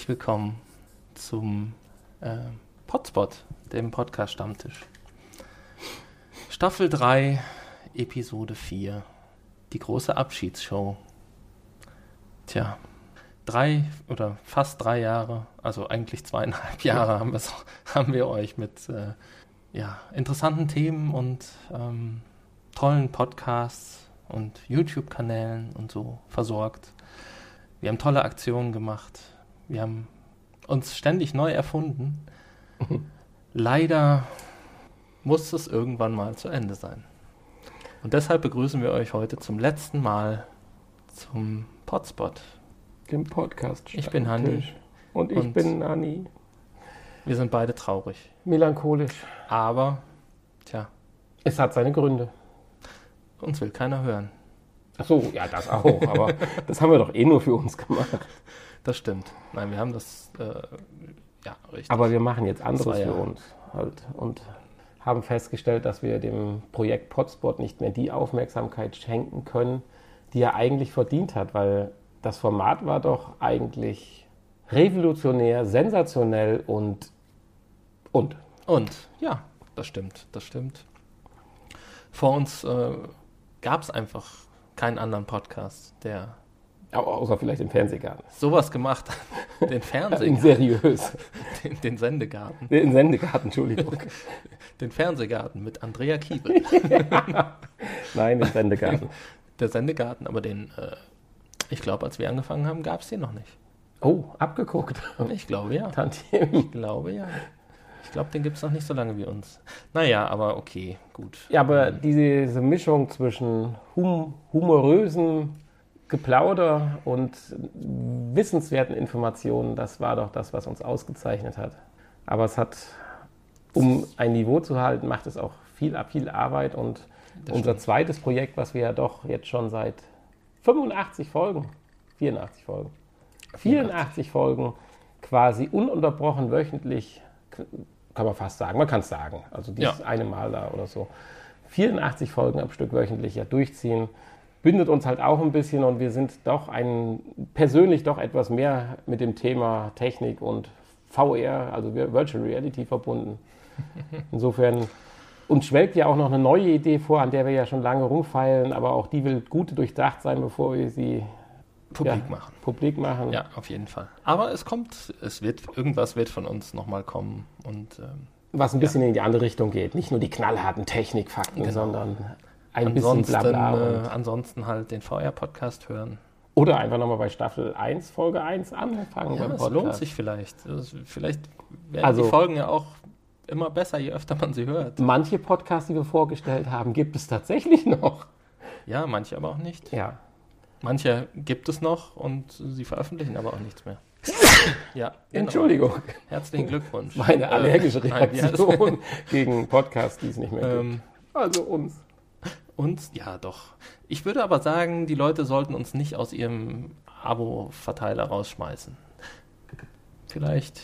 herzlich willkommen zum äh, Potspot, dem Podcast Stammtisch. Staffel 3, Episode 4, die große Abschiedsshow. Tja, drei oder fast drei Jahre, also eigentlich zweieinhalb Jahre haben, haben wir euch mit äh, ja, interessanten Themen und ähm, tollen Podcasts und YouTube-Kanälen und so versorgt. Wir haben tolle Aktionen gemacht. Wir haben uns ständig neu erfunden. Leider muss es irgendwann mal zu Ende sein. Und deshalb begrüßen wir euch heute zum letzten Mal zum Potspot. Dem Podcast. Ich bin Hanni. Und ich und bin Anni. Wir sind beide traurig. Melancholisch. Aber, tja. Es hat seine Gründe. Uns will keiner hören. Ach so, ja, das auch. Aber das haben wir doch eh nur für uns gemacht. Das stimmt. Nein, wir haben das, äh, ja, richtig. Aber wir machen jetzt anderes für uns halt. Und haben festgestellt, dass wir dem Projekt Potspot nicht mehr die Aufmerksamkeit schenken können, die er eigentlich verdient hat, weil das Format war doch eigentlich revolutionär, sensationell und und. Und, ja, das stimmt, das stimmt. Vor uns äh, gab es einfach keinen anderen Podcast, der. Aber außer vielleicht im Fernsehgarten. Sowas gemacht. Den Fernsehgarten. seriös. Den, den, Sendegarten. Den Sendegarten, Entschuldigung. Den Fernsehgarten mit Andrea Kiebel. Nein, den Sendegarten. Der Sendegarten, aber den, äh, ich glaube, als wir angefangen haben, gab es den noch nicht. Oh, abgeguckt. Ich glaube ja. Tantiem. Ich glaube ja. Ich glaube, den gibt es noch nicht so lange wie uns. Naja, aber okay, gut. Ja, aber diese Mischung zwischen hum humorösen Geplauder und wissenswerten Informationen, das war doch das, was uns ausgezeichnet hat. Aber es hat, um ein Niveau zu halten, macht es auch viel, viel Arbeit und das unser stimmt. zweites Projekt, was wir ja doch jetzt schon seit 85 Folgen, 84 Folgen, 84 Folgen quasi ununterbrochen wöchentlich kann man fast sagen. Man kann es sagen. Also dieses ja. eine Mal da oder so. 84 Folgen am Stück wöchentlich ja durchziehen, bindet uns halt auch ein bisschen und wir sind doch ein, persönlich doch etwas mehr mit dem Thema Technik und VR, also Virtual Reality verbunden. Insofern uns schwelgt ja auch noch eine neue Idee vor, an der wir ja schon lange rumfeilen, aber auch die will gut durchdacht sein, bevor wir sie publik ja, machen. Publik machen. Ja, auf jeden Fall. Aber es kommt, es wird, irgendwas wird von uns nochmal kommen und ähm, was ein bisschen ja. in die andere Richtung geht. Nicht nur die knallharten Technikfakten, genau. sondern ein ansonsten, bisschen Blabla. Äh, ansonsten halt den VR-Podcast hören. Oder einfach nochmal bei Staffel 1, Folge 1 anfangen. Ja, das lohnt sich vielleicht. Vielleicht werden also, die Folgen ja auch immer besser, je öfter man sie hört. Manche Podcasts, die wir vorgestellt haben, gibt es tatsächlich noch. Ja, manche aber auch nicht. Ja. Manche gibt es noch und sie veröffentlichen aber auch nichts mehr. ja, genau. Entschuldigung. Herzlichen Glückwunsch. Meine äh, allergische Reaktion gegen Podcasts, die es nicht mehr gibt. Ähm, also uns. Uns, ja doch. Ich würde aber sagen, die Leute sollten uns nicht aus ihrem Abo-Verteiler rausschmeißen. Vielleicht,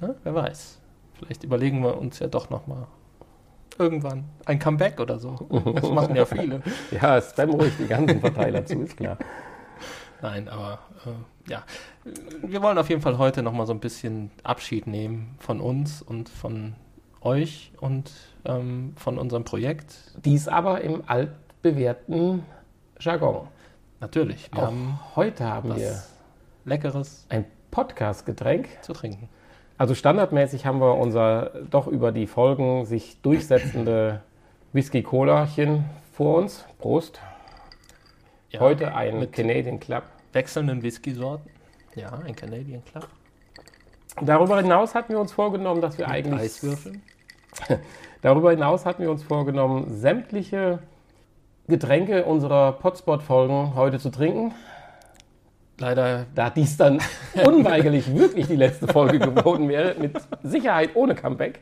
ne, wer weiß. Vielleicht überlegen wir uns ja doch nochmal irgendwann. Ein Comeback oder so. Das machen ja viele. ja, spam ruhig die ganzen Verteiler zu, ist klar. Nein, aber äh, ja. Wir wollen auf jeden Fall heute nochmal so ein bisschen Abschied nehmen von uns und von euch und ähm, von unserem Projekt. Dies aber im altbewährten Jargon. Natürlich. Auch haben heute haben wir Leckeres. Ein Podcast-Getränk. Zu trinken. Also standardmäßig haben wir unser doch über die Folgen sich durchsetzende Whisky-Colachen vor uns. Prost. Ja, Heute ein Canadian Club. Wechselnden Whisky-Sorten. Ja, ein Canadian Club. Darüber hinaus hatten wir uns vorgenommen, dass wir mit eigentlich. Eiswürfeln. Darüber hinaus hatten wir uns vorgenommen, sämtliche Getränke unserer Potspot-Folgen heute zu trinken. Leider. Da dies dann unweigerlich wirklich die letzte Folge geworden wäre, mit Sicherheit ohne Comeback,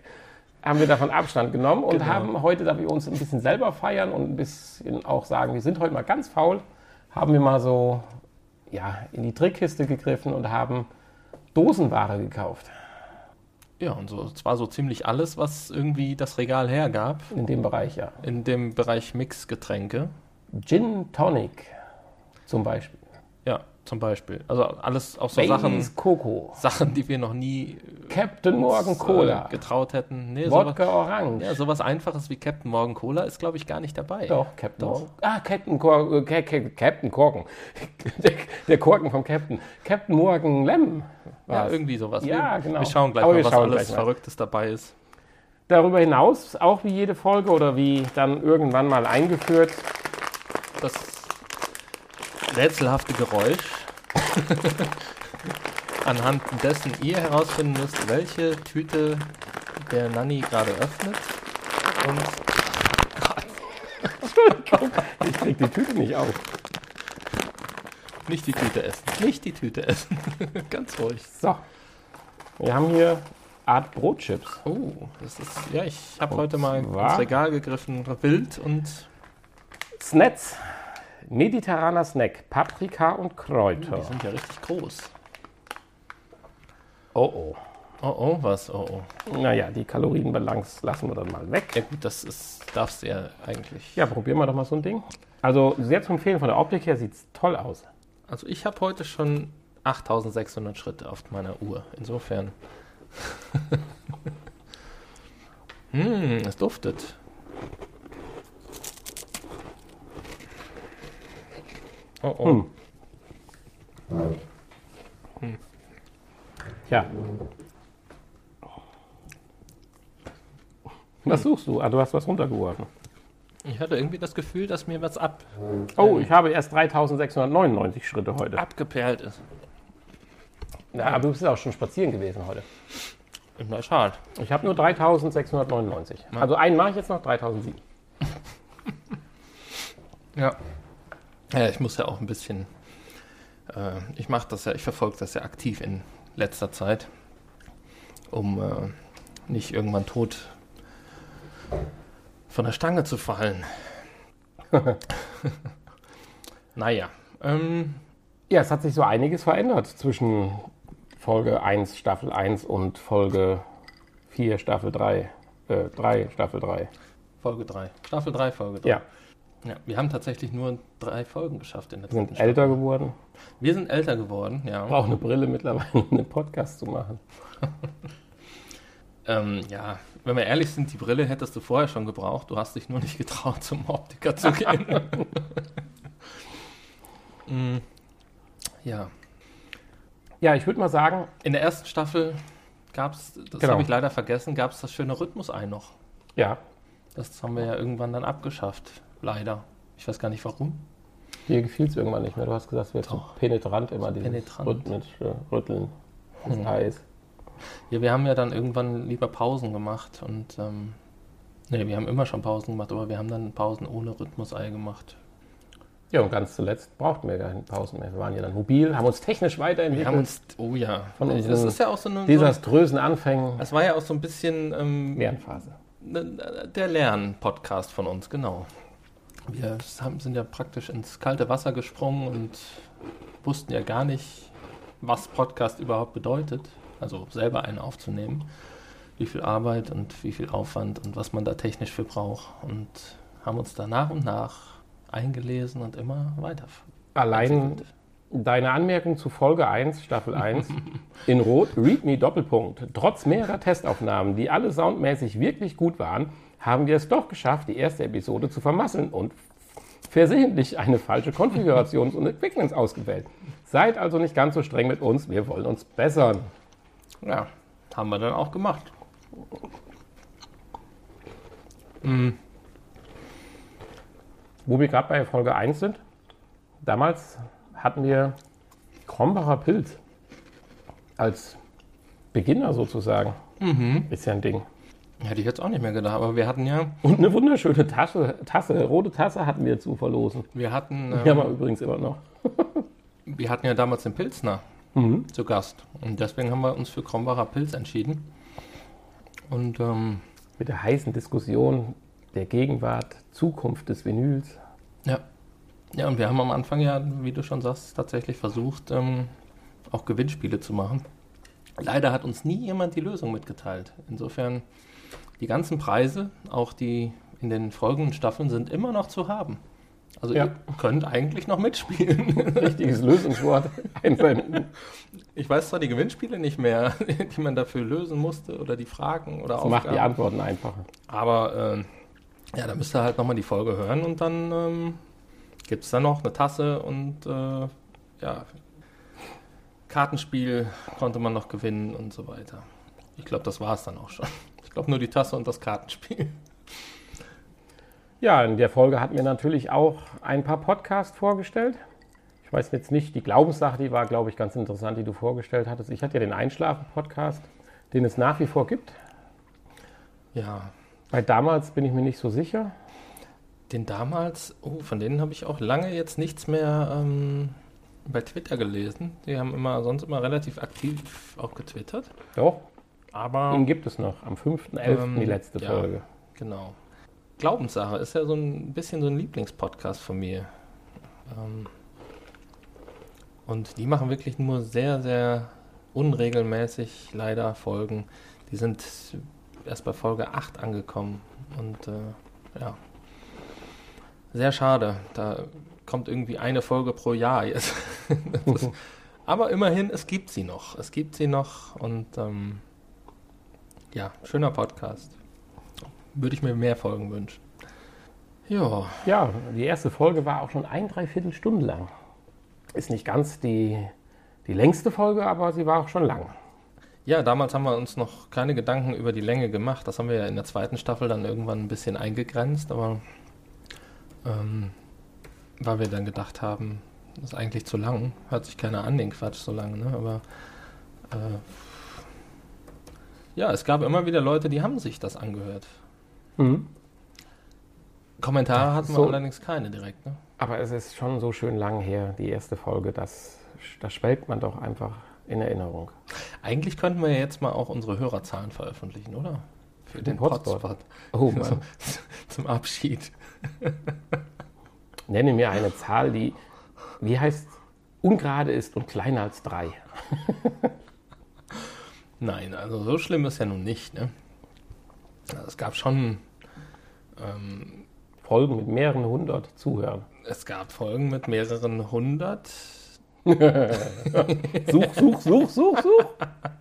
haben wir davon Abstand genommen und genau. haben heute, da wir uns ein bisschen selber feiern und ein bisschen auch sagen, wir sind heute mal ganz faul, haben wir mal so ja, in die Trickkiste gegriffen und haben Dosenware gekauft. Ja, und so, zwar so ziemlich alles, was irgendwie das Regal hergab. In dem Bereich, ja. In dem Bereich Mixgetränke. Gin Tonic zum Beispiel. Ja, zum Beispiel. Also alles auch so Baileys Sachen, Coco. Sachen, die wir noch nie Captain Morgan Cola. äh, getraut hätten. Nee, sowas, Wodka Orange. ja, sowas Einfaches wie Captain Morgan Cola ist, glaube ich, gar nicht dabei. Doch, Captain Doch. Ah, Captain, Kor äh, Ca- Ca- Captain Korken. Der, Korken vom Captain. Captain Morgan Lem. Ja, irgendwie sowas. Ja, genau. Wir schauen gleich Aber mal, was alles gleich mal. Verrücktes dabei ist. Darüber hinaus, auch wie jede Folge oder wie dann irgendwann mal eingeführt, Das rätselhafte Geräusch, anhand dessen ihr herausfinden müsst, welche Tüte der Nanny gerade öffnet. Und ich krieg die Tüte nicht auf. nicht die Tüte essen. Nicht die Tüte essen. Ganz ruhig. So. Wir haben hier Art Brotchips. Oh, das ist. Ja, ich habe heute mal ins Regal gegriffen, wild und Snets. Mediterraner Snack. Paprika und Kräuter. die sind ja richtig groß. Oh Oh oh, was? Oh oh. oh. Naja, die Kalorienbalance lassen wir dann mal weg. Ja gut, das ist, darfst du ja eigentlich. Ja, probieren wir doch mal so ein Ding. Also sehr zu empfehlen, von der Optik her sieht es toll aus. Also ich habe heute schon 8600 Schritte auf meiner Uhr. Insofern. hm, es duftet. Oh oh. Hm. Ja. Was suchst du? Ah, du hast was runtergeworfen. Ich hatte irgendwie das Gefühl, dass mir was ab, Oh, ich habe erst 3699 Schritte heute. abgeperlt ist. Ja, aber du bist auch schon spazieren gewesen heute. Na schade. Ich habe nur 3699. Also einen mache ich jetzt noch, 3007. Ja. Ja, ich muss ja auch ein bisschen. Äh, ich mache das ja, ich verfolge das ja aktiv in letzter Zeit, um äh, nicht irgendwann tot von der Stange zu fallen. naja. Ähm, Ja, es hat sich so einiges verändert zwischen Folge 1, Staffel 1 und Folge 4, Staffel 3. Äh, 3, Staffel 3. Folge 3. Staffel 3, Folge 3. Ja, ja. Wir haben tatsächlich nur drei Folgen geschafft in der wir sind Staffel. älter geworden. Wir sind älter geworden, ja. Brauche eine Brille mittlerweile, um einen Podcast zu machen. Ähm, ja, wenn wir ehrlich sind, die Brille hättest du vorher schon gebraucht. Du hast dich nur nicht getraut, zum Optiker zu gehen. Mm, ja, Ja, ich würde mal sagen, in der ersten Staffel gab es, das Genau. habe ich leider vergessen, gab es das schöne Rhythmus-Ei noch. ja, Das haben wir ja irgendwann dann abgeschafft, leider. Ich weiß gar nicht warum. dir gefiel es irgendwann nicht mehr. Du hast gesagt, es wäre zu penetrant immer, dieses penetrant. rhythmische Rütteln des Hm. Eis. Ja, wir haben ja dann irgendwann lieber Pausen gemacht und ähm, nee, wir haben immer schon Pausen gemacht, aber wir haben dann Pausen ohne Rhythmus-Ei gemacht. Ja, und ganz zuletzt brauchten wir gar keine Pausen mehr. Wir waren ja dann mobil, haben uns technisch Wir weiterentwickelt. haben uns, oh ja, Von das unseren ist ja auch so eine, so, desaströsen Anfängen. es war ja auch so ein bisschen ähm, Lernphase. der Lern-Podcast von uns, genau. Wir haben, sind ja praktisch ins kalte Wasser gesprungen und wussten ja gar nicht, was Podcast überhaupt bedeutet. Also selber einen aufzunehmen. Wie viel Arbeit und wie viel Aufwand und was man da technisch für braucht. Und haben uns da nach und nach eingelesen und immer weiter. Allein deine Anmerkung zu Folge 1, Staffel 1, in Rot, Read Me Doppelpunkt. Trotz mehrerer Testaufnahmen, die alle soundmäßig wirklich gut waren, haben wir es doch geschafft, die erste Episode zu vermasseln und versehentlich eine falsche Konfigurations- und Equipments ausgewählt. Seid also nicht ganz so streng mit uns, wir wollen uns bessern. Ja, haben wir dann auch gemacht. Mhm. Wo wir gerade bei Folge 1 sind, damals hatten wir Krombacher Pilz als Beginner sozusagen. Ist ja ein Ding. Hätte ich jetzt auch nicht mehr gedacht, aber wir hatten ja, Und eine wunderschöne Tasche, Tasse, rote Tasse hatten wir zu verlosen. wir hatten, ähm, wir übrigens immer noch. wir hatten ja damals den Pilzner Mhm. zu Gast. Und deswegen haben wir uns für Krombacher Pilz entschieden. Und ähm, Mit der heißen Diskussion der Gegenwart, Zukunft des Vinyls. ja. Ja, und wir haben am Anfang ja, wie du schon sagst, tatsächlich versucht, ähm, auch Gewinnspiele zu machen. Leider hat uns nie jemand die Lösung mitgeteilt. Insofern, die ganzen Preise, auch die in den folgenden Staffeln, sind immer noch zu haben. Also Ja. ihr könnt eigentlich noch mitspielen. Richtiges Lösungswort einsenden. Ich weiß zwar die Gewinnspiele nicht mehr, die man dafür lösen musste oder die Fragen oder Das macht die. Antworten einfacher. Aber ähm, ja, da müsst ihr halt nochmal die Folge hören und dann ähm, gibt es da noch eine Tasse und äh, ja, Kartenspiel konnte man noch gewinnen und so weiter. Ich glaube, das war es dann auch schon. Ich glaube nur die Tasse und das Kartenspiel. Ja, in der Folge hatten wir natürlich auch ein paar Podcasts vorgestellt. Ich weiß jetzt nicht, die Glaubenssache, die war, glaube ich, ganz interessant, die du vorgestellt hattest. Ich hatte ja den Einschlafen-Podcast, den es nach wie vor gibt. Ja, Bei damals bin ich mir nicht so sicher. den damals, oh, von denen habe ich auch lange jetzt nichts mehr ähm, bei Twitter gelesen. Die haben immer sonst immer relativ aktiv auch getwittert. Doch, Aber ihn gibt es noch. Am 5.11. Ähm, die letzte ja. Folge. Genau. Glaubenssache ist ja so ein bisschen so ein Lieblingspodcast von mir. Ähm, und die machen wirklich nur sehr, sehr unregelmäßig leider Folgen. Die sind erst bei Folge 8 angekommen. Und äh, ja, sehr schade. Da kommt irgendwie eine Folge pro Jahr jetzt. Ist, aber immerhin, es gibt sie noch. Es gibt sie noch und ähm, ja, schöner Podcast. Würde ich mir mehr Folgen wünschen. Ja, Ja, die erste Folge war auch schon ein Dreiviertelstunde lang. Ist nicht ganz die, die längste Folge, aber sie war auch schon lang. ja, damals haben wir uns noch keine Gedanken über die Länge gemacht. Das haben wir ja in der zweiten Staffel dann irgendwann ein bisschen eingegrenzt, aber ähm, weil wir dann gedacht haben, das ist eigentlich zu lang. Hört sich keiner an, den Quatsch so lange, ne? Aber äh, ja, es gab immer wieder Leute, die haben sich das angehört. Mhm. Kommentare hatten wir So. allerdings keine direkt, ne? Aber es ist schon so schön lang her, die erste Folge. Das, das schwelgt man doch einfach in Erinnerung. Eigentlich könnten wir ja jetzt mal auch unsere Hörerzahlen veröffentlichen, oder? Für den den Hotspot. Hotspot. Oh Mann. Zum Abschied. Nenne mir eine Zahl, die, wie heißt, ungerade ist und kleiner als drei. Nein, also so schlimm ist ja nun nicht, ne? Also es gab schon, ähm, Folgen mit mehreren hundert Zuhörern. es gab Folgen mit mehreren hundert. Such, such, such, such, such.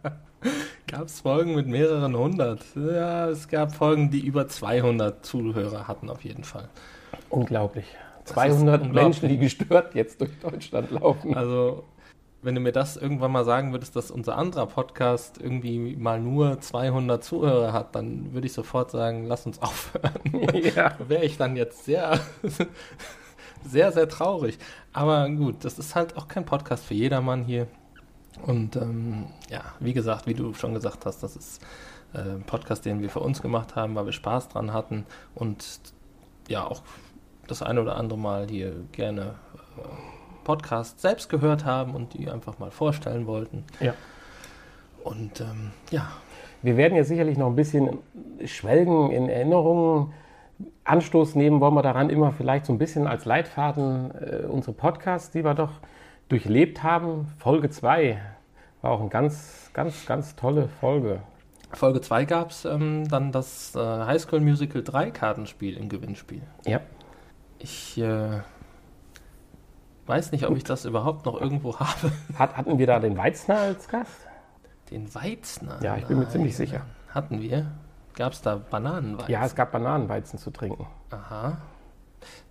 Gab es Folgen mit mehreren hundert? Ja, es gab Folgen, die über 200 Zuhörer hatten auf jeden Fall. Unglaublich. ist 200 unglaublich. Menschen, die gestört jetzt durch Deutschland laufen. Also, wenn du mir das irgendwann mal sagen würdest, dass unser anderer Podcast irgendwie mal nur 200 Zuhörer hat, dann würde ich sofort sagen, lass uns aufhören. ja. Wäre ich dann jetzt sehr, sehr, sehr traurig. Aber gut, das ist halt auch kein Podcast für jedermann hier. Und ähm, ja, wie gesagt, wie du schon gesagt hast, das ist äh, ein Podcast, den wir für uns gemacht haben, weil wir Spaß dran hatten und ja auch das eine oder andere Mal hier gerne äh, Podcasts selbst gehört haben und die einfach mal vorstellen wollten. Ja. Und ähm, ja, Wir werden jetzt sicherlich noch ein bisschen schwelgen in Erinnerungen. Anstoß nehmen wollen wir daran immer vielleicht so ein bisschen als Leitfaden äh, unsere Podcasts, die wir doch durchlebt haben. Folge 2 war auch eine ganz, ganz, ganz tolle Folge. Folge 2 gab es ähm, dann das äh, High School Musical 3 Kartenspiel im Gewinnspiel. Ja. Ich äh, weiß nicht, ob ich das überhaupt noch irgendwo habe. Hat, hatten wir da den Weizner als Gast? Den Weizner. Ja, ich bin mir ziemlich sicher. Hatten wir? Gab es da Bananenweizen? Ja, es gab Bananenweizen zu trinken. Aha.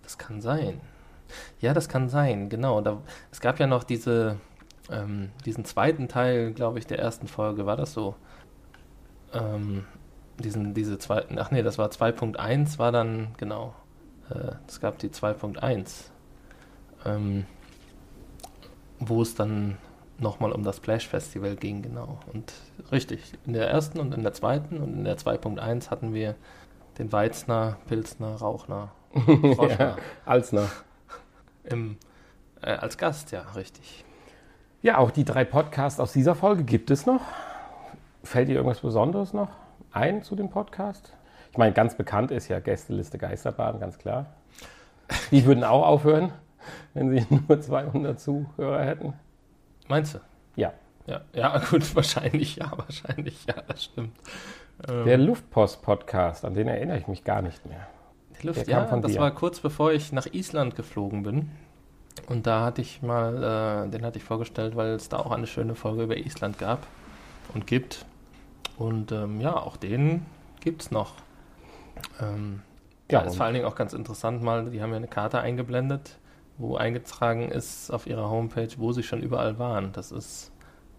Das kann sein. Ja, das kann sein, genau. Da, es gab ja noch diese, ähm, diesen zweiten Teil, glaube ich, der ersten Folge, war das so? Ähm, diesen, diese zweiten, ach nee, das war 2.1, war dann, genau. Äh, es gab die 2.1, ähm, wo es dann nochmal um das Splash Festival ging, genau. Und richtig, in der ersten und in der zweiten und in der 2.1 hatten wir den Weizner, Pilsner, Rauchner, Froschner ja, Alsner. im, äh, als Gast, ja, richtig. Ja, auch die drei Podcasts aus dieser Folge gibt es noch. Fällt dir irgendwas Besonderes noch ein zu dem Podcast? Ich meine, ganz bekannt ist ja Gästeliste Geisterbahn, ganz klar. Die würden auch aufhören, wenn sie nur 200 Zuhörer hätten. Meinst du? Ja. Ja, ja, gut, wahrscheinlich, ja, wahrscheinlich, ja, das stimmt. Ähm, Der Luftpost-Podcast, an den erinnere ich mich gar nicht mehr. Der kam ja, von das dir. war kurz bevor ich nach Island geflogen bin. Und da hatte ich mal, äh, den hatte ich vorgestellt, weil es da auch eine schöne Folge über Island gab und gibt. Und ähm, ja, auch den gibt es noch. Ähm, Ja, ist vor allen Dingen auch ganz interessant mal, die haben ja eine Karte eingeblendet, wo eingetragen ist auf ihrer Homepage, wo sie schon überall waren. Das ist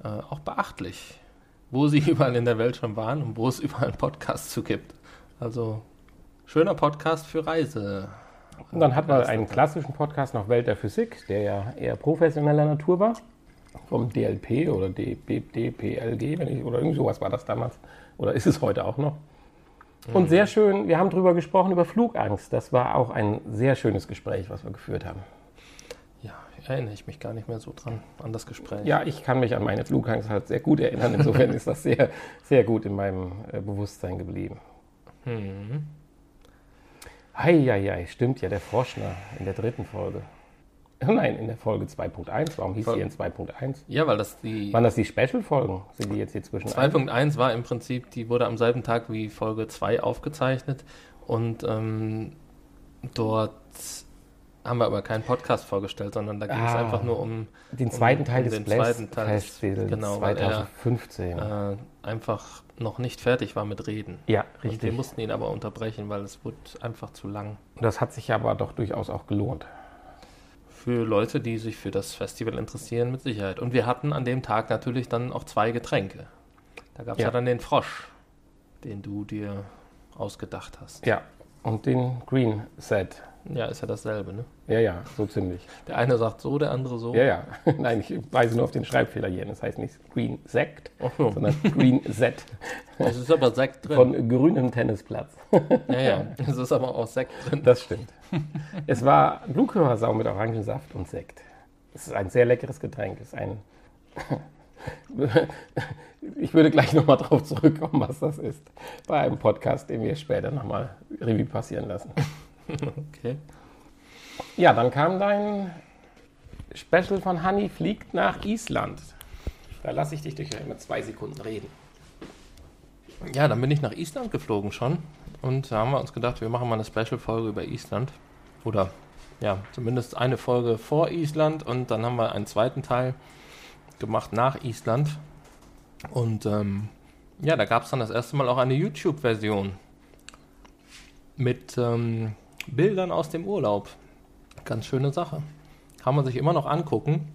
äh, auch beachtlich, wo sie überall in der Welt schon waren und wo es überall einen Podcast zu gibt. Also schöner Podcast für Reise. Und dann hat man einen klassischen Podcast noch Welt der Physik, der ja eher professioneller Natur war. Vom DLP oder DPLG, wenn ich, oder irgend sowas war das damals. Oder ist es heute auch noch. Und sehr schön, wir haben drüber gesprochen, über Flugangst. Das war auch ein sehr schönes Gespräch, was wir geführt haben. Erinnere ich mich gar nicht mehr so dran an das Gespräch. Ja, ich kann mich an meine Flugangst halt sehr gut erinnern. Insofern ist das sehr, sehr gut in meinem äh, Bewusstsein geblieben. Hm. Heieiei, stimmt ja, der Froschner in der dritten Folge. Nein, in der Folge 2.1. Warum hieß Voll- die in 2.1? Ja, weil das die Waren das die Special-Folgen? Sind die jetzt hier zwischen 2.1 war im Prinzip, die wurde am selben Tag wie Folge 2 aufgezeichnet und ähm, dort haben wir aber keinen Podcast vorgestellt, sondern da ging es Ah. einfach nur um den zweiten um- Teil um des den Blast zweiten Teil Festivals genau, weil er, 2015. äh, einfach noch nicht fertig war mit Reden. ja, Und wir richtig. mussten ihn aber unterbrechen, weil es wurde einfach zu lang. Das hat sich aber doch durchaus auch gelohnt. Für Leute, die sich für das Festival interessieren, mit Sicherheit. Und wir hatten an dem Tag natürlich dann auch zwei Getränke. Da gab es ja. Ja. dann den Frosch, den du dir ausgedacht hast. Ja, und den Green Set. Ja, ist ja dasselbe, ne? Ja, ja, so ziemlich. Der eine sagt so, der andere so. Ja, ja. Nein, ich weise nur auf den Schreibfehler hier. Das heißt nicht Green Sekt, so. sondern Green Set Es ist aber Sekt drin. von grünem Tennisplatz. ja, ja. Es ist aber auch Sekt drin. Das stimmt. Es war Blutcuracao mit Orangensaft und Sekt. Es ist ein sehr leckeres Getränk. Es ist ein ich würde gleich nochmal drauf zurückkommen, was das ist, bei einem Podcast, den wir später nochmal Revue passieren lassen. Okay. Ja, dann kam dein Special von Honey fliegt nach Island. Da lasse ich dich durch immer zwei Sekunden reden. Ja, dann bin ich nach Island geflogen schon. Und da haben wir uns gedacht, wir machen mal eine Special-Folge über Island. Oder ja, zumindest eine Folge vor Island. Und dann haben wir einen zweiten Teil gemacht nach Island. Und ähm, ja, da gab es dann das erste Mal auch eine YouTube-Version mit ähm, Bildern aus dem Urlaub. Ganz schöne Sache. Kann man sich immer noch angucken.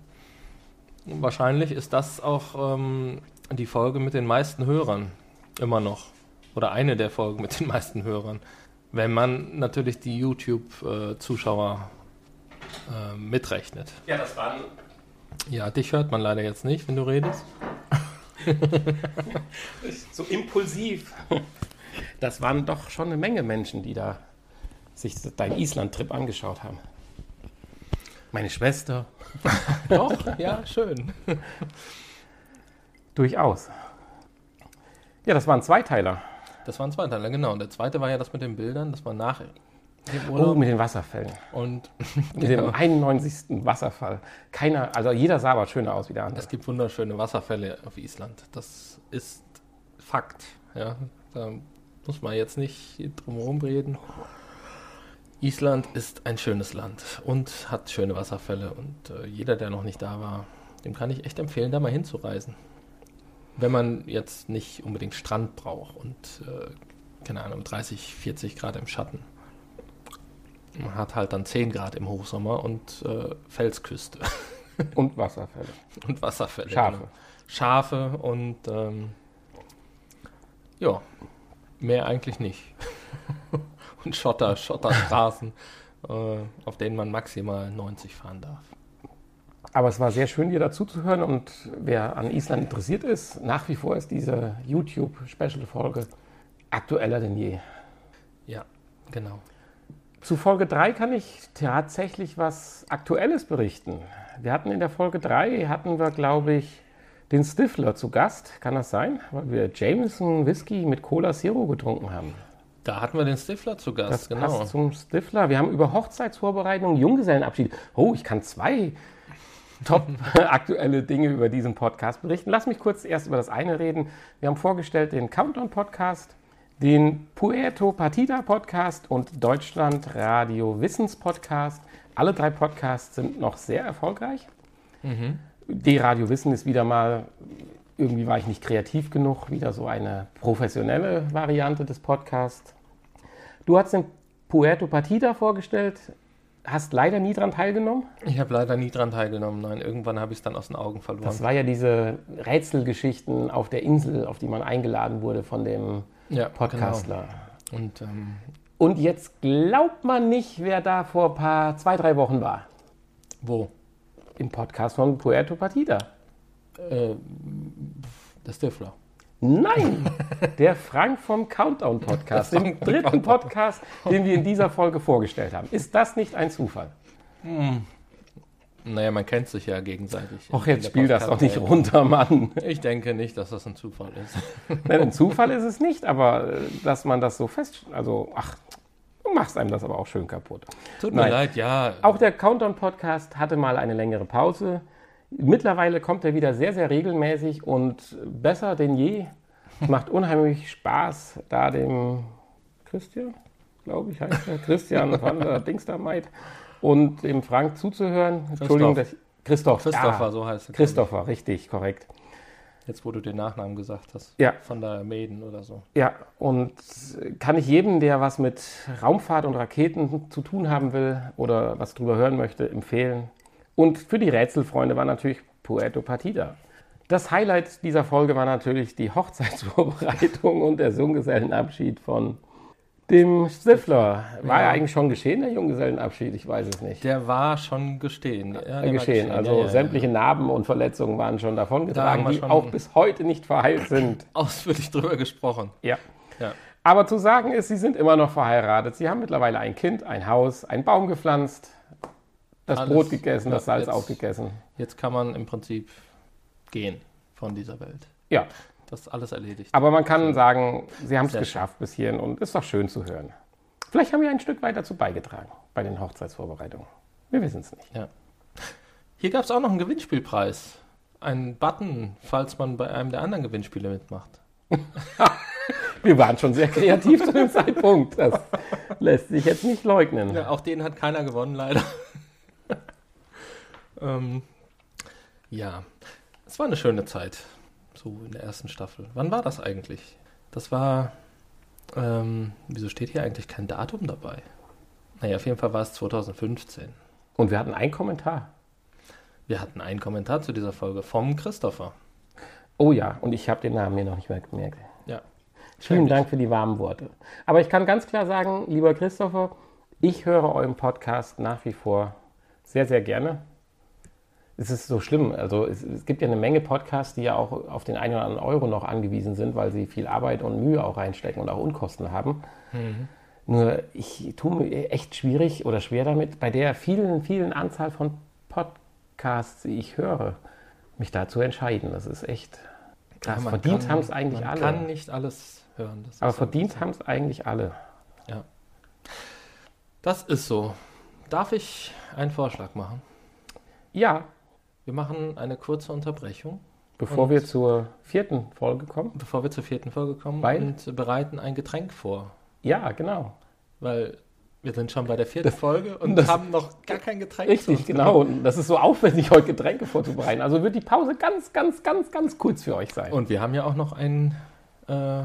Wahrscheinlich ist das auch ähm, die Folge mit den meisten Hörern. Immer noch. Oder eine der Folgen mit den meisten Hörern. Wenn man natürlich die YouTube-Zuschauer äh, mitrechnet. Ja, das waren. Ja, dich hört man leider jetzt nicht, wenn du redest. So impulsiv. Das waren doch schon eine Menge Menschen, die da sich deinen Island-Trip angeschaut haben. Meine Schwester. Doch, ja, schön. Durchaus. Ja, das waren Zweiteiler. Das waren zwei Teile, genau. Und der zweite war ja das mit den Bildern, das war nach dem Oh, Urlaub. mit den Wasserfällen. Und Mit dem 91. Wasserfall. Keiner, also jeder sah aber schöner aus wie der andere. es gibt wunderschöne Wasserfälle auf Island. Das ist Fakt. Ja, da muss man jetzt nicht drum herum reden. Island ist ein schönes Land und hat schöne Wasserfälle. Und äh, jeder, der noch nicht da war, dem kann ich echt empfehlen, da mal hinzureisen. Wenn man jetzt nicht unbedingt Strand braucht und, äh, keine Ahnung, 30, 40 Grad im Schatten. Man hat halt dann 10 Grad im Hochsommer und äh, Felsküste Und Wasserfälle. und Wasserfälle. Schafe. Genau. Schafe und ähm, ja, mehr eigentlich nicht. und Schotter, Schotterstraßen, äh, auf denen man maximal 90 fahren darf. Aber es war sehr schön, dir dazu zu hören. Und wer an Island interessiert ist, nach wie vor ist diese YouTube-Special-Folge aktueller denn je. Ja, genau. Zu Folge 3 kann ich tatsächlich was Aktuelles berichten. Wir hatten in der Folge 3, hatten wir, glaube ich, den Stifler zu Gast. Kann das sein? Weil wir Jameson Whisky mit Cola Zero getrunken haben. Da hatten wir den Stifler zu Gast, Das genau. passt zum Stifler. Wir haben über Hochzeitsvorbereitung, Junggesellenabschied. Oh, ich kann zwei top aktuelle Dinge über diesen Podcast berichten. Lass mich kurz erst über das eine reden. Wir haben vorgestellt den Countdown-Podcast, den Puerto Partida Podcast und Deutschland Radio Wissens Podcast. Alle drei Podcasts sind noch sehr erfolgreich. Die Radio Wissen ist wieder mal, irgendwie war ich nicht kreativ genug, wieder so eine professionelle Variante des Podcasts. Du hast den Puerto Partida vorgestellt, hast leider nie daran teilgenommen. Ich habe leider nie dran teilgenommen. Nein, irgendwann habe ich es dann aus den Augen verloren. Das war ja diese Rätselgeschichten auf der Insel, auf die man eingeladen wurde von dem ja, Podcastler. Genau. Und ähm, Und jetzt glaubt man nicht, wer da vor ein paar, zwei, drei Wochen war. wo? Im Podcast von Puerto Partida. Äh, der Stifler. Nein, der Frank vom Countdown Podcast, dem dritten. Podcast, den wir in dieser Folge vorgestellt haben. Ist das nicht ein Zufall? Naja, man kennt sich ja gegenseitig. Och, jetzt spiel das doch nicht runter, Mann. Ich denke nicht, dass das ein Zufall ist. Nein, ein Zufall ist es nicht, aber äh, dass man das so fest... Also, ach, du machst einem das aber auch schön kaputt. Tut mir Nein. leid, ja. Auch der Countdown-Podcast hatte mal eine längere Pause. Mittlerweile kommt er wieder sehr, sehr regelmäßig und besser denn je. Es macht unheimlich Spaß, da dem Christian, glaube ich, heißt er, Christian van der Dingstermeid und dem Frank zuzuhören. Entschuldigung, dass ich, Christoph. Christopher, ja, so heißt er. Christopher, richtig, korrekt. Jetzt, wo du den Nachnamen gesagt hast. Ja. Von der Maiden oder so. Ja, und kann ich jedem, der was mit Raumfahrt und Raketen zu tun haben will oder was drüber hören möchte, empfehlen. Und für die Rätselfreunde war natürlich Puerto Partida. Das Highlight dieser Folge war natürlich die Hochzeitsvorbereitung und der Junggesellenabschied von dem Stifler. War ja. Eigentlich schon geschehen, der Junggesellenabschied? Ich weiß es nicht. Der war schon gestehen. Ja, war geschehen. Also Ja, ja, sämtliche Narben und Verletzungen waren schon davongetragen, Da die schon- auch bis heute nicht verheilt sind. Ausführlich drüber gesprochen. Ja. Ja. Aber zu sagen ist, sie sind immer noch verheiratet. Sie haben mittlerweile ein Kind, ein Haus, einen Baum gepflanzt, das Alles. Brot gegessen, das Salz jetzt- aufgegessen. Jetzt kann man im Prinzip gehen von dieser Welt. Ja, Das ist alles erledigt. aber man kann sagen, sie haben es geschafft bis hierhin und ist doch schön zu hören. Vielleicht haben wir ein Stück weit dazu beigetragen bei den Hochzeitsvorbereitungen. Wir wissen es nicht. Ja. Hier gab es auch noch einen Gewinnspielpreis. Einen Button, falls man bei einem der anderen Gewinnspiele mitmacht. Wir waren schon sehr kreativ zu dem Zeitpunkt. Das lässt sich jetzt nicht leugnen. Ja, auch den hat keiner gewonnen, leider. Ähm, ja, es war eine schöne Zeit, so in der ersten Staffel. Wann war das eigentlich? Das war, ähm, wieso steht hier eigentlich kein Datum dabei? Naja, auf jeden Fall war es 2015. Und wir hatten einen Kommentar. Wir hatten einen Kommentar zu dieser Folge vom Christopher. Oh ja, und ich habe den Namen mir noch nicht mehr gemerkt. Ja. Vielen. Dank für die warmen Worte. Aber ich kann ganz klar sagen, lieber Christopher, ich höre euren Podcast nach wie vor sehr, sehr gerne. Es ist so schlimm. Also es, es gibt ja eine Menge Podcasts, die ja auch auf den einen oder anderen Euro noch angewiesen sind, weil sie viel Arbeit und Mühe auch reinstecken und auch Unkosten haben. Nur ich tue mir echt schwierig oder schwer damit, bei der vielen, vielen Anzahl von Podcasts, die ich höre, mich da zu entscheiden. Das ist echt krass. man verdient kann- haben es eigentlich man alle. kann nicht alles hören. Das Aber verdient haben es eigentlich alle. Ja. Das ist so. Darf ich einen Vorschlag machen? Ja, Wir machen eine kurze Unterbrechung, bevor Und- wir zur vierten Folge kommen. bevor wir zur vierten Folge kommen Weil? und bereiten ein Getränk vor. Ja, genau. Weil wir sind schon bei der vierten Folge und das- haben noch gar kein Getränk. Richtig, genau. Und das ist so aufwendig, heute Getränke vorzubereiten. Also wird die Pause ganz, ganz, ganz, ganz kurz für euch sein. Und wir haben ja auch noch ein äh,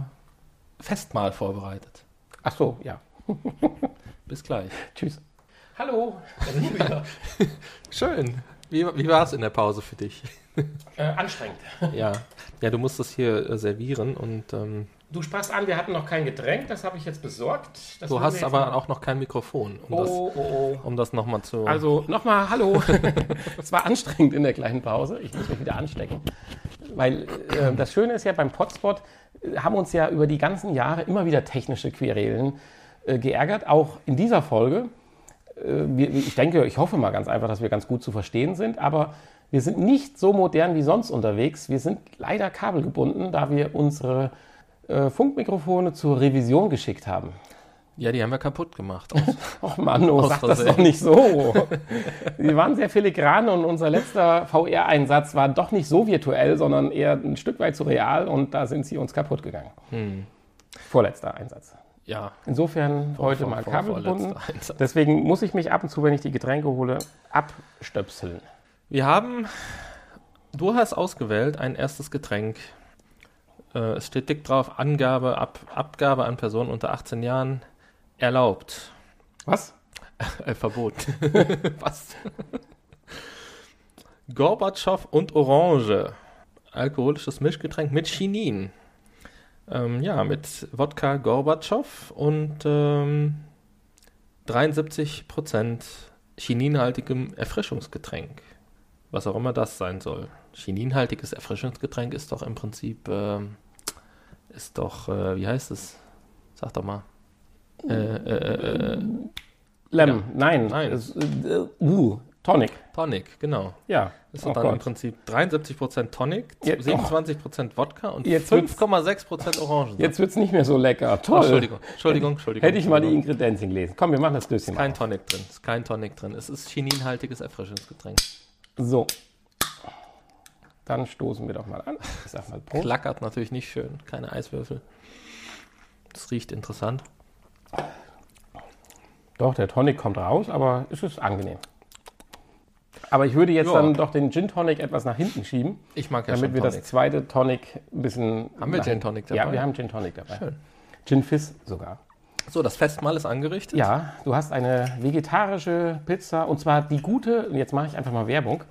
Festmahl vorbereitet. Ach so, ja. Bis gleich. Tschüss. Hallo. Schön. Wie, wie war es in der Pause für dich? Äh, anstrengend. ja. Ja, du musst es hier äh, servieren und ähm, Du sprachst an, wir hatten noch kein Getränk, das habe ich jetzt besorgt. Das du hast aber mal- auch noch kein Mikrofon, um das, Oh, oh, oh. um das nochmal zu. Also nochmal Hallo. Es war anstrengend in der kleinen Pause. Ich muss mich wieder anstecken. Weil äh, das Schöne ist ja beim Potspot, äh, haben uns ja über die ganzen Jahre immer wieder technische Querelen äh, geärgert. Auch in dieser Folge. Äh, ich denke, ich hoffe mal ganz einfach, dass wir ganz gut zu verstehen sind. Aber wir sind nicht so modern wie sonst unterwegs. Wir sind leider kabelgebunden, da wir unsere äh, Funkmikrofone zur Revision geschickt haben. ja, die haben wir kaputt gemacht. Och Mann, oh, sag das doch nicht so. Wir waren sehr filigran und unser letzter VR-Einsatz war doch nicht so virtuell, sondern eher ein Stück weit zu real und da sind sie uns kaputt gegangen. Vorletzter Einsatz. Ja. Insofern Vor- heute vor- mal kabelgebunden. Deswegen muss ich mich ab und zu, wenn ich die Getränke hole, abstöpseln. Wir haben, du hast ausgewählt, ein erstes Getränk. Äh, es steht dick drauf, Angabe, Ab, Abgabe an Personen unter 18 Jahren erlaubt. Was? Äh, Verbot. Was? Gorbatschow und Orange. Alkoholisches Mischgetränk mit Chinin. Ähm, ja, mit Wodka Gorbatschow und ähm, 73% chininhaltigem Erfrischungsgetränk. Was auch immer das sein soll. Chininhaltiges Erfrischungsgetränk ist doch im Prinzip, ähm, ist doch, äh, wie heißt es? Sag doch mal. Äh, äh, äh, Lem, nein. Nein. Äh, uh, Tonic. Tonic, genau. Ja. Ist Oh dann im Gott. Prinzip 73% Tonic, Jetzt- 27% Wodka und Jetzt wird's- 5,6% Orangen. Jetzt wird es nicht mehr so lecker. Oh, Toll. Entschuldigung, Entschuldigung, Entschuldigung. Hätte ich mal die. Ingredienzien gelesen. Komm, wir machen das Döschen Ist kein Tonic drin. Ist kein Tonic drin. Es ist chininhaltiges Erfrischungsgetränk. So. Dann stoßen wir doch mal an. Ich sag mal Prost. Klackert natürlich nicht schön. Keine Eiswürfel. Das riecht interessant. Doch, der Tonic kommt raus, aber es ist angenehm. Aber ich würde jetzt Ja. dann doch den Gin Tonic etwas nach hinten schieben, Ich mag ja damit wir Tonic. das zweite Tonic ein bisschen. Haben wir Gin Tonic Ja, dabei? wir haben Gin Tonic dabei. Schön. Gin Fizz sogar. So, das Festmahl ist angerichtet. Ja, du hast eine vegetarische Pizza und zwar die gute, und jetzt mache ich einfach mal Werbung,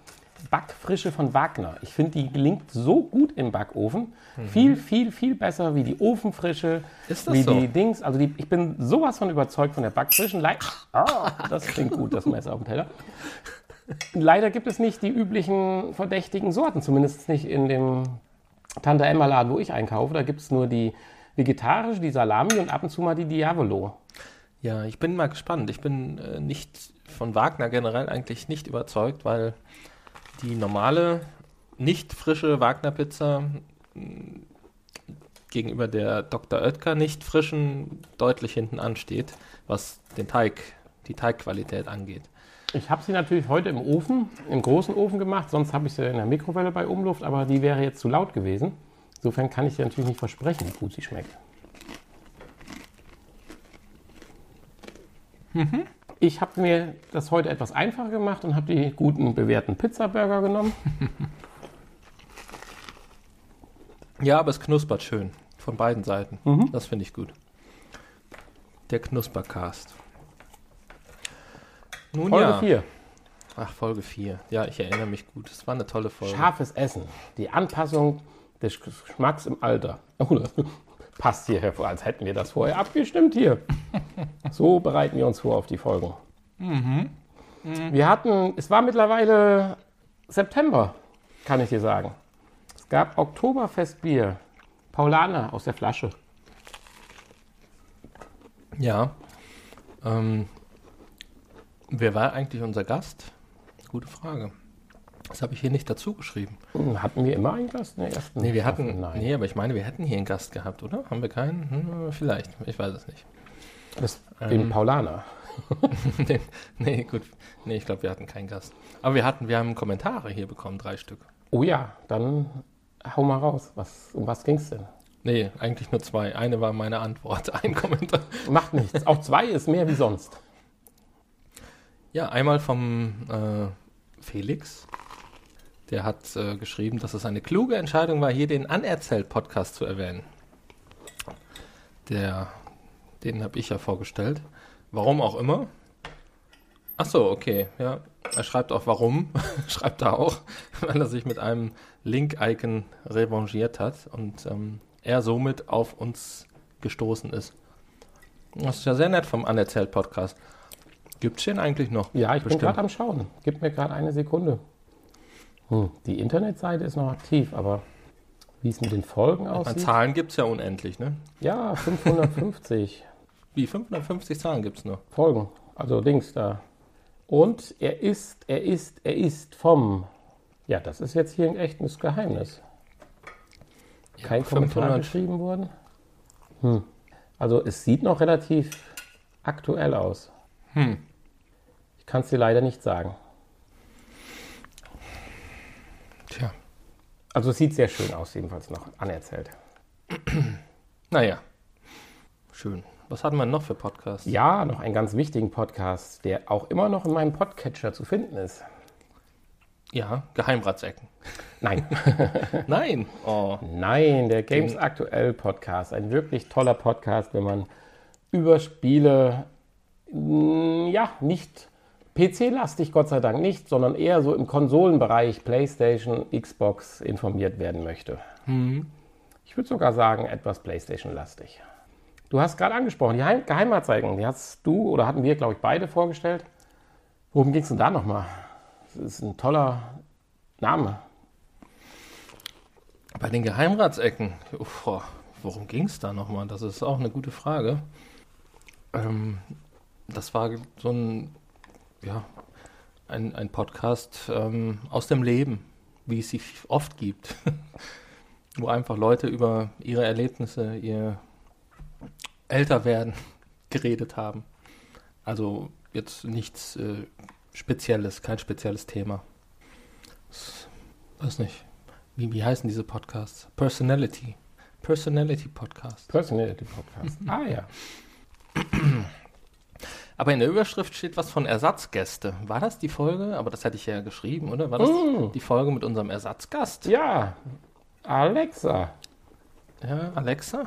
Backfrische von Wagner. Ich finde, die gelingt so gut im Backofen. Viel, viel, viel besser wie die Ofenfrische, Mhm. Ist das wie so? die Dings. Also die, ich bin sowas von überzeugt von der Backfrischen. Le ah, das klingt gut, das Messer auf dem Teller. Leider gibt es nicht die üblichen verdächtigen Sorten, zumindest nicht in dem Tante Emma Laden, wo ich einkaufe. Da gibt es nur die vegetarische, die Salami und ab und zu mal die Diavolo. Ja, ich bin mal gespannt. Ich bin äh, nicht von Wagner generell eigentlich nicht überzeugt, weil die normale, nicht frische Wagner-Pizza gegenüber der Dr. Oetker nicht frischen deutlich hinten ansteht, was den Teig, die Teigqualität angeht. Ich habe sie natürlich heute im Ofen, im großen Ofen gemacht, sonst habe ich sie in der Mikrowelle bei Umluft, aber die wäre jetzt zu laut gewesen. Insofern kann ich dir natürlich nicht versprechen, wie gut sie schmeckt. Ich habe mir das heute etwas einfacher gemacht und habe die guten bewährten Pizzaburger genommen. Ja, aber es knuspert schön. Von beiden Seiten. Mhm. Das finde ich gut. Der Knuspercast. Nun Folge ja. 4. Ach, Folge 4. Ja, ich erinnere mich gut. Es war eine tolle Folge. Scharfes Essen. Die Anpassung des Geschmacks im Alter. Oh, das passt hier hervor, als hätten wir das vorher abgestimmt hier. So bereiten wir uns vor auf die Folgen. Wir hatten, es war mittlerweile September, kann ich dir sagen. Es gab Oktoberfestbier. Paulaner aus der Flasche. Ja. Ähm, wer war eigentlich unser Gast? Gute Frage. Das habe ich hier nicht dazu geschrieben. Hm, Hatten wir immer einen Gast in der ersten? Nee, wir hatten. Nein. Nee, aber ich meine, wir hätten hier einen Gast gehabt, oder? Haben wir keinen? Hm, vielleicht. Ich weiß es nicht. Das, den Ähm. Paulaner. nee, nee, gut. Nee, ich glaube, wir hatten keinen Gast. Aber wir hatten, wir haben Kommentare hier bekommen, drei Stück. Oh ja, dann hau mal raus. Was, um was ging's denn? Nee, eigentlich nur zwei. Eine war meine Antwort, ein Kommentar. Macht nichts. Auch zwei ist mehr wie sonst. Ja, einmal vom äh, Felix. Der hat äh, geschrieben, dass es eine kluge Entscheidung war, hier den Anerzählt-Podcast zu erwähnen. Der, den habe ich ja vorgestellt. Warum auch immer. Ach so, okay, ja. Er schreibt auch warum. schreibt er auch, weil er sich mit einem Link-Icon revanchiert hat und ähm, er somit auf uns gestoßen ist. Das ist ja sehr nett vom Anerzählt-Podcast. Gibt's den eigentlich noch? Ja, ich bin Bestimmt. gerade am Schauen. Gib mir gerade eine Sekunde. Hm, die Internetseite ist noch aktiv, aber wie es mit den Folgen aussieht? Zahlen gibt es ja unendlich, ne? Ja, 550 Wie 550 Zahlen gibt es nur. Folgen. Also Dings da. Und er ist, er ist, er ist vom. Ja, das ist jetzt hier ein echtes Geheimnis. Kein Kommentar 500. geschrieben worden. Hm. Also es sieht noch relativ aktuell aus. Hm. Kann es dir leider nicht sagen. Tja. Also es sieht sehr schön aus, jedenfalls noch anerzählt. Naja. Schön. Was hatten wir noch für Podcasts? Ja, noch einen ganz wichtigen Podcast, der auch immer noch in meinem Podcatcher zu finden ist. Ja, Geheimratsecken. Nein. Nein. Oh. Nein, der Games Aktuell Podcast. Ein wirklich toller Podcast, wenn man über Spiele, ja, nicht PC-lastig, Gott sei Dank nicht, sondern eher so im Konsolenbereich PlayStation, Xbox informiert werden möchte. Ich würde sogar sagen, etwas PlayStation-lastig. Du hast gerade angesprochen, die Heim die hast du oder hatten wir, glaube ich, beide vorgestellt. Worum ging es denn da nochmal? Das ist ein toller Name. Bei den Geheimratsecken, uff, oh, worum ging es da nochmal? Das ist auch eine gute Frage. Ähm, das war so ein, ja, ein, ein Podcast ähm, aus dem Leben, wie es sie oft gibt. Wo einfach Leute über ihre Erlebnisse, ihr Älterwerden geredet haben. Also jetzt nichts äh, Spezielles, kein spezielles Thema. S- Weiß nicht. Wie, wie heißen diese Podcasts? Personality. Personality Podcast. Personality Podcast. ah ja. Aber in der Überschrift steht was von Ersatzgäste. War das die Folge? Aber das hätte ich ja geschrieben, oder? War das Mm. die Folge mit unserem Ersatzgast? Ja, Alexa. Ja, Alexa?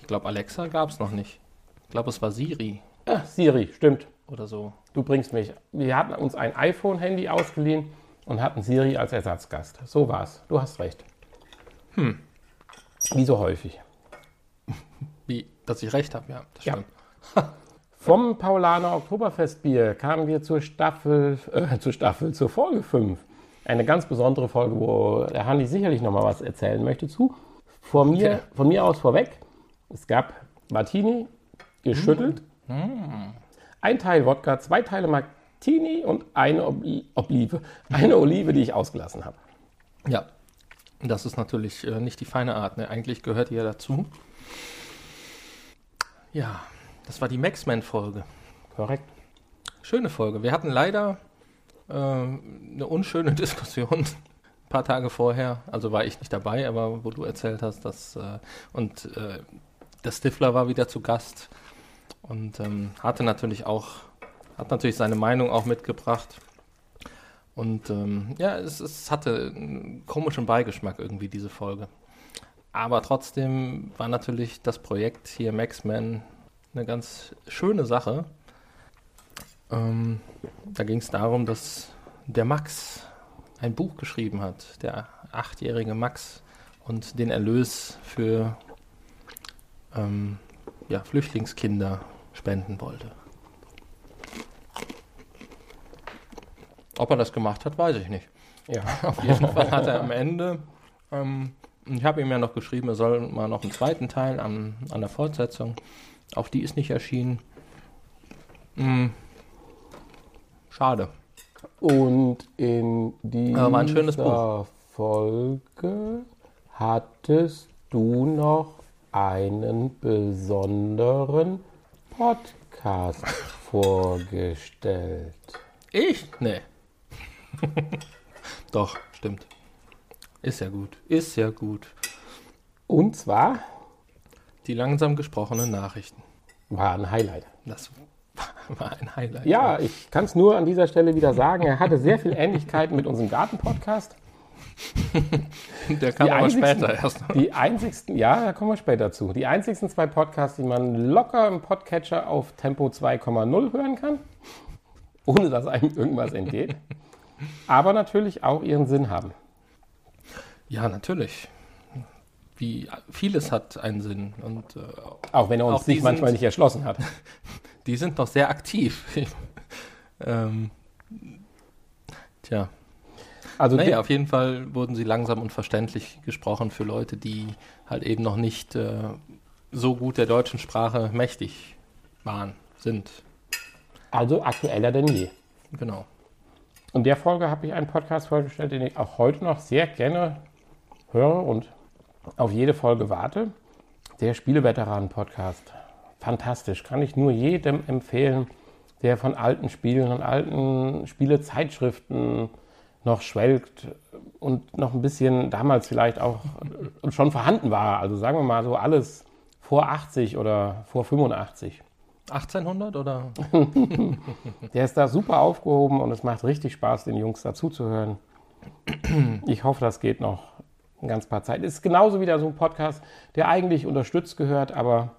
Ich glaube, Alexa gab es noch nicht. Ich glaube, es war Siri Ah, Siri, stimmt. oder so. Du bringst mich. Wir hatten uns ein iPhone-Handy ausgeliehen und hatten Siri als Ersatzgast. So war's. Du hast recht. Hm. Wie so häufig. Wie, dass ich recht habe, ja, das Ja. stimmt. Vom Paulaner Oktoberfestbier kamen wir zur Staffel, äh, zur Staffel, zur Folge 5. Eine ganz besondere Folge, wo der Hanni sicherlich noch mal was erzählen möchte zu. Vor mir, Okay. Von mir aus vorweg, es gab Martini, geschüttelt, ein Teil Wodka, zwei Teile Martini und eine Obli Olive. Eine Olive, die ich ausgelassen habe. Ja, das ist natürlich äh, nicht die feine Art. Ne? Eigentlich gehört die ja dazu. Ja, das war die Maxman-Folge. Korrekt. Schöne Folge. Wir hatten leider äh, eine unschöne Diskussion ein paar Tage vorher. Also war ich nicht dabei, aber wo du erzählt hast, dass äh, und äh, der Stifler war wieder zu Gast und ähm, hatte natürlich auch hat natürlich seine Meinung auch mitgebracht. Und ähm, ja, es, es hatte einen komischen Beigeschmack irgendwie diese Folge. Aber trotzdem war natürlich das Projekt hier Maxman eine ganz schöne Sache. Ähm, da ging es darum, dass der Max ein Buch geschrieben hat, der achtjährige Max, und den Erlös für ähm, ja, Flüchtlingskinder spenden wollte. Ob er das gemacht hat, weiß ich nicht. Ja. Auf jeden Fall hat er am Ende, ähm, ich habe ihm ja noch geschrieben, er soll mal noch einen zweiten Teil an, an der Fortsetzung. Auch die ist nicht erschienen. Hm. Schade. Und in Aber war ein schönes dieser Folge hattest du noch einen besonderen Podcast vorgestellt. Ich? Nee. Doch, stimmt. Ist ja gut. Ist ja gut. Und zwar Die langsam gesprochenen Nachrichten. War ein Highlight. Das war ein Highlight. Ja, ich kann es nur an dieser Stelle wieder sagen, er hatte sehr viel Ähnlichkeit mit unserem Garten-Podcast. Der kam Die aber später erst. Die einzigsten, ja, da kommen wir später zu. Die einzigsten zwei Podcasts, die man locker im Podcatcher auf Tempo 2,0 hören kann, ohne dass einem irgendwas entgeht. Aber natürlich auch ihren Sinn haben. Ja, natürlich. Wie vieles hat einen Sinn und äh, Auch wenn er uns sich manchmal sind- nicht erschlossen hat. die sind noch sehr aktiv. ähm, tja, Also naja, auf jeden Fall wurden sie langsam und verständlich gesprochen für Leute, die halt eben noch nicht äh, so gut der deutschen Sprache mächtig waren, sind. also aktueller denn je. Genau. In der Folge habe ich einen Podcast vorgestellt, den ich auch heute noch sehr gerne höre und auf jede Folge warte. Der Spieleveteranen-Podcast. Fantastisch. Kann ich nur jedem empfehlen, der von alten Spielen und alten Spielezeitschriften noch schwelgt und noch ein bisschen damals vielleicht auch schon vorhanden war. Also sagen wir mal so alles vor 80 oder vor 85. 1800 oder? Der ist da super aufgehoben und es macht richtig Spaß, den Jungs dazuzuhören. Ich hoffe, das geht noch ein ganz paar Zeit. Ist genauso wieder so ein Podcast, der eigentlich unterstützt gehört, aber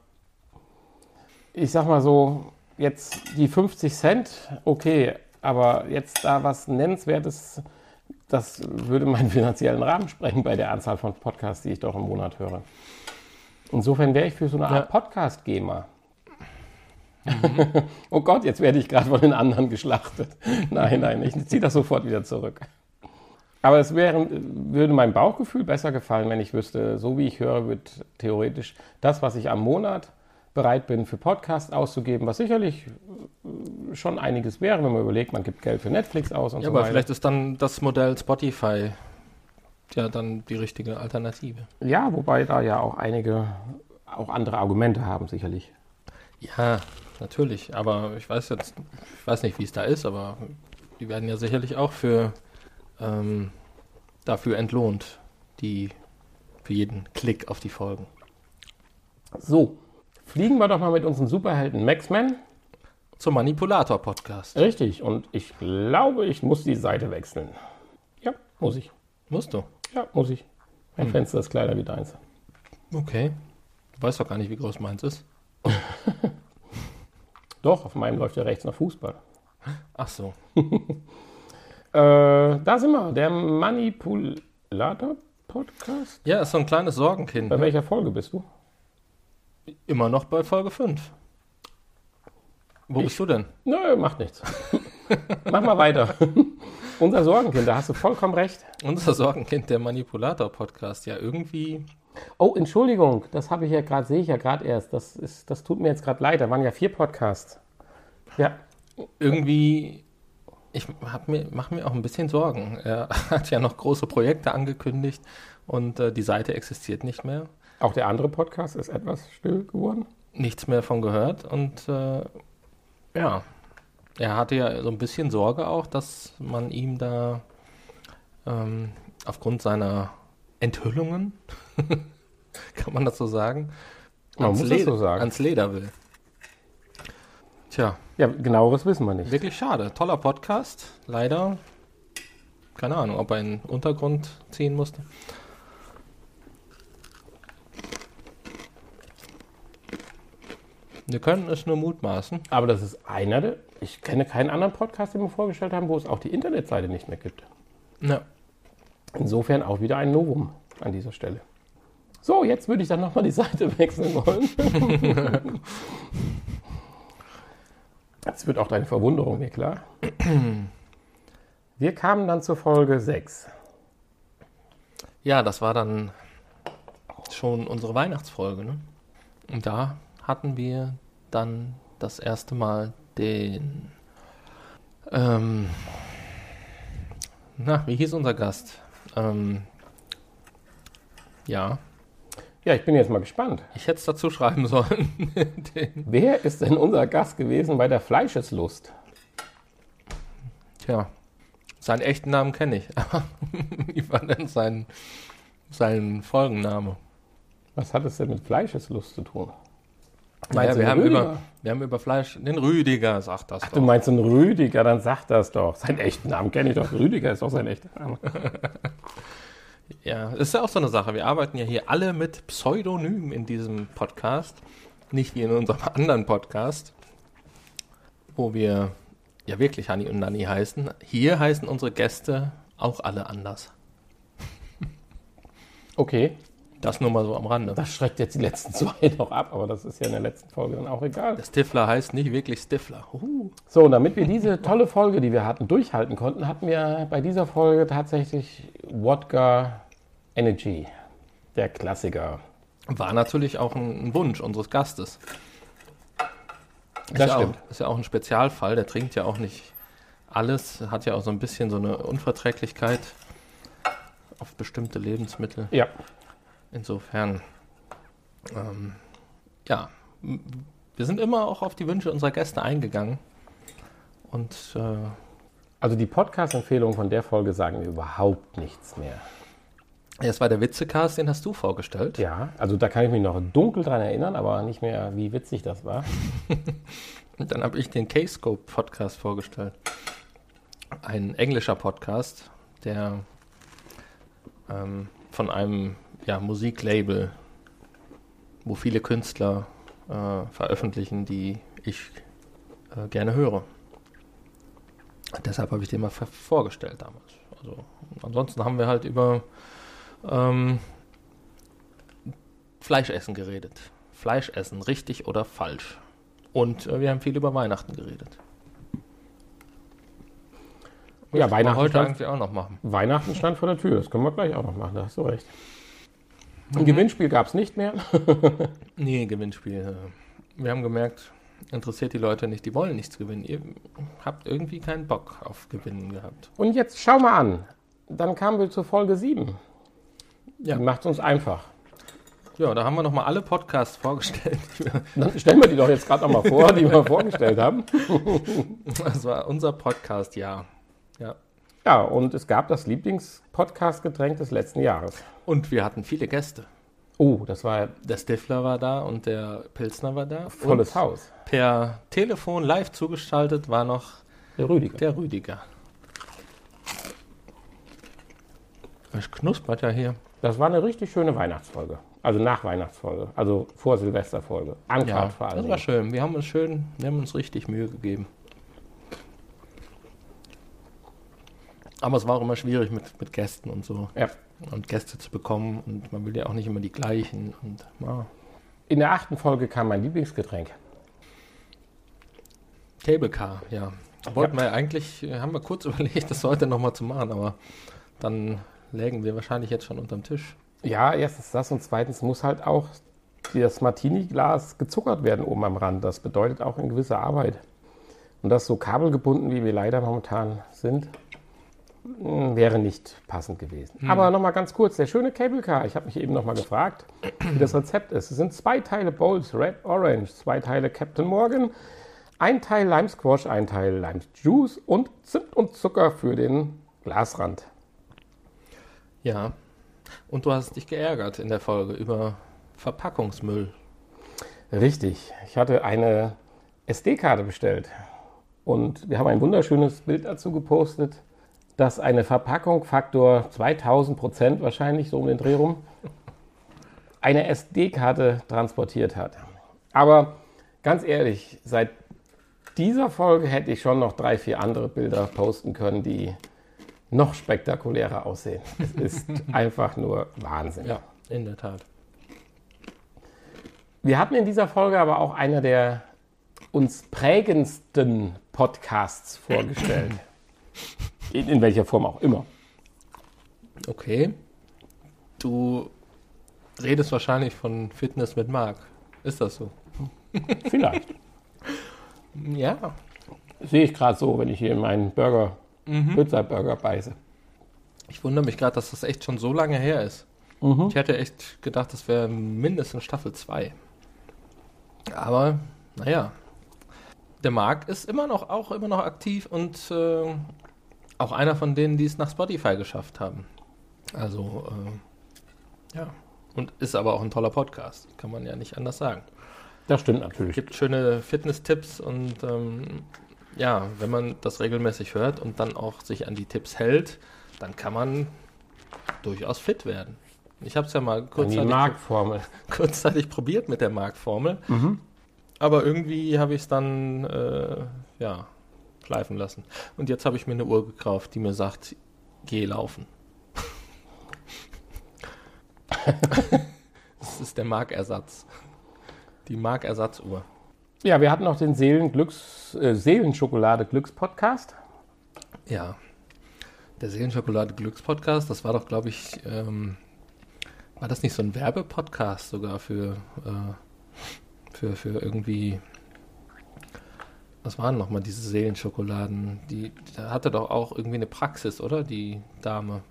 ich sag mal so, jetzt die 50 Cent, okay, aber jetzt da was Nennenswertes, das würde meinen finanziellen Rahmen sprengen bei der Anzahl von Podcasts, die ich doch im Monat höre. Insofern wäre ich für so eine Art Ja. Podcast-Gamer. oh Gott, jetzt werde ich gerade von den anderen geschlachtet. Nein, nein, ich ziehe das sofort wieder zurück. Aber es wäre, würde meinem Bauchgefühl besser gefallen, wenn ich wüsste, so wie ich höre, wird theoretisch das, was ich am Monat bereit bin für Podcast auszugeben, was sicherlich äh, schon einiges wäre, wenn man überlegt, man gibt Geld für Netflix aus und Ja, so aber weiter. vielleicht ist dann das Modell Spotify ja dann die richtige Alternative. Ja, wobei da ja auch einige auch andere Argumente haben, sicherlich. Ja, natürlich. Aber ich weiß jetzt, ich weiß nicht, wie es da ist, aber die werden ja sicherlich auch für ähm, dafür entlohnt, die für jeden Klick auf die Folgen. So, fliegen wir doch mal mit unseren Superhelden Maxman. Zum Manipulator-Podcast. Richtig, und ich glaube, ich muss die Seite wechseln. Ja, muss ich. Musst du. Ja, muss ich. Mein Fenster ist kleiner wie deins. Okay. Du weißt doch gar nicht, wie groß meins ist. Doch, auf meinem läuft ja rechts noch Fußball. Ach so. Äh, da sind wir, der Manipulator-Podcast. Ja, ist so ein kleines Sorgenkind. Bei welcher Folge bist du? Immer noch bei Folge 5. Wo Ich- bist du denn? Nö, macht nichts. Mach mal weiter. Unser Sorgenkind, da hast du vollkommen recht. Unser Sorgenkind, der Manipulator-Podcast. Ja, irgendwie. Oh, Entschuldigung, das habe ich ja gerade, sehe ich ja gerade erst. Das, ist, das tut mir jetzt gerade leid. Da waren ja vier Podcasts. Ja, irgendwie, ich mir, mache mir auch ein bisschen Sorgen. Er hat ja noch große Projekte angekündigt und äh, die Seite existiert nicht mehr. auch der andere Podcast ist etwas still geworden. Nichts mehr von gehört und äh, ja, er hatte ja so ein bisschen Sorge auch, dass man ihm da ähm, aufgrund seiner Enthüllungen, kann man das so sagen, Man muss das Leder, so sagen. ans Leder will. Tja, Ja, genaueres wissen wir nicht. Wirklich schade. Toller Podcast. Leider. Keine Ahnung, ob er in den Untergrund ziehen musste. Wir können es nur mutmaßen. Aber das ist einer der. Ich kenne keinen anderen Podcast, den wir vorgestellt haben, wo es auch die Internetseite nicht mehr gibt. Ja. Insofern auch wieder ein Novum an dieser Stelle. So, jetzt würde ich dann nochmal die Seite wechseln wollen. Jetzt wird auch deine Verwunderung mir klar. Wir kamen dann zur Folge 6. ja, das war dann schon unsere Weihnachtsfolge. Ne? Und da hatten wir dann das erste Mal den. Ähm, na, wie hieß unser Gast? Ähm, ja, Ja, ich bin jetzt mal gespannt. ich hätte es dazu schreiben sollen. Wer ist denn unser Gast gewesen bei der Fleischeslust? tja, seinen echten Namen kenne ich. Aber wie war denn sein, sein Folgenname? Was hat es denn mit Fleischeslust zu tun? Naja, du wir, haben Rüdiger? über, wir haben über Fleisch. Den Rüdiger, sagt das Du doch. meinst einen Rüdiger, dann sag das doch. Seinen echten Namen kenne ich doch. Rüdiger ist doch sein echter Name. Ja, ist ja auch so eine Sache. Wir arbeiten ja hier alle mit Pseudonym in diesem Podcast. Nicht wie in unserem anderen Podcast, wo wir ja wirklich Hani und Nani heißen. Hier heißen unsere Gäste auch alle anders. Okay, Das nur mal so am Rande. das schreckt jetzt die letzten zwei noch ab, aber das ist ja in der letzten Folge dann auch egal. Der Stifler heißt nicht wirklich Stifler. Uh. So, und damit wir diese tolle Folge, die wir hatten, durchhalten konnten, hatten wir bei dieser Folge tatsächlich Wodka Energy. Der Klassiker. War natürlich auch ein, ein Wunsch unseres Gastes. Ist Das ja stimmt. Auch, ist ja auch ein Spezialfall. Der trinkt ja auch nicht alles. Hat ja auch so ein bisschen so eine Unverträglichkeit auf bestimmte Lebensmittel. Ja, Insofern, ähm, ja, wir sind immer auch auf die Wünsche unserer Gäste eingegangen. Und äh, also die Podcast-Empfehlungen von der Folge sagen mir überhaupt nichts mehr. Das war der Witzecast, den hast du vorgestellt. Ja, also da kann ich mich noch dunkel dran erinnern, aber nicht mehr, wie witzig das war. Und dann habe ich den K-Scope Podcast vorgestellt. Ein englischer Podcast, der ähm, von einem ja, Musiklabel, wo viele Künstler äh, veröffentlichen, die ich äh, gerne höre. Deshalb habe ich den mal vorgestellt damals. Also, ansonsten haben wir halt über ähm, Fleischessen geredet. Fleischessen, richtig oder falsch. Und äh, wir haben viel über Weihnachten geredet. Ja, Weihnachten heute stand, eigentlich auch noch machen. Weihnachten stand vor der Tür. Das können wir gleich auch noch machen, da hast du recht. Ein Gewinnspiel gab es nicht mehr. Nee, Gewinnspiel. äh, Wir haben gemerkt, interessiert die Leute nicht, die wollen nichts gewinnen. Ihr habt irgendwie keinen Bock auf Gewinnen gehabt. Und jetzt schau mal an. Dann kamen wir zur Folge 7. Ja. Macht uns einfach. Ja, da haben wir nochmal alle Podcasts vorgestellt. Dann stellen wir die doch jetzt gerade noch mal vor, die wir vorgestellt haben. Das war unser Podcast, ja. Ja. Und es gab das Lieblings-Podcast-Getränk des letzten Jahres. Und wir hatten viele Gäste. Oh, das war Der Stifler war da und der Pilsner war da. volles und Haus. Per Telefon live zugeschaltet war noch Der Rüdiger. der Rüdiger. Es knuspert ja hier. Das war eine richtig schöne Weihnachtsfolge. Also nach Weihnachtsfolge. Also vor Silvesterfolge. Anfahrt Ja, vor das allem. war schön. Wir haben uns schön, wir haben uns richtig Mühe gegeben. Aber es war auch immer schwierig mit, mit Gästen und so. Ja. Und Gäste zu bekommen. Und man will ja auch nicht immer die gleichen. Und ja. In der achten Folge kam mein Lieblingsgetränk. Cable Car, ja. Wollten wir eigentlich, äh, haben wir kurz überlegt, das heute nochmal zu machen, aber dann lägen wir wahrscheinlich jetzt schon unterm Tisch. Ja, erstens das und zweitens muss halt auch das Martini-Glas gezuckert werden oben am Rand. Das bedeutet auch eine gewisse Arbeit. Und das so kabelgebunden, wie wir leider momentan sind, wäre nicht passend gewesen. Aber nochmal ganz kurz, der schöne Cable Car. Ich habe mich eben nochmal gefragt, wie das Rezept ist. Es sind zwei Teile Bowls Red Orange, zwei Teile Captain Morgan, ein Teil Lime Squash, ein Teil Lime Juice und Zimt und Zucker für den Glasrand. Ja. Und du hast dich geärgert in der Folge über Verpackungsmüll. Richtig. Ich hatte eine SD-Karte bestellt und wir haben ein wunderschönes Bild dazu gepostet, dass eine Verpackung Faktor 2000 Prozent wahrscheinlich so um den Dreh rum eine SD-Karte transportiert hat. Aber ganz ehrlich, seit dieser Folge hätte ich schon noch drei, vier andere Bilder posten können, die noch spektakulärer aussehen. Es ist einfach nur Wahnsinn. Ja, in der Tat. Wir hatten in dieser Folge aber auch einer der uns prägendsten Podcasts vorgestellt. In, in welcher Form auch immer. Okay. Du redest wahrscheinlich von Fitness mit Marc. Ist das so? Vielleicht. Ja. Sehe ich gerade so, wenn ich hier in meinen Burger, Pizza-Burger beiße. Ich wundere mich gerade, dass das echt schon so lange her ist. Ich hätte echt gedacht, das wäre mindestens Staffel 2. Aber, naja. Der Marc ist immer noch, auch immer noch aktiv und äh, auch einer von denen, die es nach Spotify geschafft haben. Also, äh, ja. Und ist aber auch ein toller Podcast. Kann man ja nicht anders sagen. Das stimmt natürlich. gibt schöne Fitness-Tipps und ähm, ja, wenn man das regelmäßig hört und dann auch sich an die Tipps hält, dann kann man durchaus fit werden. Ich habe es ja mal kurzzeitig, kurzzeitig probiert mit der Markformel, aber irgendwie habe ich es dann äh, ja, schleifen lassen. Und jetzt habe ich mir eine Uhr gekauft, die mir sagt, geh laufen. das ist der Markersatz. Die Markersatzuhr. Ja, wir hatten noch den Seelenglücks, äh, Seelenschokolade-Glücks-Podcast. Ja. Der Seelenschokolade Glückspodcast, das war doch, glaube ich, ähm, war das nicht so ein Werbepodcast sogar für, äh, für, für irgendwie, was waren nochmal diese Seelenschokoladen? Die, da hatte doch auch irgendwie eine Praxis, oder? Die Dame.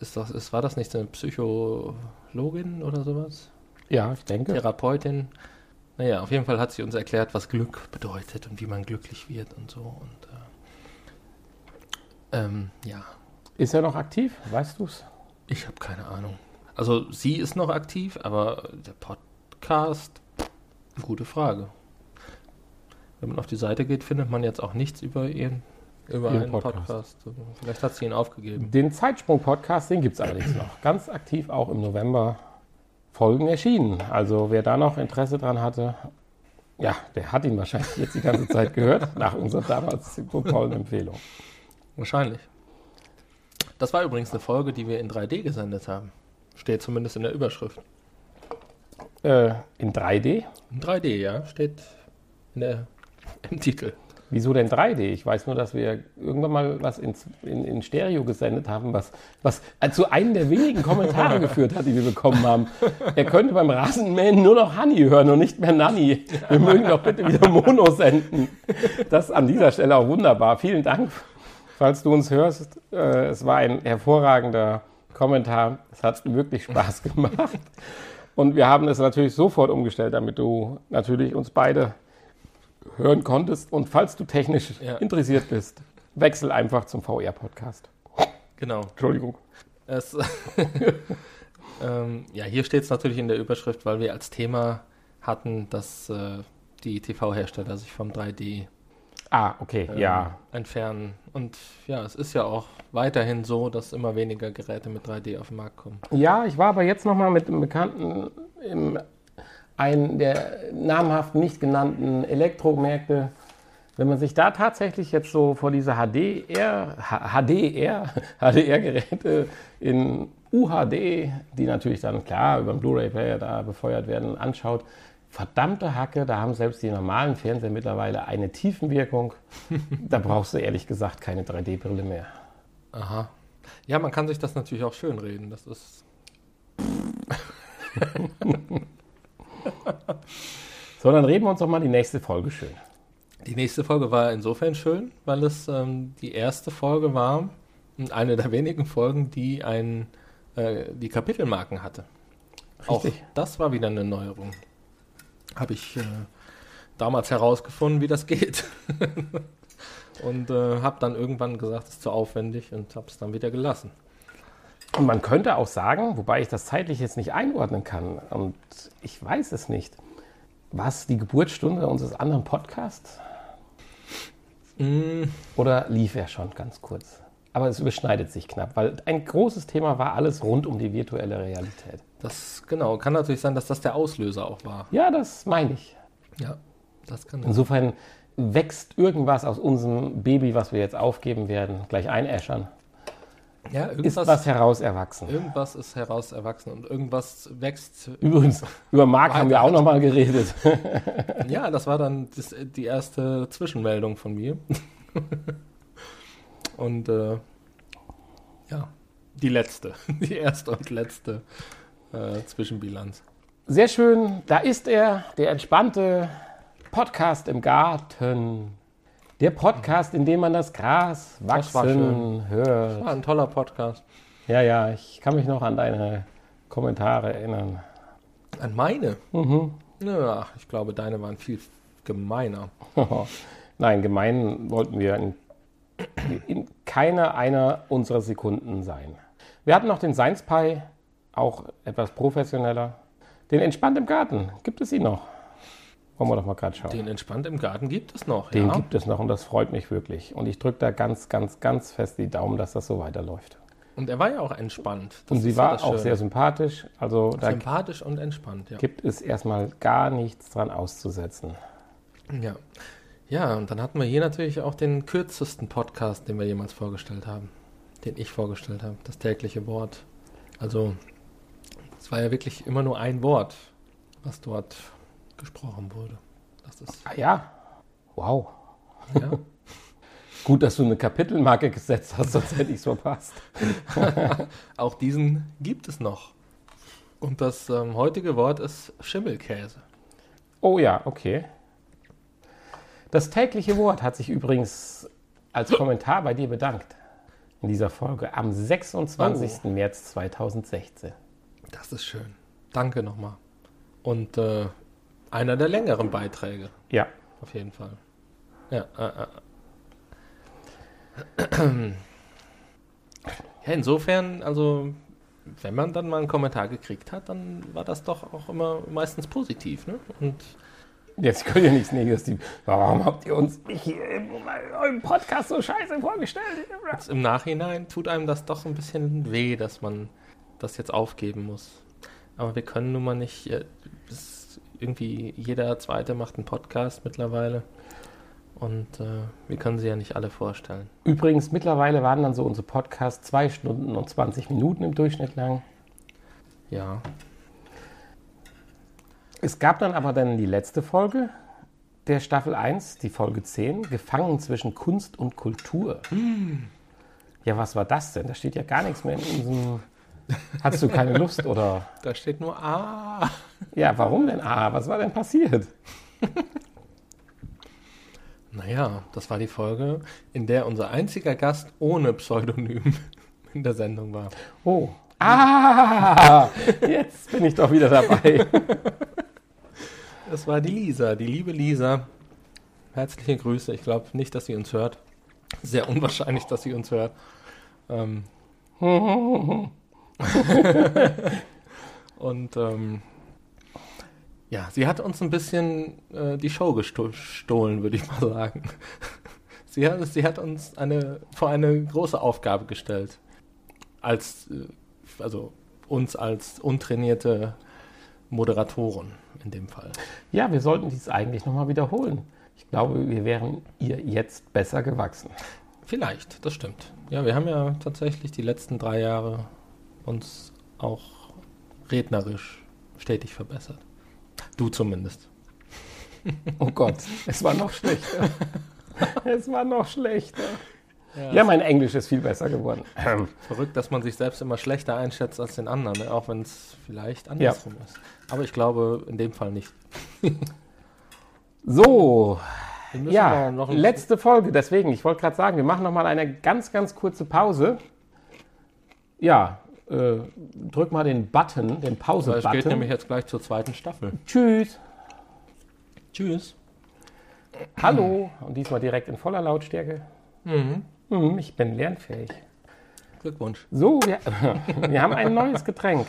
Ist das, ist, war das nicht so eine Psychologin oder sowas? Ja, ich denke. Therapeutin. Naja, auf jeden Fall hat sie uns erklärt, was Glück bedeutet und wie man glücklich wird und so. Und äh, ähm, ja, Ist er noch aktiv? Weißt du's? Ich habe keine Ahnung. Also sie ist noch aktiv, aber der Podcast, gute Frage. Wenn man auf die Seite geht, findet man jetzt auch nichts über ihren über Ihren einen Podcast. Podcast. Vielleicht hat sie ihn aufgegeben. Den Zeitsprung-Podcast, den gibt es allerdings noch. Ganz aktiv auch im November Folgen erschienen. Also wer da noch Interesse dran hatte, ja, der hat ihn wahrscheinlich jetzt die ganze Zeit gehört, nach unserer damals so tollen Empfehlung. Wahrscheinlich. Das war übrigens eine Folge, die wir in 3D gesendet haben. Steht zumindest in der Überschrift. Äh, in 3D? In 3D, ja. Steht in der, im Titel. Wieso denn 3D? Ich weiß nur, dass wir irgendwann mal was in, in, in Stereo gesendet haben, was, was zu einem der wenigen Kommentare geführt hat, die wir bekommen haben. Er könnte beim Rasenmähen nur noch Honey hören und nicht mehr Nanny. Wir mögen doch bitte wieder Mono senden. Das an dieser Stelle auch wunderbar. Vielen Dank, falls du uns hörst. Äh, Es war ein hervorragender Kommentar. Es hat wirklich Spaß gemacht. Und wir haben es natürlich sofort umgestellt, damit du natürlich uns beide hören konntest. Und falls du technisch Ja. interessiert bist, wechsel einfach zum VR-Podcast. Genau. Entschuldigung. Es, ähm, ja, hier steht es natürlich in der Überschrift, weil wir als Thema hatten, dass äh, die TV-Hersteller sich vom 3D Ah, okay, ähm, ja. entfernen. Und ja, es ist ja auch weiterhin so, dass immer weniger Geräte mit 3D auf den Markt kommen. Ja, ich war aber jetzt nochmal mit einem Bekannten im einen der namhaft nicht genannten Elektromärkte. Wenn man sich da tatsächlich jetzt so vor diese HDR, HDR, HDR-Geräte in UHD, die natürlich dann klar über den Blu-ray-Player da befeuert werden, anschaut, verdammte Hacke, da haben selbst die normalen Fernseher mittlerweile eine Tiefenwirkung. da brauchst du ehrlich gesagt keine 3D-Brille mehr. Aha. Ja, man kann sich das natürlich auch schön reden. Das ist. So, dann reden wir uns doch mal die nächste Folge schön. Die nächste Folge war insofern schön, weil es ähm, die erste Folge war und eine der wenigen Folgen, die ein, äh, die Kapitelmarken hatte. Auch Richtig. das war wieder eine Neuerung. Habe ich äh, damals herausgefunden, wie das geht. und äh, habe dann irgendwann gesagt, es ist zu aufwendig und habe es dann wieder gelassen. Und man könnte auch sagen, wobei ich das zeitlich jetzt nicht einordnen kann und ich weiß es nicht, was die Geburtsstunde unseres anderen Podcasts? Mm, Oder lief er schon ganz kurz? Aber es überschneidet sich knapp, weil ein großes Thema war alles rund um die virtuelle Realität. das genau kann natürlich sein, dass das der Auslöser auch war. Ja, das meine ich. Ja, das kann. Insofern wächst irgendwas aus unserem Baby, was wir jetzt aufgeben werden, gleich einäschern. Ja, Ist irgendwas, was heraus erwachsen. irgendwas ist heraus erwachsen und irgendwas wächst. Übrigens, über Marc haben wir auch noch mal geredet. Ja, das war dann das, die erste Zwischenmeldung von mir. und äh, ja, die letzte, die erste und letzte äh, Zwischenbilanz. Sehr schön, da ist er, der entspannte Podcast im Garten. Der Podcast, in dem man das Gras Das war wachsen hört. War ein toller Podcast. Ja, ja, ich kann mich noch an deine Kommentare erinnern. An meine? Mhm. Ja, ich glaube, deine waren viel gemeiner. Nein, gemein wollten wir in, in keiner einer unserer Sekunden sein. Wir hatten noch den Science Pie, auch etwas professioneller. Den Entspannt im Garten, gibt es ihn noch? Wollen wir doch mal gerade schauen. Den entspannt im Garten gibt es noch. Den ja. gibt es noch und das freut mich wirklich. Und ich drücke da ganz, ganz, ganz fest die Daumen, dass das so weiterläuft. Und er war ja auch entspannt. Das und sie ja war das auch sehr sympathisch. Also sympathisch und entspannt. Ja. gibt es erstmal gar nichts dran auszusetzen. ja. Ja, und dann hatten wir hier natürlich auch den kürzesten Podcast, den wir jemals vorgestellt haben. Den ich vorgestellt habe. Das tägliche Wort. Also, es war ja wirklich immer nur ein Wort, was dort gesprochen wurde. Das ist, Ah ja, wow. ja. Gut, dass du eine Kapitelmarke gesetzt hast, sonst hätte ich es verpasst. Auch diesen gibt es noch. Und das ähm, heutige Wort ist Schimmelkäse. Oh ja, okay. Das tägliche Wort hat sich übrigens als Kommentar bei dir bedankt in dieser Folge am 26. März 2016. Das ist schön. Danke nochmal. Und äh, einer der längeren Beiträge, Ja, auf jeden Fall. Ja, äh, äh. ja, insofern, also wenn man dann mal einen Kommentar gekriegt hat, dann war das doch auch immer meistens positiv. Ne? Und Jetzt könnt ihr nichts Negatives. Warum habt ihr uns hier im, im Podcast so scheiße vorgestellt? jetzt im Nachhinein tut einem das doch ein bisschen weh, dass man das jetzt aufgeben muss. Aber wir können nun mal nicht. äh, Irgendwie jeder Zweite macht einen Podcast mittlerweile. Und äh, wir können sie ja nicht alle vorstellen. Übrigens, mittlerweile waren dann so unsere Podcasts zwei Stunden und 20 Minuten im Durchschnitt lang. Ja, Es gab dann aber dann die letzte Folge der Staffel 1, die Folge 10, Gefangen zwischen Kunst und Kultur. Ja, was war das denn? Da steht ja gar nichts mehr in unserem. Hattest du keine Lust oder? da steht nur Ah. Ja, warum denn? Ah, was war denn passiert? Naja, das war die Folge, in der unser einziger Gast ohne Pseudonym in der Sendung war. Oh. Ah, jetzt bin ich doch wieder dabei. Das war die Lisa, die liebe Lisa. Herzliche Grüße. Ich glaube nicht, dass sie uns hört. Sehr unwahrscheinlich, dass sie uns hört. Ähm. Und ähm, ja, sie hat uns ein bisschen äh, die Show gesto- gestohlen, würde ich mal sagen. Sie hat, sie hat uns eine, vor eine große Aufgabe gestellt. Als, äh, also uns als untrainierte Moderatoren in dem Fall. Ja, wir sollten dies eigentlich nochmal wiederholen. Ich glaube, wir wären ihr jetzt besser gewachsen. Vielleicht, das stimmt. Ja, wir haben ja tatsächlich die letzten drei Jahre uns auch rednerisch stetig verbessert. Du zumindest. Oh Gott, es war noch schlechter. Es war noch schlechter. Ja, mein Englisch ist viel besser geworden. Ähm, Verrückt, dass man sich selbst immer schlechter einschätzt als den anderen, ne? auch wenn es vielleicht andersrum ist. Aber ich glaube in dem Fall nicht. So, ja, mal noch letzte Folge. Deswegen, ich wollte gerade sagen, wir machen nochmal eine ganz, ganz kurze Pause. Ja, äh, drück mal den Button, den Weil es geht Pause-Button. nämlich jetzt gleich zur zweiten Staffel. Tschüss. Tschüss. Hallo. Und diesmal direkt in voller Lautstärke. Mhm. Hm, ich bin lernfähig. Glückwunsch. So, wir, wir haben ein neues Getränk.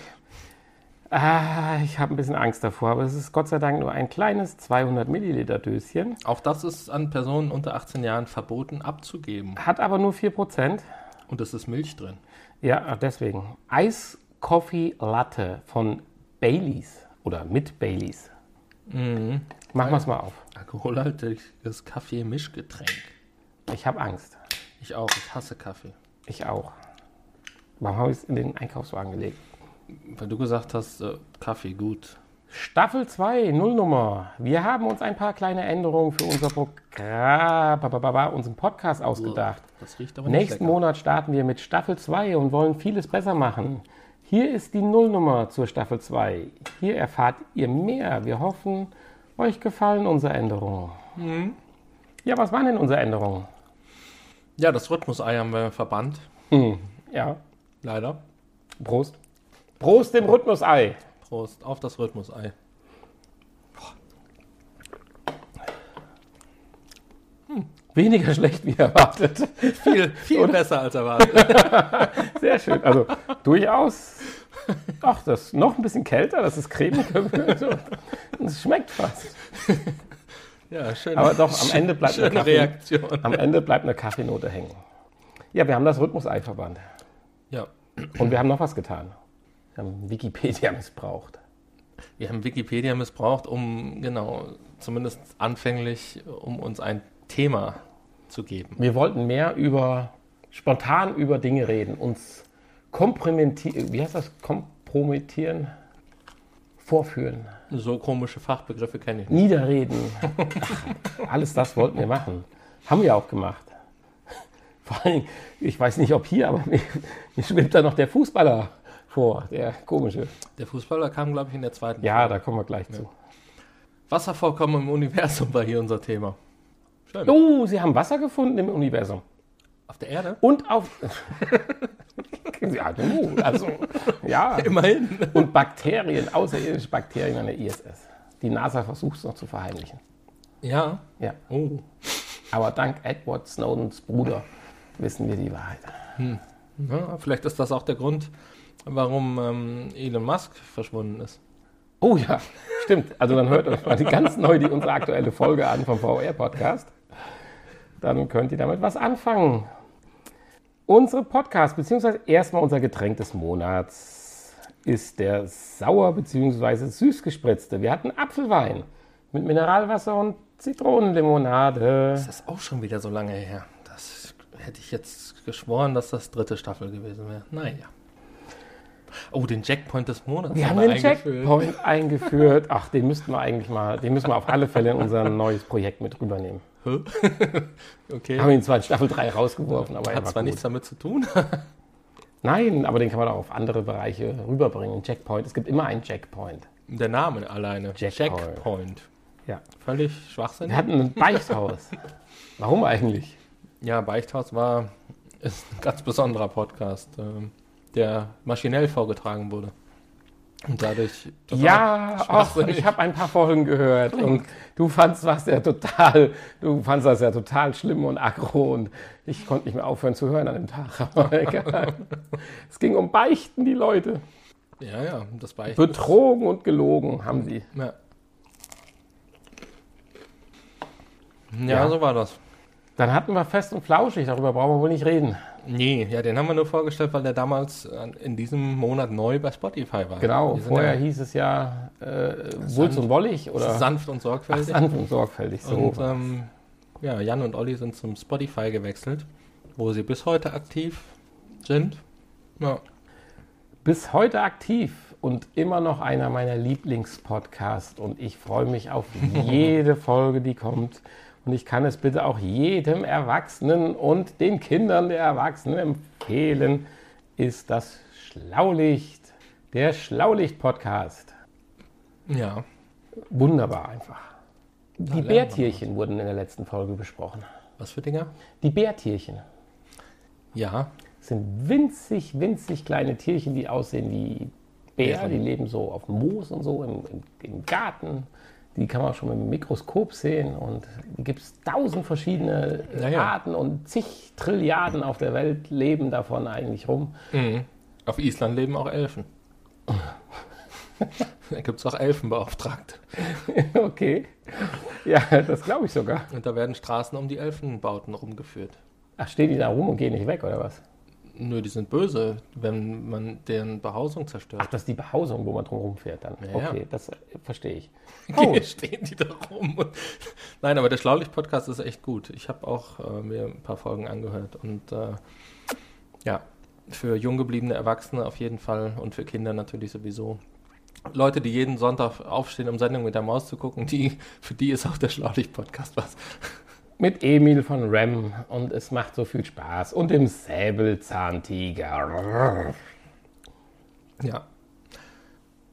Ah, ich habe ein bisschen Angst davor, aber es ist Gott sei Dank nur ein kleines 200 Milliliter Döschen. Auch das ist an Personen unter 18 Jahren verboten abzugeben. Hat aber nur 4%. Und es ist Milch drin. Ja, deswegen. Eis Coffee Latte von Baileys oder mit Baileys. Mhm. Machen wir es mal auf. Alkoholhaltiges Kaffee-Mischgetränk. Ich habe Angst. Ich auch, ich hasse Kaffee. Ich auch. Warum habe ich es in den Einkaufswagen gelegt? Weil du gesagt hast, äh, Kaffee gut. Staffel 2, Nullnummer. Wir haben uns ein paar kleine Änderungen für unser Programm, unseren Podcast ausgedacht. Das riecht aber nicht Nächsten lecker. Monat starten wir mit Staffel 2 und wollen vieles besser machen. Hier ist die Nullnummer zur Staffel 2. Hier erfahrt ihr mehr. Wir hoffen, euch gefallen unsere Änderungen. Mhm. Ja, was waren denn unsere Änderungen? Ja, das Rhythmusei haben wir verbannt. Hm, ja, Leider. Prost. Prost dem Rhythmusei. Prost auf das Rhythmusei. Weniger schlecht wie erwartet. Viel, viel besser als erwartet. Sehr schön. Also durchaus. Ach, das ist noch ein bisschen kälter, das ist cremig. Es schmeckt fast. Ja, schön. Aber doch, am Ende bleibt eine Schöne Kaffee, Reaktion. am Ende bleibt eine Kaffeenote hängen. Ja, wir haben das Rhythmusei verbannt. Ja, Und wir haben noch was getan. Wir haben Wikipedia missbraucht. wir haben Wikipedia missbraucht, um, genau, zumindest anfänglich, um uns ein Thema zu geben. Wir wollten mehr über, spontan über Dinge reden, uns kompromittieren, wie heißt das, kompromittieren, vorführen, So komische Fachbegriffe kenne ich nicht. niederreden. Ach, alles das wollten wir machen. Haben wir auch gemacht. Vor allem, ich weiß nicht, ob hier, aber mir, mir schwimmt da noch der Fußballer vor, der komische. Der Fußballer kam, glaube ich, in der zweiten. Ja, da kommen wir gleich zu. Wasservorkommen im Universum war hier unser Thema. Schön. Oh, sie haben Wasser gefunden im Universum. Auf der Erde? Und auf. ja, du, also, ja. Immerhin. Und Bakterien, außerirdische Bakterien an der ISS. Die NASA versucht es noch zu verheimlichen. Ja. Ja. Oh. Aber dank Edward Snowdens Bruder wissen wir die Wahrheit. Ja, vielleicht ist das auch der Grund, warum ähm, Elon Musk verschwunden ist. Oh ja, stimmt. Also dann hört euch mal die ganz neu die unsere aktuelle Folge an vom VR-Podcast. Dann könnt ihr damit was anfangen. Unsere Podcast, beziehungsweise erstmal unser Getränk des Monats, ist der sauer bzw. süß gespritzte. Wir hatten Apfelwein mit Mineralwasser und Zitronenlimonade. Das ist auch schon wieder so lange her. Das hätte ich jetzt geschworen, dass das dritte Staffel gewesen wäre. Naja. Oh, den Jackpoint des Monats. Wir haben den Jackpoint eingeführt. Ach, den müssten wir eigentlich mal, den müssen wir auf alle Fälle in unser neues Projekt mit rübernehmen. okay. Haben ihn zwar in Staffel 3 rausgeworfen, aber er Hat war zwar gut. nichts damit zu tun. Nein, aber den kann man auch auf andere Bereiche rüberbringen. Jackpoint, es gibt immer einen Jackpoint. Der Name alleine. Jackpoint. Jackpoint. Ja. Völlig Wir schwachsinnig. hatten ein Beichthaus. Warum eigentlich? Ja, Beichthaus war ist ein ganz besonderer Podcast, ähm, der maschinell vorgetragen wurde. Und dadurch. Ja, ach, schwachsinnig. ich habe ein paar Folgen gehört und du fandst was ja total, du fandst das ja total schlimm und aggro und ich konnte nicht mehr aufhören zu hören an dem Tag. Aber egal. es ging um Beichten, die Leute. Ja, ja, das Beichten. Betrogen und gelogen haben sie. Ja. Ja, Ja. so war das. Dann hatten wir fest und flauschig, darüber brauchen wir wohl nicht reden. Nee, ja, den haben wir nur vorgestellt, weil der damals äh, in diesem Monat neu bei Spotify war. Genau, vorher ja hieß es ja äh, Wulz und Wollig oder sanft und Ach, sorgfältig. sanft und sorgfältig. So. Und ähm, ja, Jan und Olli sind zum Spotify gewechselt, wo sie bis heute aktiv sind. Ja, Bis heute aktiv und immer noch einer meiner Lieblingspodcasts und ich freue mich auf jede Folge, die kommt. Und ich kann es bitte auch jedem Erwachsenen und den Kindern der Erwachsenen empfehlen, ist das Schlaulicht, der Schlaulicht-Podcast. ja. Wunderbar einfach. Die lernt man Bärtierchen wurden in der letzten Folge besprochen. Was für Dinger? Die Bärtierchen Ja, sind winzig, winzig kleine Tierchen, die aussehen wie Bär. Bären. Die leben so auf Moos und so im, im, im Garten. Die kann man schon mit dem Mikroskop sehen. Und gibt es tausend verschiedene äh, Ja, ja. Arten und zig Trilliarden auf der Welt leben davon eigentlich rum. mhm. auf Island leben auch Elfen. da gibt es auch Elfenbeauftragte. okay. Ja, das glaube ich sogar. Und da werden Straßen um die Elfenbauten rumgeführt. Ach, stehen die da rum und gehen nicht weg, oder was? Nö, die sind böse, wenn man deren Behausung zerstört. Ach, das ist die Behausung, wo man drum rumfährt dann. Ja, ja. okay, das äh, verstehe ich. Oh, Hier stehen die da rum. Und Nein, aber der Schlaulicht-Podcast ist echt gut. Ich habe auch äh, mir ein paar Folgen angehört. Und äh, ja, für jung gebliebene Erwachsene auf jeden Fall und für Kinder natürlich sowieso. Leute, die jeden Sonntag aufstehen, um Sendung mit der Maus zu gucken, die, für die ist auch der Schlaulicht-Podcast was. Mit Emil von Rem und es macht so viel Spaß. Und dem Säbelzahntiger. Ja,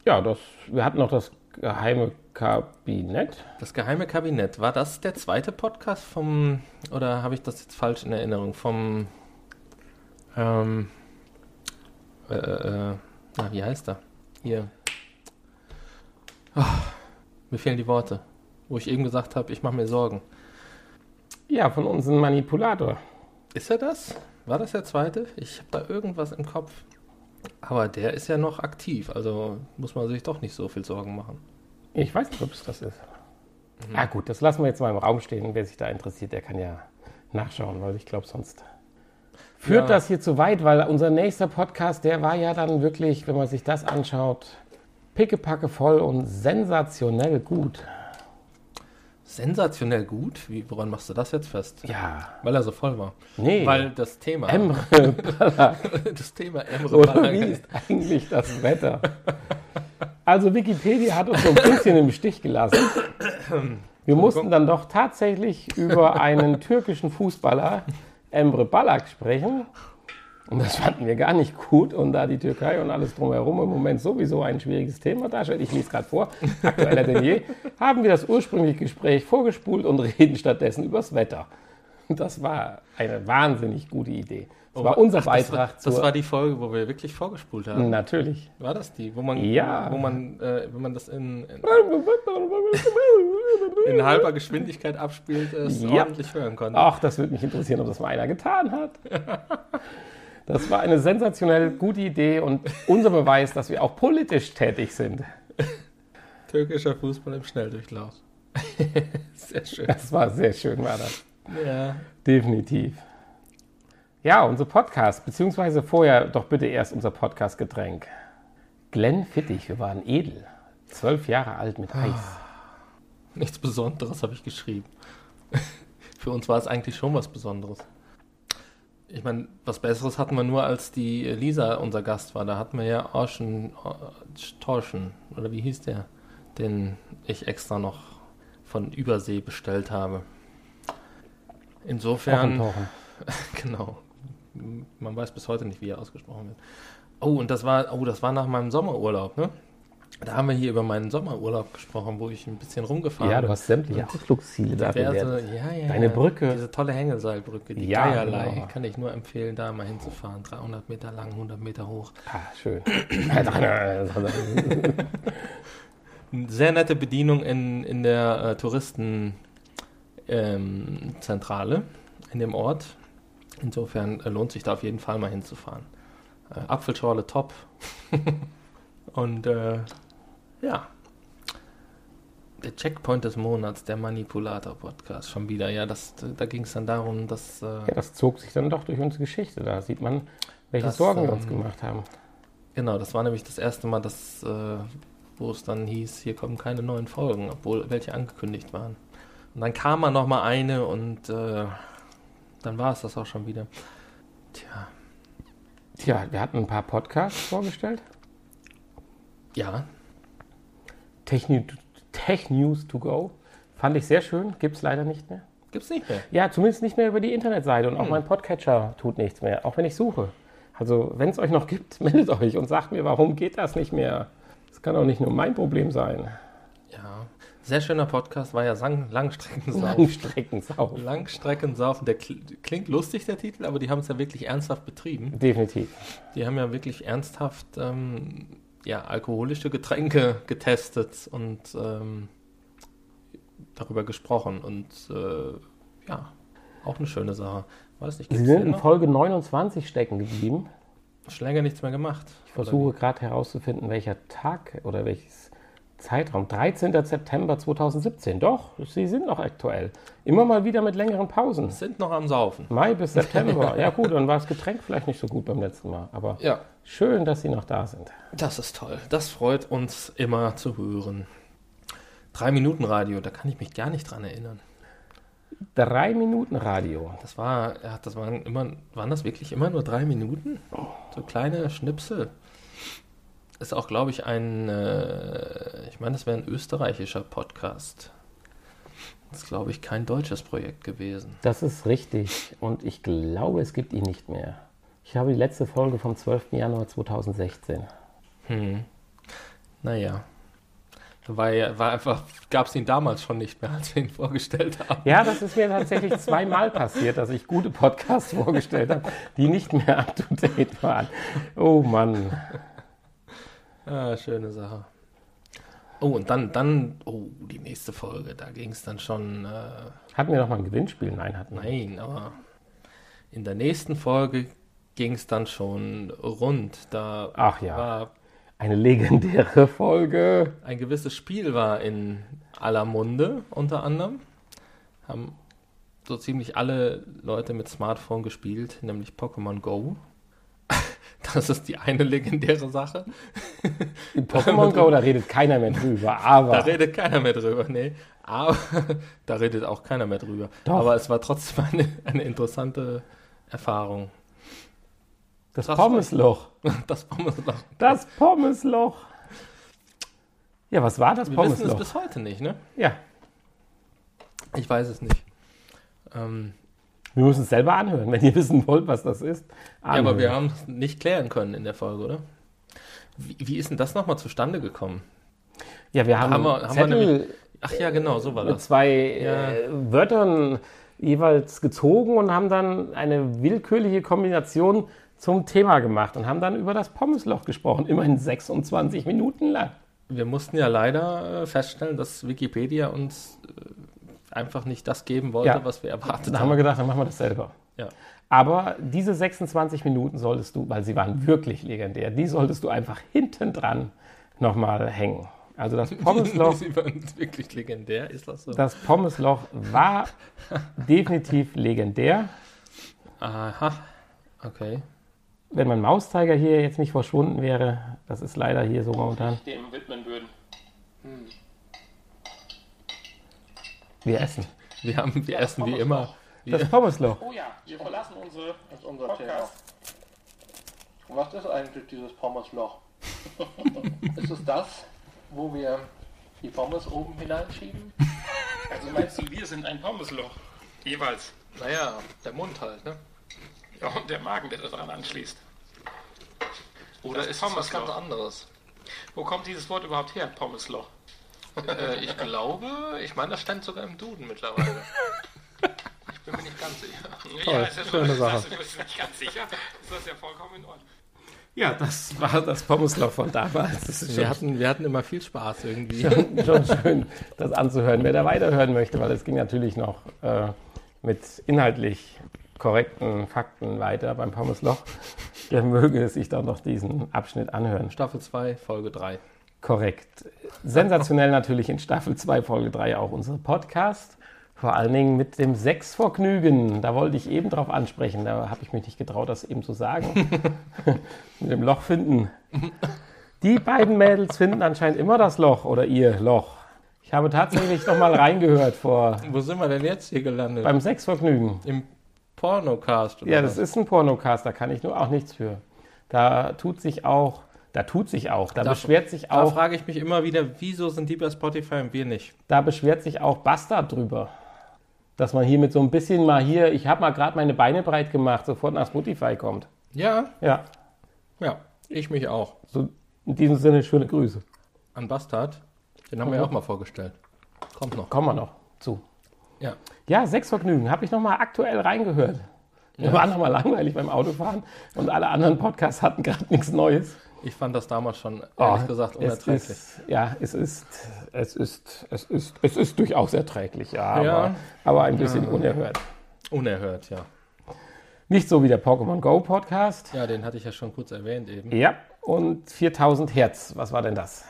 Ja, das, wir hatten noch das geheime Kabinett. das geheime Kabinett. War das der zweite Podcast vom, oder habe ich das jetzt falsch in Erinnerung? Vom, ähm, äh, äh, na, wie heißt er? Hier. Ah, mir fehlen die Worte. Wo ich eben gesagt habe, ich mache mir Sorgen. Ja, von unserem Manipulator. Ist er das? War das der zweite? Ich habe da irgendwas im Kopf. Aber der ist ja noch aktiv, also muss man sich doch nicht so viel Sorgen machen. Ich weiß nicht, ob es das ist. Ah gut, das lassen wir jetzt mal im Raum stehen. Wer sich da interessiert, der kann ja nachschauen, weil ich glaube, sonst führt Ja. das hier zu weit, weil unser nächster Podcast, der war ja dann wirklich, wenn man sich das anschaut, pickepacke voll und sensationell gut. Sensationell gut. Wie, woran machst du das jetzt fest? Ja, Weil er so voll war. nee. Weil das Thema, Emre das Thema Emre Oder Ballack wie ist. eigentlich das Wetter? Also Wikipedia hat uns so ein bisschen im Stich gelassen. Wir mussten dann doch tatsächlich über einen türkischen Fußballer, Emre Ballack, sprechen. Und das fanden wir gar nicht gut. Und da die Türkei und alles drumherum im Moment sowieso ein schwieriges Thema darstellt, ich lese gerade vor, aktueller denn je, haben wir das ursprüngliche Gespräch vorgespult und reden stattdessen übers Wetter. Und das war eine wahnsinnig gute Idee. Das war unser Ach, das war, Beitrag das war die Folge, wo wir wirklich vorgespult haben. Natürlich. War das die? Wo man, Ja. wo man, äh, wenn man das in, in, in halber Geschwindigkeit abspielt, es Ja. ordentlich hören konnte. Ach, das würde mich interessieren, ob das mal einer getan hat. Das war eine sensationell gute Idee und unser Beweis, dass wir auch politisch tätig sind. Türkischer Fußball im Schnelldurchlauf. sehr schön. Das war sehr schön, war das. Ja. Definitiv. Ja, unser Podcast, beziehungsweise vorher doch bitte erst unser Podcast-Getränk. Glenn Fittich, wir waren edel. Zwölf Jahre alt mit Eis. Nichts Besonderes habe ich geschrieben. Für uns war es eigentlich schon was Besonderes. Ich meine, was Besseres hatten wir nur, als die Lisa unser Gast war. Da hatten wir ja Orschen, Torschen, oder wie hieß der, den ich extra noch von Übersee bestellt habe. Insofern. Genau. Man weiß bis heute nicht, wie er ausgesprochen wird. Oh, und das war, oh, das war nach meinem Sommerurlaub, ne? Da haben wir hier über meinen Sommerurlaub gesprochen, wo ich ein bisschen rumgefahren bin. Ja, du hast sämtliche Ausflugsziele da diverse, ja, ja, Deine. Brücke. Diese tolle Hängeseilbrücke, die Ja, Geierlei, genau. kann ich nur empfehlen, da mal hinzufahren. 300 Meter lang, 100 Meter hoch. Ah, schön. Sehr nette Bedienung in, in der äh, Touristenzentrale ähm, in dem Ort. Insofern äh, lohnt sich da auf jeden Fall mal hinzufahren. Äh, Apfelschorle top. Und äh, ja. Der Checkpoint des Monats, der Manipulator-Podcast, schon wieder. Ja, das, da ging es dann darum, dass. Äh, ja, das zog sich dann doch durch unsere Geschichte. Da sieht man, welche Das, Sorgen wir uns ähm, gemacht haben. Genau, das war nämlich das erste Mal, dass, äh, wo es dann hieß, hier kommen keine neuen Folgen, obwohl welche angekündigt waren. Und dann kam mal noch mal eine und äh, dann war es das auch schon wieder. Tja, Tja, wir hatten ein paar Podcasts vorgestellt. ja, Techni Tech News to go. Fand ich sehr schön. Gibt es leider nicht mehr. gibt's nicht mehr. Ja, zumindest nicht mehr über die Internetseite. Und auch Hm. mein Podcatcher tut nichts mehr, auch wenn ich suche. Also, wenn es euch noch gibt, meldet euch und sagt mir, warum geht das nicht mehr? Das kann doch nicht nur mein Problem sein. Ja, sehr schöner Podcast, war ja Langstreckensaufen. Langstreckensau. Langstreckensaufen, der kl klingt lustig, der Titel, aber die haben es ja wirklich ernsthaft betrieben. Definitiv. Die haben ja wirklich ernsthaft ähm, ja, alkoholische Getränke getestet und ähm, darüber gesprochen. Und äh, ja, auch eine schöne Sache. Weiß nicht, Sie sind in noch? Folge 29 stecken geblieben. Schon länger nichts mehr gemacht. Ich versuche gerade herauszufinden, welcher Tag oder welches Zeitraum. 13. September 2017. Doch, Sie sind noch aktuell. Immer mal wieder mit längeren Pausen. Sind noch am Saufen. Mai bis September. Ja gut, dann war das Getränk vielleicht nicht so gut beim letzten Mal. Aber Ja, schön, dass Sie noch da sind. das ist toll. Das freut uns immer zu hören. Drei Minuten Radio, da kann ich mich gar nicht dran erinnern. Drei Minuten Radio. Das war, ja, das waren immer, waren das wirklich immer nur drei Minuten? So kleine Schnipsel. Ist auch, glaube ich, ein, äh, ich meine, das wäre ein österreichischer Podcast. Das ist, glaube ich, kein deutsches Projekt gewesen. Das ist richtig. Und ich glaube, es gibt ihn nicht mehr. Ich habe die letzte Folge vom 12. Januar 2016. Hm. Naja. War, ja- war einfach, gab es ihn damals schon nicht mehr, als wir ihn vorgestellt haben. Ja, das ist mir tatsächlich zweimal passiert, dass ich gute Podcasts vorgestellt habe, die nicht mehr up to date waren. Oh Mann. Ah, schöne Sache. Oh, und dann, dann, oh, die nächste Folge, da ging es dann schon, äh, Hatten wir noch mal ein Gewinnspiel? Nein, hatten wir. Nein, aber in der nächsten Folge ging es dann schon rund. Da Ach ja. war Eine legendäre Folge. ein gewisses Spiel war in aller Munde unter anderem. Haben so ziemlich alle Leute mit Smartphone gespielt, nämlich Pokémon Go. Das ist die eine legendäre Sache. In Pokémon Go, da redet keiner mehr drüber. Da Aber redet keiner mehr drüber, nee. Aber da redet auch keiner mehr drüber. Doch. Aber es war trotzdem eine, eine interessante Erfahrung. Das Pommesloch. Das Pommesloch. Das Pommesloch. Ja, was war das Wir wissen es Pommesloch? bis heute nicht, ne? Ja, Ich weiß es nicht. Ähm, wir müssen es selber anhören, wenn ihr wissen wollt, was das ist. ja, aber Anhören. wir haben es nicht klären können in der Folge, oder? Wie, wie ist denn das nochmal zustande gekommen? Ja, wir haben, Haben wir- haben wir Zettel nämlich- Ach ja, genau, so war mit das. zwei Ja. äh, Wörtern jeweils gezogen und haben dann eine willkürliche Kombination zum Thema gemacht und haben dann über das Pommesloch gesprochen. Immerhin 26 Minuten lang. Wir mussten ja leider äh, feststellen, dass Wikipedia uns äh, einfach nicht das geben wollte, Ja. was wir erwartet Da haben wir haben. gedacht, dann machen wir das selber. Ja. Aber diese 26 Minuten solltest du, weil sie waren wirklich legendär, die solltest du einfach hinten dran nochmal hängen. Also das Pommesloch, Sie waren wirklich legendär, ist das so? das Pommesloch war definitiv legendär. Aha. Okay. Wenn mein Mauszeiger hier jetzt nicht verschwunden wäre, das ist leider hier so momentan. Dem widmen würden. Wir essen. Wir, haben, wir essen wie immer. Das Pommesloch. Oh ja, wir verlassen unsere, das ist unser Thema. Was ist eigentlich dieses Pommesloch? ist es das, wo wir die Pommes oben hineinschieben? Also meinst du, wir sind ein Pommesloch? Jeweils. Naja, der Mund halt, ne? Ja, und der Magen, der daran anschließt. Oder Das ist es was Pommesloch. ganz anderes? Wo kommt dieses Wort überhaupt her, Pommesloch? äh, ich glaube, ich meine, das stand sogar im Duden mittlerweile. Ich bin mir nicht ganz sicher. Toll, ist ja schöne schon- Sache. Du bist nicht ganz sicher. Ist das ja vollkommen in Ordnung. Ja, das war das Pommesloch von damals. Das ist Wir hatten, wir hatten immer viel Spaß irgendwie. schon, schon schön, das anzuhören. Wer da weiterhören möchte, weil es ging natürlich noch äh, mit inhaltlich korrekten Fakten weiter beim Pommesloch, der möge sich doch noch diesen Abschnitt anhören. Staffel 2, Folge 3. Korrekt. Sensationell natürlich in Staffel 2, Folge 3 auch unser Podcast. Vor allen Dingen mit dem Sexvergnügen. Da wollte ich eben drauf ansprechen. Da habe ich mich nicht getraut, das eben zu sagen. mit dem Loch finden. Die beiden Mädels finden anscheinend immer das Loch oder ihr Loch. Ich habe tatsächlich noch mal reingehört vor Wo sind wir denn jetzt hier gelandet? beim Sexvergnügen. Im Pornocast oder Ja, das was? ist ein Pornocast, da kann ich nur auch nichts für. Da tut sich auch, da tut sich auch, da Da- beschwert sich Da auch frage ich mich immer wieder, wieso sind die bei Spotify und wir nicht? Da beschwert sich auch Bastard drüber. Dass man hier mit so ein bisschen mal hier, ich habe mal gerade meine Beine breit gemacht, sofort nach Spotify kommt. Ja, Ja, ja, ich mich auch. so in diesem Sinne schöne Grüße. An Bastard, den haben wir Mhm. ja auch mal vorgestellt. Kommt noch. Kommen wir noch zu. Ja. Ja, Sexvergnügen, habe ich noch mal aktuell reingehört. Wir waren noch mal langweilig beim Autofahren und alle anderen Podcasts hatten gerade nichts Neues. Ich fand das damals schon, ehrlich Oh, gesagt, es unerträglich. ist, ja, es ist, es ist, es ist, es ist durchaus erträglich, ja, aber, Ja. aber ein bisschen unerhört. Unerhört, ja. Nicht so wie der Pokémon Go Podcast. Ja, den hatte ich ja schon kurz erwähnt eben. Ja, und 4000 Hertz, was war denn das?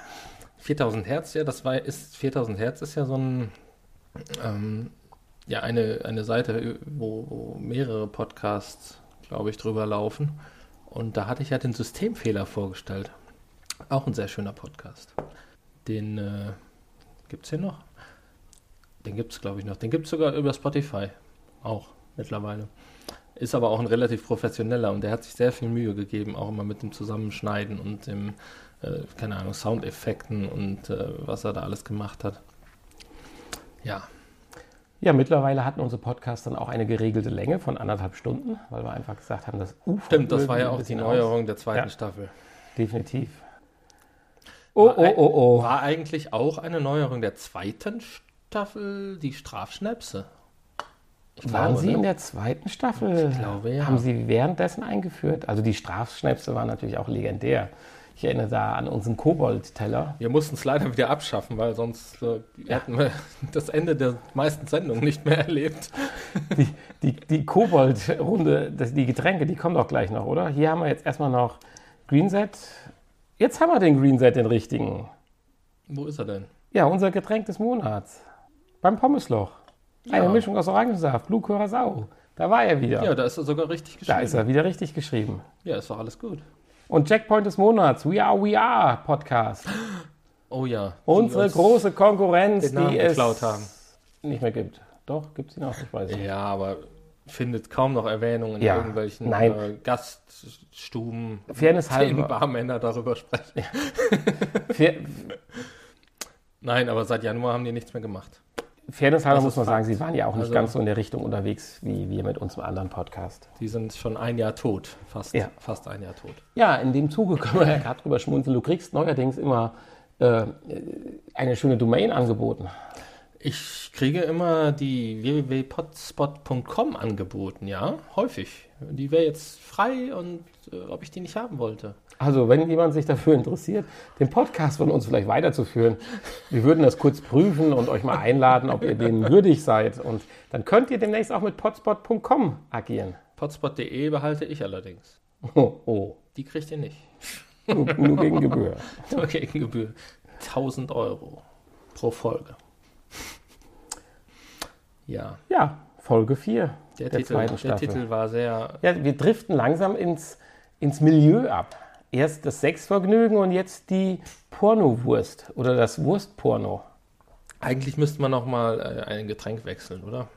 4000 Hertz, ja, das war, ist, 4000 Hertz ist ja so ein, ähm, ja, eine, eine Seite, wo, wo mehrere Podcasts, glaube ich, drüber laufen. Und da hatte ich ja den Systemfehler vorgestellt. Auch ein sehr schöner Podcast. Den äh, gibt es hier noch? Den gibt es, glaube ich, noch. Den gibt es sogar über Spotify. Auch mittlerweile. Ist aber auch ein relativ professioneller und der hat sich sehr viel Mühe gegeben, auch immer mit dem Zusammenschneiden und dem, äh, keine Ahnung, Soundeffekten und äh, was er da alles gemacht hat. Ja, Ja, mittlerweile hatten unsere Podcasts dann auch eine geregelte Länge von anderthalb Stunden, weil wir einfach gesagt haben, das ufert stimmt, das war ja auch die Neuerung der zweiten Ja. Staffel. Aus. Definitiv. Oh, oh, oh, oh. War eigentlich auch eine Neuerung der zweiten Staffel die Strafschnäpse? Ich Waren glaube, Sie ne? in der zweiten Staffel? Ich glaube, ja. Haben Sie währenddessen eingeführt? Also die Strafschnäpse waren natürlich auch legendär. Ich erinnere da an unseren Kobold-Teller. Wir mussten es leider wieder abschaffen, weil sonst äh, hätten wir das Ende der meisten Sendungen nicht mehr erlebt. Die, die, die Kobold-Runde, die Getränke, die kommen doch gleich noch, oder? Hier haben wir jetzt erstmal noch Greenset. Jetzt haben wir den Greenset, den richtigen. Wo ist er denn? Ja, unser Getränk des Monats. Beim Pommesloch. Eine Ja. Mischung aus Orangensaft, Blue Curacao. Da war er wieder. Ja, da ist er sogar richtig da geschrieben. ist er wieder richtig geschrieben. Ja, ist doch alles gut. Und Checkpoint des Monats, We Are, We Are Podcast. Oh ja. Unsere uns- große Konkurrenz, die es haben. nicht mehr gibt. Doch, gibt sie noch, ich weiß nicht. Ja, aber findet kaum noch Erwähnung in Ja, irgendwelchen. Äh, Gaststuben, Fairness halber, Barmänner darüber sprechen. Fair, Nein, aber seit Januar haben die nichts mehr gemacht. Fairness halber muss man Fakt. sagen, sie waren ja auch nicht Also- ganz so in der Richtung unterwegs wie wir mit unserem anderen Podcast. Die sind schon ein Jahr tot. Fast, Ja. fast ein Jahr tot. Ja, in dem Zuge können wir ja gerade drüber schmunzeln. Du kriegst neuerdings immer äh, eine schöne Domain angeboten. Ich kriege immer die www.potspot.com angeboten, ja, häufig. Die wäre jetzt frei und äh, ob ich die nicht haben wollte. Also, wenn jemand sich dafür interessiert, den Podcast von uns vielleicht weiterzuführen, wir würden das kurz prüfen und euch mal einladen, ob ihr denen würdig seid. Und dann könnt ihr demnächst auch mit potspot.com agieren. Potspot.de behalte ich allerdings. Oh, oh. Die kriegt ihr nicht. Nur, nur gegen Gebühr. Nur gegen Gebühr. 1000 Euro pro Folge. Ja, Ja, Folge 4 der, der, Titel, der. Titel war sehr. Ja, wir driften langsam ins, ins Milieu ab. Erst das Sexvergnügen und jetzt die Pornowurst oder das Wurstporno. Eigentlich müsste man noch mal äh, ein Getränk wechseln, oder?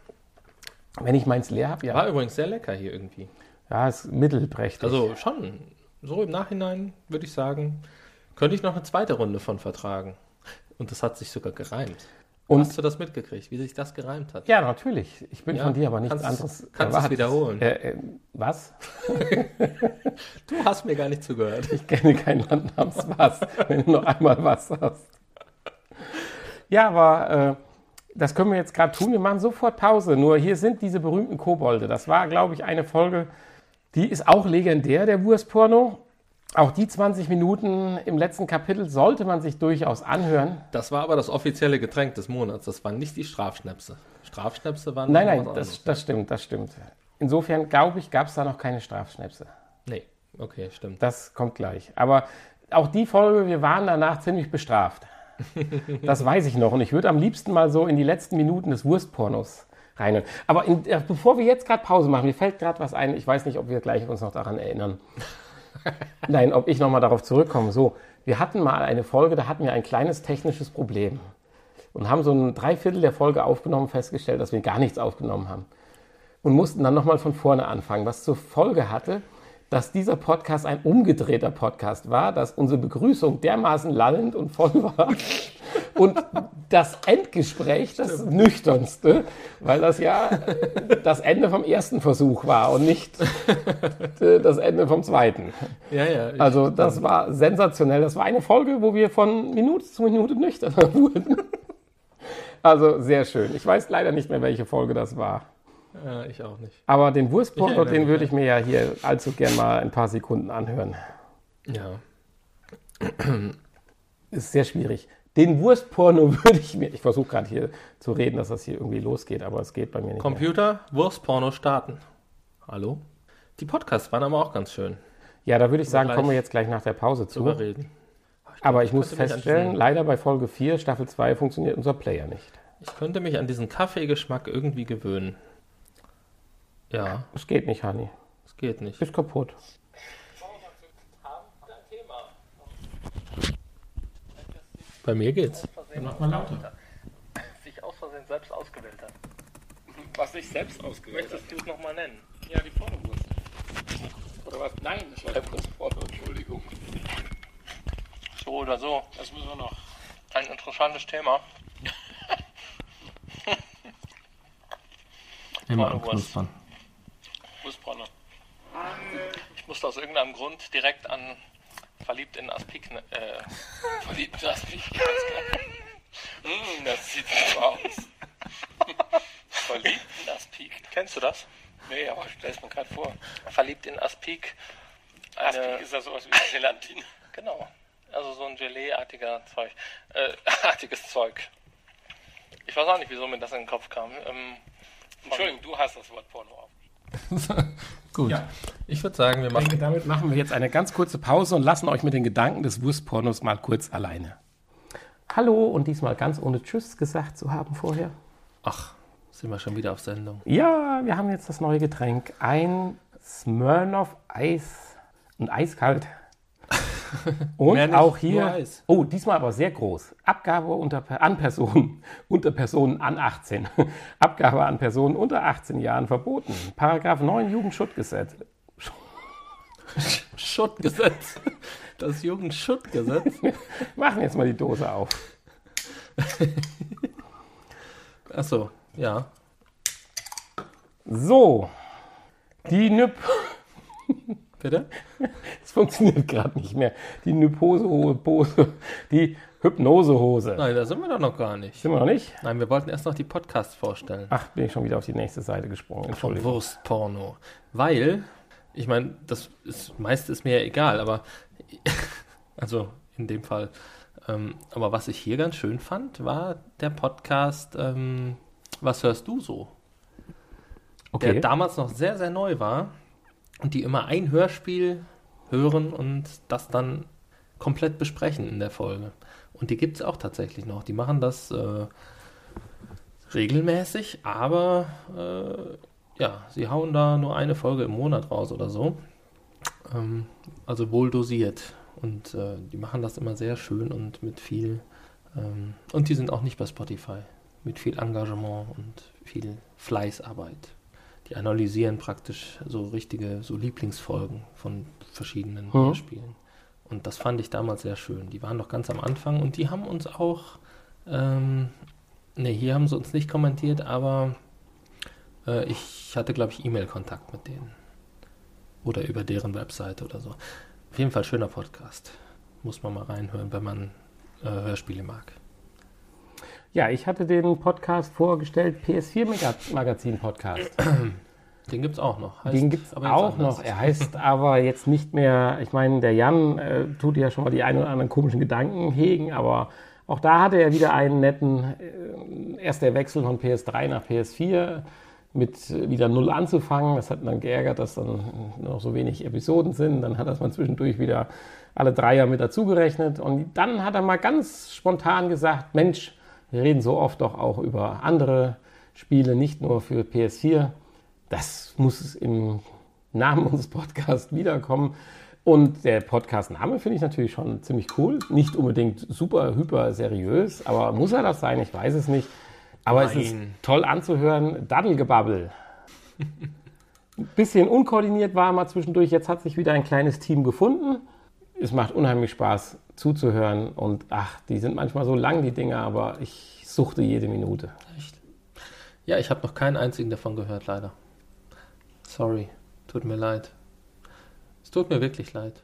Wenn ich meins leer habe, ja. War übrigens sehr lecker hier irgendwie. Ja, ist mittelprächtig. Also schon. So im Nachhinein würde ich sagen, könnte ich noch eine zweite Runde von vertragen. Und das hat sich sogar gereimt. Und- Hast du das mitgekriegt, wie sich das gereimt hat? ja, natürlich. Ich bin Ja, von dir aber nichts anderes kannst es erwartet. wiederholen. Äh, äh, was? Du hast mir gar nicht zugehört. Ich kenne kein Land namens was, wenn du noch einmal was hast. Ja, aber äh, das können wir jetzt gerade tun. Wir machen sofort Pause. Nur hier sind diese berühmten Kobolde. Das war, glaube ich, eine Folge, die ist auch legendär, der Wurstporno. Auch die 20 Minuten im letzten Kapitel sollte man sich durchaus anhören. Das war aber das offizielle Getränk des Monats. Das waren nicht die Strafschnäpse. Strafschnäpse waren Nein, nein, das, das stimmt, das stimmt. Insofern, glaube ich, gab es da noch keine Strafschnäpse. Nee, okay, stimmt. Das kommt gleich. Aber auch die Folge, wir waren danach ziemlich bestraft. Das weiß ich noch. Und ich würde am liebsten mal so in die letzten Minuten des Wurstpornos rein. Aber in, äh, bevor wir jetzt gerade Pause machen, mir fällt gerade was ein. Ich weiß nicht, ob wir gleich uns noch daran erinnern. Nein, ob ich nochmal darauf zurückkomme. So, wir hatten mal eine Folge, da hatten wir ein kleines technisches Problem. Und haben so ein Dreiviertel der Folge aufgenommen, festgestellt, dass wir gar nichts aufgenommen haben und mussten dann nochmal von vorne anfangen, was zur Folge hatte, dass dieser Podcast ein umgedrehter Podcast war, dass unsere Begrüßung dermaßen lallend und voll war und das Endgespräch das nüchternste, weil das ja das Ende vom ersten Versuch war und nicht äh, das Ende vom zweiten. Ja, ja. Also das war sensationell. Das war eine Folge, wo wir von Minute zu Minute nüchterner wurden. Also sehr schön. Ich weiß leider nicht mehr, welche Folge das war. Ja, ich auch nicht. Aber den Ich Wurstporno, den würde ich mir ja hier allzu gern mal ein paar Sekunden anhören. Ja. Ist sehr schwierig. Den Wurstporno würde ich mir. Ich versuche gerade hier zu reden, dass das hier irgendwie losgeht, aber es geht bei mir nicht. Mehr. Computer, Wurstporno starten. Hallo? Die Podcasts waren aber auch ganz schön. Ja, da würde ich sagen, kommen wir jetzt gleich nach der Pause zu. Reden. Aber ich muss feststellen, leider bei Folge 4, Staffel 2, funktioniert unser Player nicht. Ich könnte mich an diesen Kaffeegeschmack irgendwie gewöhnen. Ja, Es geht nicht, Hani. es geht nicht. Ist kaputt. Bei mir geht's. Mach mal lauter. Sich aus Versehen selbst ausgewählt hat. Was ich selbst ausgewählt Möchtest du es nochmal nennen? Ja, die Pornowurst. Oder was? Nein, das war der Porno, Entschuldigung. So oder so. Das müssen wir noch. Ein interessantes Thema. Immer am Knuspern. Wurstporno. Ich musste aus irgendeinem Grund direkt an Verliebt in Aspik. ne- Äh, Verliebt in Aspik. mm, das sieht so aus. Verliebt in Aspik. Kennst du das? Nee, aber stell es mir gerade vor. Verliebt in Aspik. Eine, Aspik ist ja sowas wie Gelatine. Genau. Also so ein Gelee-artiger Zeug. Äh, artiges Zeug. Ich weiß auch nicht, wieso mir das in den Kopf kam. Ähm, Entschuldigung, du hast das Wort Porno auf. Gut. Ja. Ich würde sagen, wir Ich denke, machen. damit machen wir jetzt eine ganz kurze Pause und lassen euch mit den Gedanken des Wurstpornos mal kurz alleine. Hallo und diesmal ganz ohne Tschüss gesagt zu haben vorher. Ach, sind wir schon wieder auf Sendung. Ja, wir haben jetzt das neue Getränk. Ein Smirnoff Eis und eiskalt. Und auch hier, oh, diesmal aber sehr groß. Abgabe unter, an Personen, unter Personen an 18. Abgabe an Personen unter 18 Jahren verboten. Paragraph 9 Jugendschutzgesetz. Schuttgesetz. Das Jugendschuttgesetz. Wir machen jetzt mal die Dose auf. Achso, ja. So, die Nyp... Bitte? Es funktioniert gerade nicht mehr. Die Nypose-Hose, die Hypnosehose. Nein, da sind wir doch noch gar nicht. Sind wir noch nicht? Nein, wir wollten erst noch die Podcasts vorstellen. Ach, bin ich schon wieder auf die nächste Seite gesprungen. Vom Entschuldigung. Wurstporno. Weil, ich meine, das ist, meiste ist mir ja egal, aber also in dem Fall. Ähm, aber was ich hier ganz schön fand, war der Podcast ähm, Was hörst du so? Okay. der damals noch sehr, sehr neu war und die immer ein Hörspiel hören und das dann komplett besprechen in der Folge. Und die gibt es auch tatsächlich noch. Die machen das äh, regelmäßig, aber äh, ja, sie hauen da nur eine Folge im Monat raus oder so. Ähm, also wohl dosiert. Und äh, die machen das immer sehr schön und mit viel. Ähm, und die sind auch nicht bei Spotify. Mit viel Engagement und viel Fleißarbeit. Die analysieren praktisch so richtige, so Lieblingsfolgen von verschiedenen Mhm. Hörspielen. Und das fand ich damals sehr schön. Die waren noch ganz am Anfang und die haben uns auch, ähm, ne, hier haben sie uns nicht kommentiert, aber äh, ich hatte, glaube ich, E-Mail-Kontakt mit denen. Oder über deren Webseite oder so. Auf jeden Fall schöner Podcast. Muss man mal reinhören, wenn man äh, Hörspiele mag. Ja, ich hatte den Podcast vorgestellt, PS4 Maga- Magazin Podcast. Den gibt es auch noch. Heißt Den gibt es auch noch. Er heißt aber jetzt nicht mehr, ich meine, der Jan äh, tut ja schon mal die ein oder anderen komischen Gedanken hegen, aber auch da hatte er wieder einen netten, äh, erst der Wechsel von PS3 nach PS4 mit äh, wieder null anzufangen. Das hat ihn dann geärgert, dass dann noch so wenig Episoden sind. Dann hat das mal zwischendurch wieder alle drei Jahre mit dazugerechnet. Und dann hat er mal ganz spontan gesagt, Mensch, wir reden so oft doch auch über andere Spiele, nicht nur für PS4 das muss im Namen unseres Podcasts wiederkommen. Und der Podcast-Name finde ich natürlich schon ziemlich cool. Nicht unbedingt super, hyper seriös, aber muss er das sein? Ich weiß es nicht. Aber es ist Nein. toll anzuhören. Daddelgebabbel. Ein bisschen unkoordiniert war mal zwischendurch. Jetzt hat sich wieder ein kleines Team gefunden. Es macht unheimlich Spaß zuzuhören. Und ach, die sind manchmal so lang, die Dinger, aber ich suchte jede Minute. Echt? Ja, ich habe noch keinen einzigen davon gehört, leider. Sorry, tut mir leid. Es tut mir wirklich leid.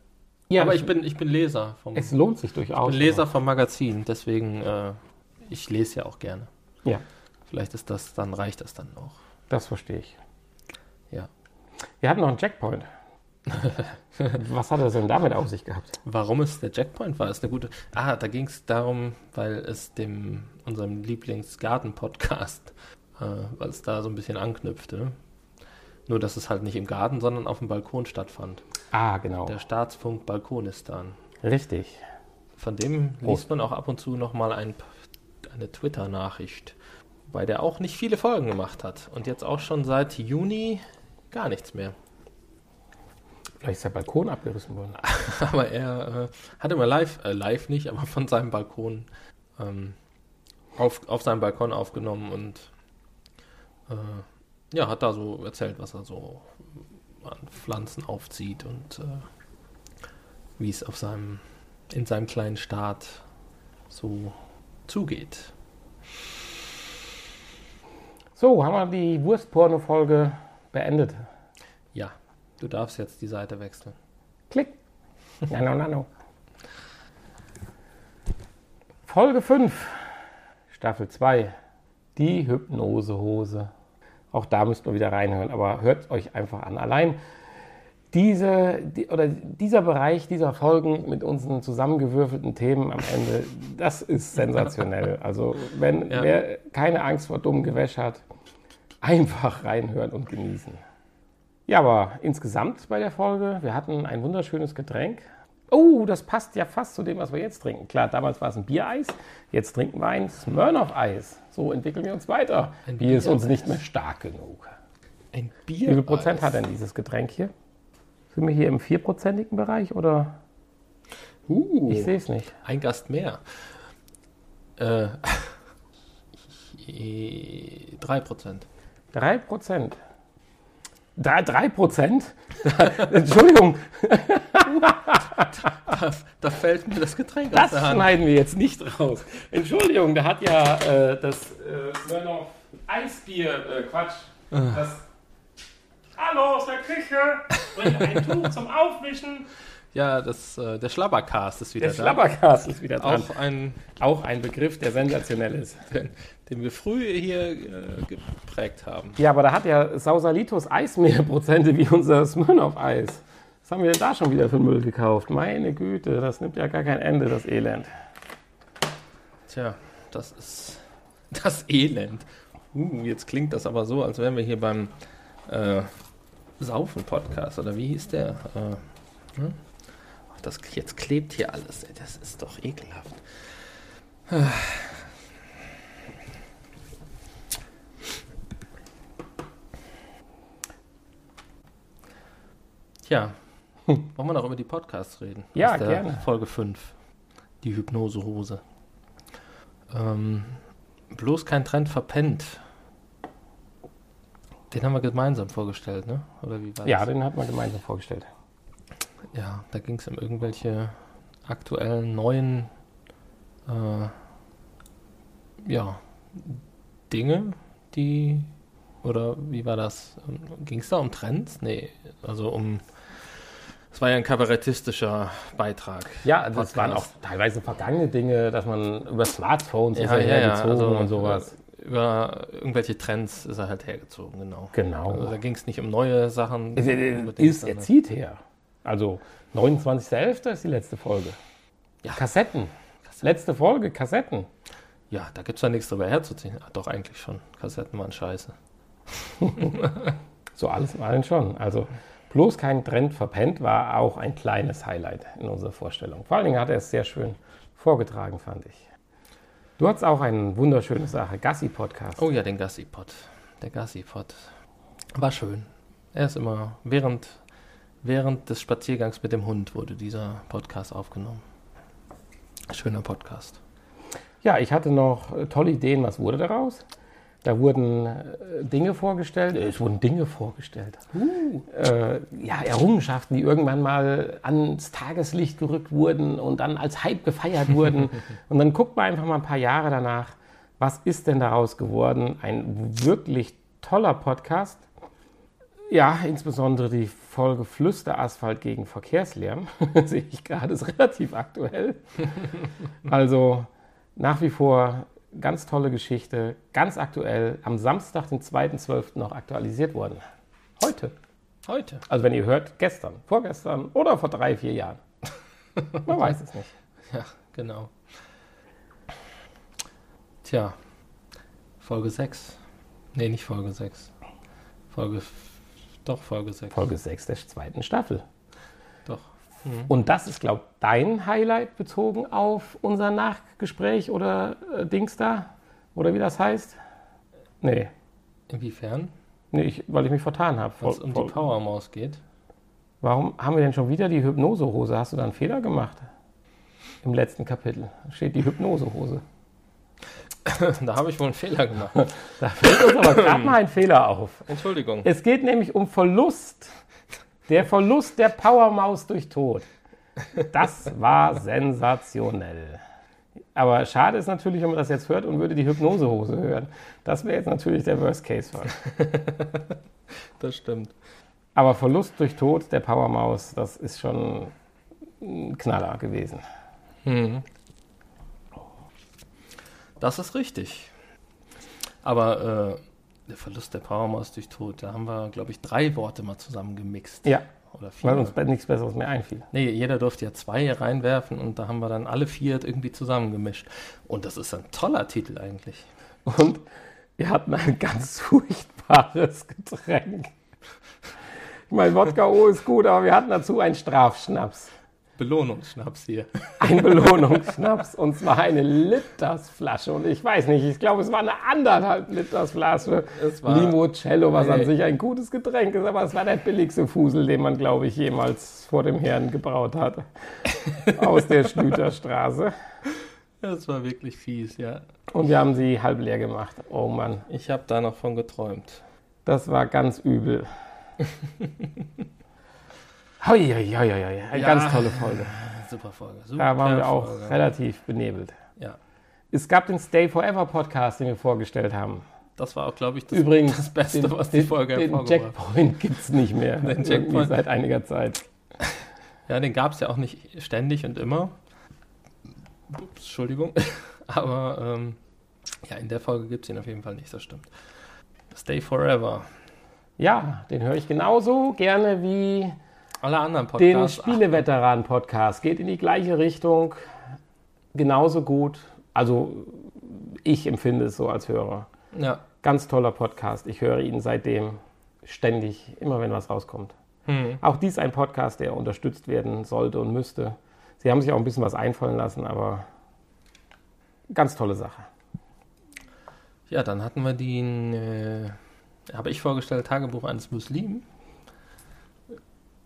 Ja, Aber ich bin, ich bin Leser vom, Es lohnt sich durchaus. bin Leser vom Magazin, deswegen äh, ich lese ja auch gerne. Ja, Vielleicht ist das, dann reicht das dann auch. das verstehe ich. Ja. Wir hatten noch einen Checkpoint. Was hat er denn damit auf sich gehabt? Warum es der Jackpoint war, ist eine gute. Ah, da ging es darum, weil es dem unserem Lieblingsgarten-Podcast, äh, weil es da so ein bisschen anknüpfte. Nur, dass es halt nicht im Garten, sondern auf dem Balkon stattfand. Ah, genau. Der Staatsfunk Balkonistan. Richtig. Von dem Oh. liest man auch ab und zu nochmal ein, eine Twitter-Nachricht, wobei der auch nicht viele Folgen gemacht hat. Und jetzt auch schon seit Juni gar nichts mehr. Vielleicht ist der Balkon abgerissen worden. Aber er äh, hat immer live, äh, live nicht, aber von seinem Balkon ähm, auf, auf seinem Balkon aufgenommen und äh, ja, hat da so erzählt, was er so an Pflanzen aufzieht und äh, wie es auf seinem, in seinem kleinen Staat so zugeht. So, haben wir die Wurstporno-Folge beendet. Du darfst jetzt die Seite wechseln. Klick. Nano, nano. Folge 5, Staffel 2, die Hypnosehose. Auch da müsst ihr wieder reinhören, aber hört euch einfach an. Allein diese, die, oder dieser Bereich dieser Folgen mit unseren zusammengewürfelten Themen am Ende, das ist sensationell. Also, wenn Ja. wer keine Angst vor dummem Gewäsch hat, einfach reinhören und genießen. Ja, aber insgesamt bei der Folge, wir hatten ein wunderschönes Getränk. Oh, das passt ja fast zu dem, was wir jetzt trinken. Klar, damals war es ein Biereis, jetzt trinken wir ein Smirnoff-Eis. So entwickeln wir uns weiter. Ein Bier ist uns nicht mehr stark genug. Ein Wie Bier. viel Prozent hat denn dieses Getränk hier? Sind wir hier im vierprozentigen Bereich oder? Uh, Ich sehe es nicht. ein Gast mehr. Äh, äh, drei Prozent. Drei Prozent. Drei, Prozent? Entschuldigung, Da, da fällt mir das Getränk aus das der Hand. schneiden wir jetzt nicht raus. Entschuldigung, da hat ja äh, das äh, Eisbier, äh, Quatsch. Das Hallo aus der Küche, bring ein Tuch zum Aufwischen. Ja, das, äh, der Schlabbercast ist wieder Der da. Schlabbercast ist wieder dran. Auch ein, Auch ein Begriff, der sensationell ist. Den, wir früh hier äh, geprägt haben. Ja, aber da hat ja Sausalitos Eis mehr Prozente wie unser Smirnoff-Eis. Was haben wir denn da schon wieder für Müll gekauft? Meine Güte, das nimmt ja gar kein Ende, das Elend. Tja, das ist das Elend. Uh, jetzt klingt das aber so, als wären wir hier beim, äh, Saufen-Podcast, oder wie hieß der? Äh, hm? Das, jetzt klebt hier alles, das ist doch ekelhaft. Tja, wollen wir noch über die Podcasts reden? Ja, Aus der gerne. Folge 5, die Hypnosehose. Ähm, bloß kein Trend verpennt. Den haben wir gemeinsam vorgestellt, ne? Oder wie war Ja, das? den hat man gemeinsam vorgestellt. Ja, da ging es um irgendwelche aktuellen neuen äh, ja, Dinge, die oder wie war das? Ging es da um Trends? Nee, also um es war ja ein kabarettistischer Beitrag. Ja, also es Podcast. waren auch teilweise vergangene Dinge, dass man über Smartphones ist Ja, er ja, ja, hergezogen also, und sowas. Über irgendwelche Trends ist er halt hergezogen, genau. Genau. Also da ging es nicht um neue Sachen. Es, ist, er zieht her. Also 29.11. ist die letzte Folge. Ja. Kassetten. Letzte Folge, Kassetten. Ja, da gibt es ja nichts drüber herzuziehen. Ach, doch, eigentlich schon. Kassetten waren scheiße. So alles im allen schon. Also bloß kein Trend verpennt war auch ein kleines Highlight in unserer Vorstellung. Vor allen Dingen hat er es sehr schön vorgetragen, fand ich. Du hattest auch eine wunderschöne Sache, Gassi-Podcast. Oh ja, den Gassi-Pot. Der Gassi-Pot. War schön. Er ist immer, während, während des Spaziergangs mit dem Hund wurde dieser Podcast aufgenommen. Schöner Podcast. Ja, ich hatte noch tolle Ideen. Was wurde daraus? Da wurden äh, Dinge vorgestellt. Es wurden Dinge vorgestellt. Äh, ja, Errungenschaften, die irgendwann mal ans Tageslicht gerückt wurden und dann als Hype gefeiert wurden. und dann guckt man einfach mal ein paar Jahre danach, was ist denn daraus geworden? Ein wirklich toller Podcast. Ja, insbesondere die Folge Flüsterasphalt gegen Verkehrslärm, sehe ich gerade, ist relativ aktuell. Also nach wie vor ganz tolle Geschichte, ganz aktuell, am Samstag, den 2.12. noch aktualisiert worden. Heute. Heute. Also wenn ihr hört, gestern, vorgestern oder vor drei, vier Jahren. Man weiß es nicht. Ja, genau. Tja, Folge 6. Nee, nicht Folge 6. Folge. Doch, Folge 6. Folge 6 der zweiten Staffel. Doch. Und das ist, glaube ich, dein Highlight bezogen auf unser Nachgespräch oder äh, Dings da? Oder wie das heißt? Nee, Inwiefern? nee ich, weil ich mich vertan habe. Wenn es um die Powermaus geht. Warum haben wir denn schon wieder die Hypnosehose? Hast du da einen Fehler gemacht? Im letzten Kapitel steht die Hypnosehose. da habe ich wohl einen Fehler gemacht. Da fällt uns aber gerade mal ein Fehler auf. Entschuldigung. Es geht nämlich um Verlust. Der Verlust der Powermaus durch Tod. Das war sensationell. Aber schade ist natürlich, wenn man das jetzt hört und würde die Hypnosehose hören. Das wäre jetzt natürlich der Worst-Case-Fall. Das stimmt. Aber Verlust durch Tod der Powermaus, das ist schon ein Knaller gewesen. Mhm. Das ist richtig. Aber äh, der Verlust der Powermaus durch Tod, da haben wir, glaube ich, drei Worte mal zusammengemixt. Ja, Oder vier. weil uns nichts Besseres mehr einfiel. Nee, jeder durfte ja zwei reinwerfen und da haben wir dann alle vier irgendwie zusammengemischt. Und das ist ein toller Titel eigentlich. Und wir hatten ein ganz furchtbares Getränk. Ich meine, Wodka O ist gut, aber wir hatten dazu einen Strafschnaps. Belohnungsschnaps hier. Ein Belohnungsschnaps und zwar eine Litersflasche. Und ich weiß nicht, ich glaube, es war eine anderthalb Litersflasche Es war- Limoncello, was an Nee. sich ein gutes Getränk ist, aber es war der billigste Fusel, den man, glaube ich, jemals vor dem Herrn gebraut hat. Aus der Schlüterstraße. Das war wirklich fies, ja. Und wir haben sie halb leer gemacht. Oh Mann, Ich habe da noch von geträumt. das war ganz übel. Hoi, hoi, hoi, hoi. Eine Ja. ganz tolle Folge. Super Folge. Super Da waren wir auch Folge. relativ benebelt. Ja. Es gab den Stay Forever Podcast, den wir vorgestellt haben. Das war auch, glaube ich, das, Übrigens, das Beste, den, was die den- Folge Den hat. Checkpoint gibt es nicht mehr. Den Checkpoint. Seit einiger Zeit. Ja, den gab es ja auch nicht ständig und immer. Ups, Entschuldigung. Aber ähm, ja, in der Folge gibt es ihn auf jeden Fall nicht, das stimmt. Stay Forever. Ja, den höre ich genauso gerne wie Alle anderen den Podcasts. Spieleveteranen-Podcast. Geht in die gleiche Richtung. Genauso gut. Also, ich empfinde es so als Hörer. Ja, Ganz toller Podcast. Ich höre ihn seitdem ständig, immer wenn was rauskommt. Hm. Auch dies ein Podcast, der unterstützt werden sollte und müsste. Sie haben sich auch ein bisschen was einfallen lassen, aber ganz tolle Sache. Ja, dann hatten wir den, äh, habe ich vorgestellt, Tagebuch eines Muslimen.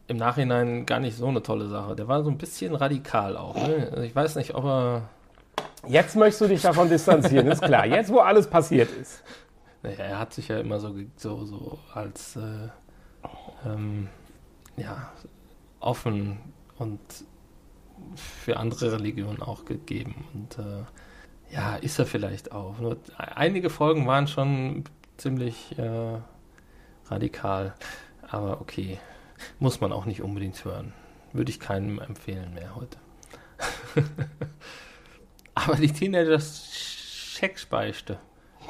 Im Nachhinein gar nicht so eine tolle Sache. Der war so ein bisschen radikal auch. Ne? Also ich weiß nicht, ob er. Jetzt möchtest du dich davon distanzieren, ist klar. Jetzt, wo alles passiert ist. Naja, er hat sich ja immer so, so, so als äh, ähm, ja, offen und für andere Religionen auch gegeben. Und äh, ja, ist er vielleicht auch. Nur einige Folgen waren schon ziemlich äh, radikal. Aber okay, muss man auch nicht unbedingt hören. Würde ich keinem empfehlen mehr heute. Aber die Teenager-Scheckspeichte.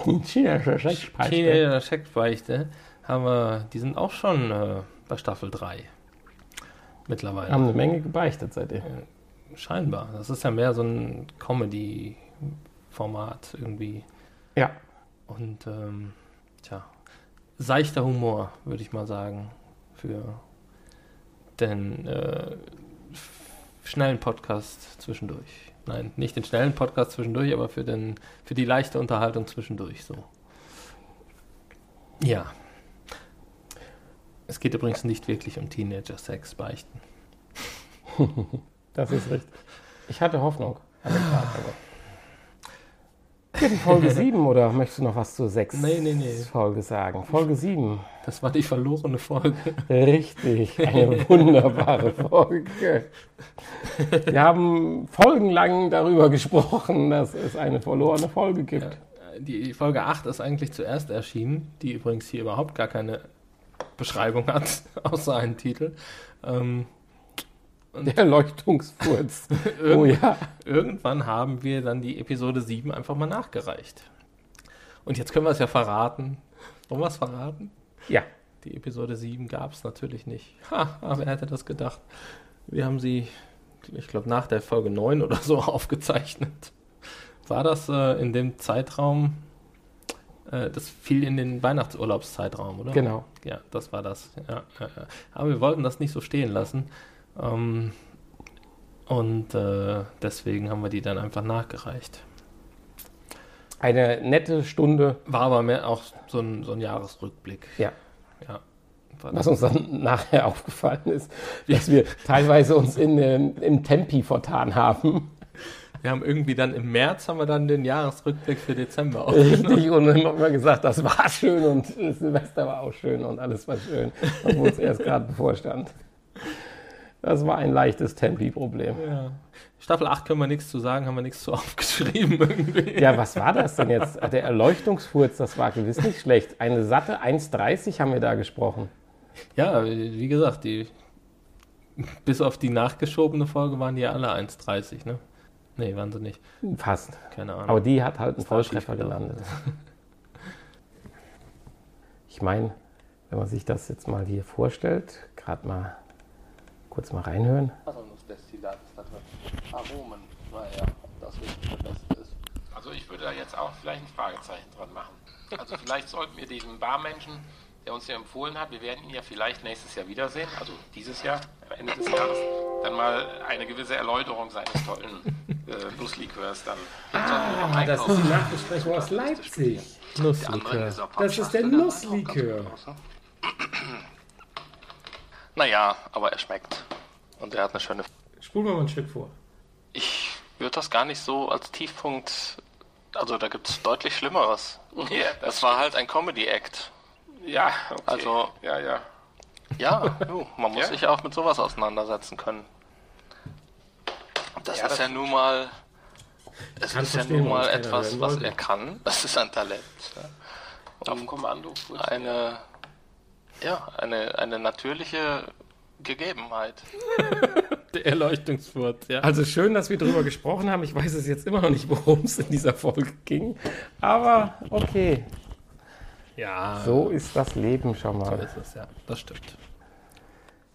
Chinesischer Schreckspeicher. Teenager-Scheckspeichte haben wir, die sind auch schon äh, bei Staffel 3. Mittlerweile. Haben eine Menge gebeichtet seitdem. Scheinbar. Das ist ja mehr so ein Comedy-Format irgendwie. Ja. Und ähm, tja, seichter Humor, würde ich mal sagen, für den äh, schnellen Podcast zwischendurch. Nein, nicht den schnellen Podcast zwischendurch, aber für, den, für die leichte Unterhaltung zwischendurch so. Ja. Es geht übrigens nicht wirklich um Teenager-Sex beichten. Das ist richtig. Ich hatte Hoffnung an den Tag, aber. Ja, die Folge 7 oder möchtest du noch was zur 6 Nee, nee, nee. Folge sagen? Folge 7. Das war die verlorene Folge. Richtig, eine wunderbare Folge. Wir haben folgenlang darüber gesprochen, dass es eine verlorene Folge gibt. Die Folge 8 ist eigentlich zuerst erschienen, die übrigens hier überhaupt gar keine Beschreibung hat, außer einen Titel. Ähm, Der Leuchtungsfurz. Oh ja. Irgendwann haben wir dann die Episode 7 einfach mal nachgereicht. Und jetzt können wir es ja verraten. Wollen wir es verraten? Ja. Die Episode 7 gab es natürlich nicht. Ha, aber wer hätte das gedacht? Wir haben sie, ich glaube, nach der Folge 9 oder so aufgezeichnet. War das äh, in dem Zeitraum, äh, das fiel in den Weihnachtsurlaubszeitraum, oder? Genau. Ja, das war das. Ja, ja, ja. Aber wir wollten das nicht so stehen lassen. Ähm, und äh, deswegen haben wir die dann einfach nachgereicht. Eine nette Stunde, War aber mehr auch so ein, so ein Jahresrückblick. Ja. Ja. Was uns dann nachher aufgefallen ist, dass wir teilweise uns in, ähm, im Tempi vertan haben. Wir haben irgendwie dann im März haben wir dann den Jahresrückblick für Dezember aufgenommen. Richtig, und dann haben wir gesagt, das war schön und Silvester war auch schön und alles war schön, obwohl es erst gerade bevorstand. Das war ein leichtes Tempi-Problem. Ja. Staffel 8 können wir nichts zu sagen, haben wir nichts zu aufgeschrieben irgendwie. Ja, was war das denn jetzt? Der Erleuchtungsfurz, das war gewiss nicht schlecht. Eine satte 1,30 haben wir da gesprochen. Ja, wie gesagt, die bis auf die nachgeschobene Folge waren die ja alle 1,30, ne? Nee, waren sie nicht. Fast. Keine Ahnung. Aber die hat halt einen Volltreffer gelandet. Ich meine, wenn man sich das jetzt mal hier vorstellt, gerade mal kurz mal reinhören. Drin. Aromen, naja, das Beste ist. Also ich würde da jetzt auch vielleicht ein Fragezeichen dran machen. Also vielleicht sollten wir diesen Barmenschen, der uns hier empfohlen hat, wir werden ihn ja vielleicht nächstes Jahr wiedersehen, also dieses Jahr, am Ende des Jahres, dann mal eine gewisse Erläuterung seines tollen äh, Nusslikörs dann. Ah, das ist die Nachbesprechung aus Leipzig. Nusslikör. Das ist der Nusslikör. Naja, aber er schmeckt. Und er hat eine schöne. Spulen wir mal ein Stück vor. Ich würde das gar nicht so als Tiefpunkt. Also da gibt es deutlich Schlimmeres. das war halt ein Comedy-Act. Ja, okay. Also- ja, ja. Ja, du, man muss Ja. sich auch mit sowas auseinandersetzen können. Das Ja, ist das ja nun mal, es ist ja nun mal etwas, was er kann. Das ist ein Talent. Ja. Auf Kommando. Eine, ja, eine, eine natürliche Gegebenheit. Der Erleuchtungsfurt, ja. Also schön, dass wir darüber gesprochen haben. Ich weiß es jetzt immer noch nicht, worum es in dieser Folge ging. Aber okay, Ja, so ist das Leben schon so mal. ist es, ja. Das stimmt.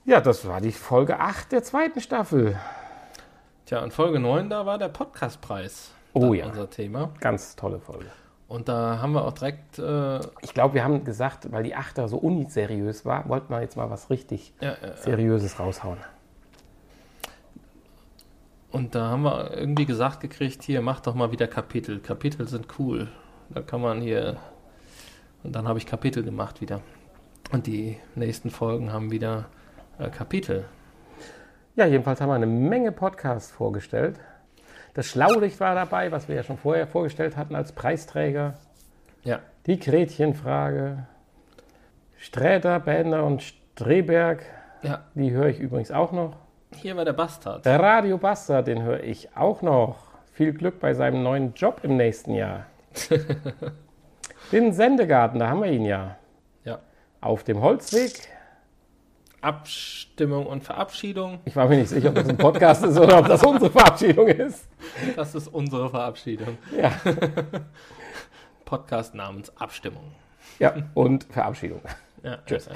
Ja, das war die Folge 8 der zweiten Staffel. Tja, und Folge 9, da war der Podcastpreis. Oh ja. Unser Thema. Ganz tolle Folge. Und da haben wir auch direkt. Äh, Ich glaube, wir haben gesagt, weil die Achter so uniseriös war, wollten wir jetzt mal was richtig ja, ja, Seriöses raushauen. Und da haben wir irgendwie gesagt gekriegt, hier, mach doch mal wieder Kapitel. Kapitel sind cool. Da kann man hier. Und dann habe ich Kapitel gemacht wieder. Und die nächsten Folgen haben wieder äh, Kapitel. Ja, jedenfalls haben wir eine Menge Podcasts vorgestellt. Das Schlaulicht war dabei, was wir ja schon vorher vorgestellt hatten als Preisträger. Ja. Die Gretchenfrage. Sträter, Bender und Streberg, Ja, die höre ich übrigens auch noch. hier war der Bastard. Der Radio Buster, den höre ich auch noch. Viel Glück bei seinem neuen Job im nächsten Jahr. Den Sendegarten, da haben wir ihn ja. Ja. Auf dem Holzweg. Abstimmung und Verabschiedung. Ich war mir nicht sicher, ob das ein Podcast ist oder ob das unsere Verabschiedung ist. Das ist unsere Verabschiedung. Ja, Podcast namens Abstimmung. ja und Verabschiedung. Ja, Tschüss.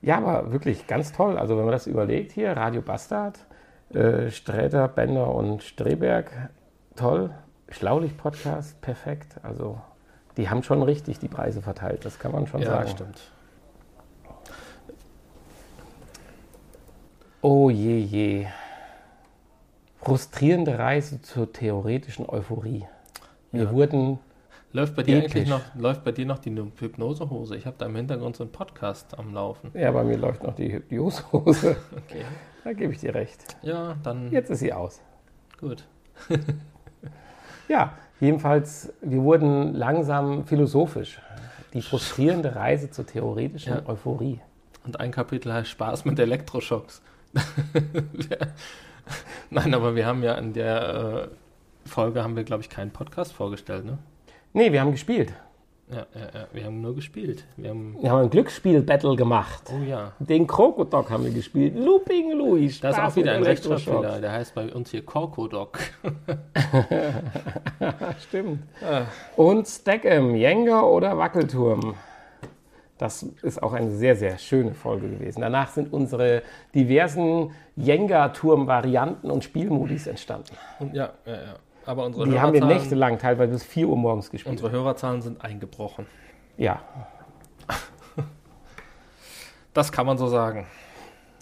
Ja, aber wirklich ganz toll. Also wenn man das überlegt hier, Radio Bastard, äh, Sträter, Bender und Streberg, toll. Schlaulicht-Podcast, perfekt. Also die haben schon richtig die Preise verteilt, das kann man schon Ja, sagen. stimmt. Oh je, je. Frustrierende Reise zur theoretischen Euphorie. Wir Ja. wurden, Läuft bei dir Episch. eigentlich noch, läuft bei dir noch die Hypnosehose? Ich habe da im Hintergrund so einen Podcast am Laufen. ja, bei mir läuft noch die Hypnosehose. Okay. Da gebe ich dir recht. Ja, dann Jetzt ist sie aus. gut. Ja, jedenfalls, wir wurden langsam philosophisch. Die frustrierende Reise zur theoretischen Ja. Euphorie. Und ein Kapitel heißt Spaß mit Elektroschocks. Nein, aber wir haben ja in der äh, Folge haben wir, glaube ich, keinen Podcast vorgestellt, ne? Nee, wir haben gespielt. Ja, ja, ja, wir haben nur gespielt. Wir haben, Wir haben ein Glücksspiel-Battle gemacht. oh ja, Den Krokodok haben wir gespielt. Looping Louis. da ist Spaß auch wieder ein. Rechtschreibfehler. Der heißt bei uns hier Korkodok. Stimmt. Und Stack'em, Jenga oder Wackelturm. Das ist auch eine sehr, sehr schöne Folge gewesen. Danach sind unsere diversen Jenga-Turm-Varianten und Spielmodis entstanden. Ja, ja, ja. Aber unsere Die haben wir nächtelang, teilweise bis 4 Uhr morgens gespielt. unsere Hörerzahlen sind eingebrochen. Ja, Das kann man so sagen.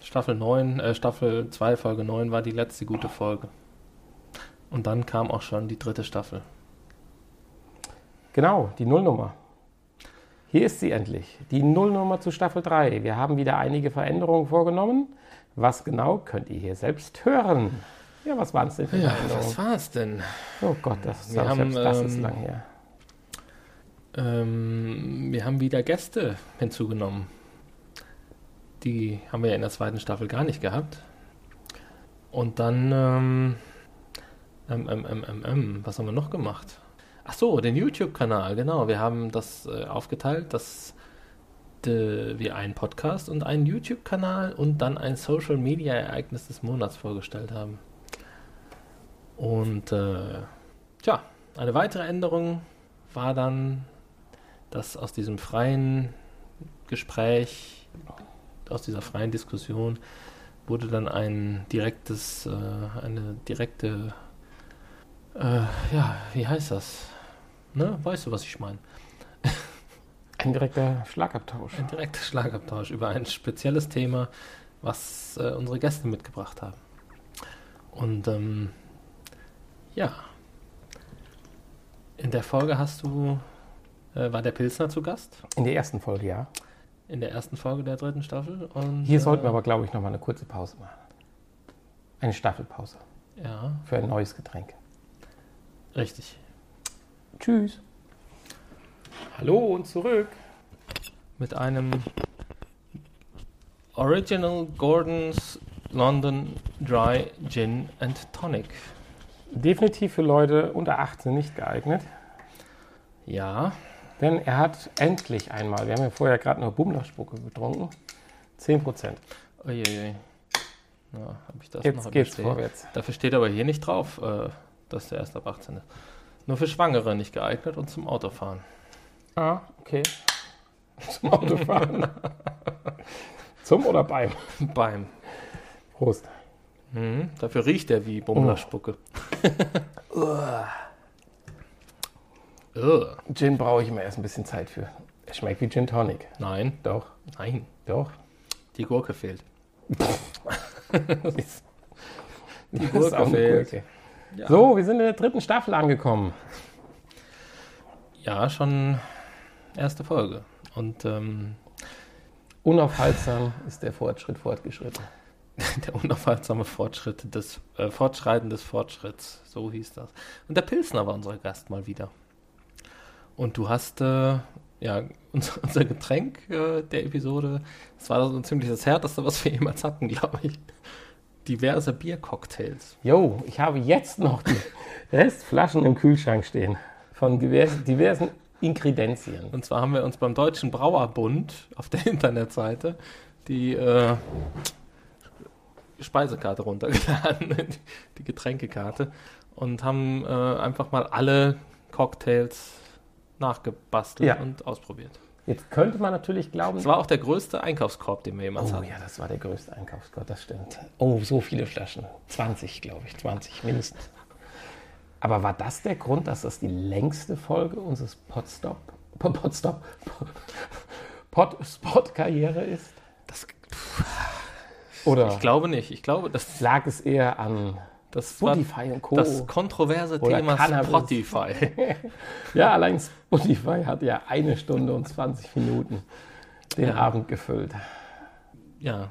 Staffel 9, äh, Staffel 2, Folge 9 war die letzte gute Folge. Und dann kam auch schon die dritte Staffel. genau, die Nullnummer. Hier ist sie endlich, die Nullnummer zu Staffel 3. Wir haben wieder einige Veränderungen vorgenommen. Was genau, könnt ihr hier selbst hören. Ja, was waren es denn für Ja, Veränderungen? was war's denn? Oh Gott, das, das, haben, das ist ähm, lang her. Ähm, wir haben wieder Gäste hinzugenommen. Die haben wir ja in der zweiten Staffel gar nicht gehabt. Und dann, ähm, ähm, ähm, ähm, was haben wir noch gemacht? Ach so, den YouTube-Kanal, genau. Wir haben das äh, aufgeteilt, dass de, wir einen Podcast und einen YouTube-Kanal und dann ein Social-Media-Ereignis des Monats vorgestellt haben. Und äh, tja, eine weitere Änderung war dann, dass aus diesem freien Gespräch, aus dieser freien Diskussion, wurde dann ein direktes, äh, eine direkte, äh, ja, wie heißt das? Ne? Weißt du, was ich meine? Ein direkter Schlagabtausch. Ein direkter Schlagabtausch über ein spezielles Thema, was äh, unsere Gäste mitgebracht haben. Und ähm, ja, in der Folge hast du, äh, war der Pilsner zu Gast, In der ersten Folge, ja. in der ersten Folge der dritten Staffel. Und, Hier äh, sollten wir aber, glaube ich, noch mal eine kurze Pause machen. Eine Staffelpause Ja, für ein neues Getränk. richtig. Tschüss. Hallo und zurück. Mit einem Original Gordon's London Dry Gin and Tonic. Definitiv für Leute unter 18 nicht geeignet, Ja, denn er hat endlich einmal, wir haben ja vorher gerade nur Bummlerspucke getrunken, 10%. Uiuiui. Ja, habe ich das noch Jetzt im geht's vorwärts. Dafür steht aber hier nicht drauf, äh, dass der erst ab 18 ist. Nur für Schwangere nicht geeignet und zum Autofahren. Ah, okay. Zum Autofahren. Zum oder beim? Beim. Prost. Mhm. Dafür riecht er wie Bummlerspucke. Ugh. Gin brauche ich immer erst ein bisschen Zeit für. Es schmeckt wie Gin Tonic. Nein, Doch, nein, doch. die Gurke fehlt. Die Gurke fehlt. Gurke. Ja. So, wir sind in der dritten Staffel angekommen. Ja, schon erste Folge. Und ähm, Unaufhaltsam ist der Fortschritt fortgeschritten. der unaufhaltsame Fortschritt des äh, Fortschreiten des Fortschritts, so hieß das. Und der Pilsner war unser Gast mal wieder. Und du hast äh, ja unser, unser Getränk äh, der Episode, das war so ein ziemlich das härteste, was wir jemals hatten, glaube ich. Diverse Biercocktails. Jo, ich habe jetzt noch die Restflaschen im Kühlschrank stehen. Von diversen, diversen Inkredenzien. Und zwar haben wir uns beim Deutschen Brauerbund auf der Internetseite die äh, Speisekarte runtergeladen, die Getränkekarte, und haben äh, einfach mal alle Cocktails nachgebastelt Ja. und ausprobiert. Jetzt könnte man natürlich glauben, Das war auch der größte Einkaufskorb, den wir jemals Oh hatten. ja, das war der größte Einkaufsgott, das stimmt. Oh, so viele Flaschen. 20, glaube ich. 20 mindestens. Aber war das der Grund, dass das die längste Folge unseres Podstop, Podstop, Podspot-Karriere ist? Das, Oder ich glaube nicht. Ich glaube, das, lag es eher an das war Spotify und Co.? das kontroverse Oder Thema Cannabis. Spotify. ja, allein Spotify hat ja eine Stunde und 20 Minuten den Ja. Abend gefüllt. Ja,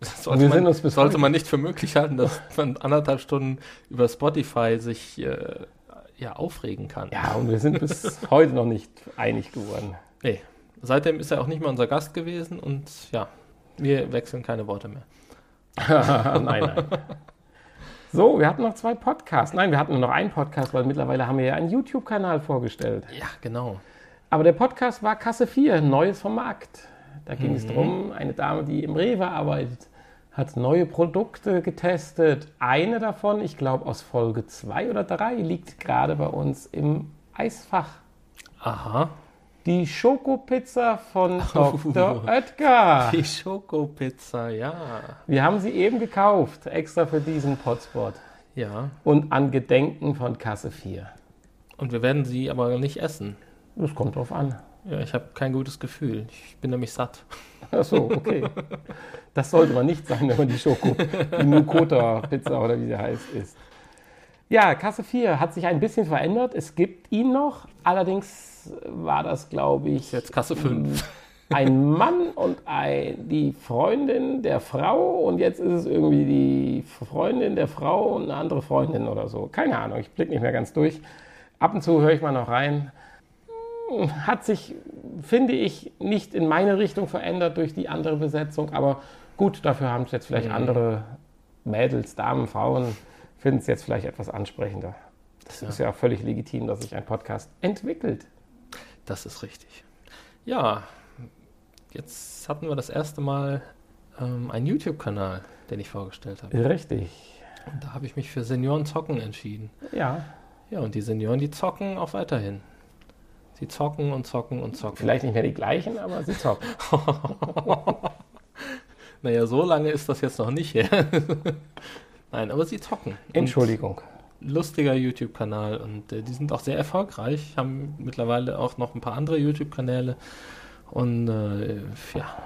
sollte, man, sollte man nicht für möglich halten, dass man anderthalb Stunden über Spotify sich äh, ja, aufregen kann. Ja, und wir sind bis heute noch nicht einig geworden. Nee. Seitdem ist er auch nicht mehr unser Gast gewesen und ja, wir wechseln keine Worte mehr. nein, nein. So, wir hatten noch zwei Podcasts. Nein, wir hatten nur noch einen Podcast, weil mittlerweile haben wir ja einen YouTube-Kanal vorgestellt. Ja, genau. Aber der Podcast war Kasse 4, Neues vom Markt. Da ging es darum, eine Dame, die im Rewe arbeitet, hat neue Produkte getestet. Eine davon, ich glaube aus Folge 2 oder 3, liegt gerade bei uns im Eisfach. Aha. Die Schokopizza von Dr. Oetker. Die Schokopizza, ja. Wir haben sie eben gekauft, extra für diesen Potspot. Ja. Und an Gedenken von Kasse 4. Und wir werden sie aber nicht essen. Das kommt drauf an. Ja, ich habe kein gutes Gefühl. Ich bin nämlich satt. Ach so, okay. Das sollte man nicht sein, wenn man die Schoko, die Nukota-Pizza oder wie sie heißt, isst. Ja, Kasse 4 hat sich ein bisschen verändert. Es gibt ihn noch. Allerdings war das, glaube ich, Jetzt Kasse 5. ein Mann und ein, die Freundin der Frau. Und jetzt ist es irgendwie die Freundin der Frau und eine andere Freundin oder so. Keine Ahnung, ich blicke nicht mehr ganz durch. Ab und zu höre ich mal noch rein. Hm, Hat sich, finde ich, nicht in meine Richtung verändert durch die andere Besetzung. Aber gut, dafür haben es jetzt vielleicht andere Mädels, Damen, Frauen, finden es jetzt vielleicht etwas ansprechender. Das ist ja völlig legitim, dass sich ein Podcast entwickelt. Das ist richtig. Ja, jetzt hatten wir das erste Mal ähm, einen YouTube-Kanal, den ich vorgestellt habe. Richtig. Und da habe ich mich für Senioren zocken entschieden. Ja, Ja, und die Senioren, die zocken auch weiterhin. Sie zocken und zocken und zocken. Vielleicht nicht mehr die gleichen, aber sie zocken. Naja, so lange ist das jetzt noch nicht her. Nein, aber sie zocken. Entschuldigung. Lustiger YouTube-Kanal und äh, die sind auch sehr erfolgreich, haben mittlerweile auch noch ein paar andere YouTube-Kanäle und äh, ja,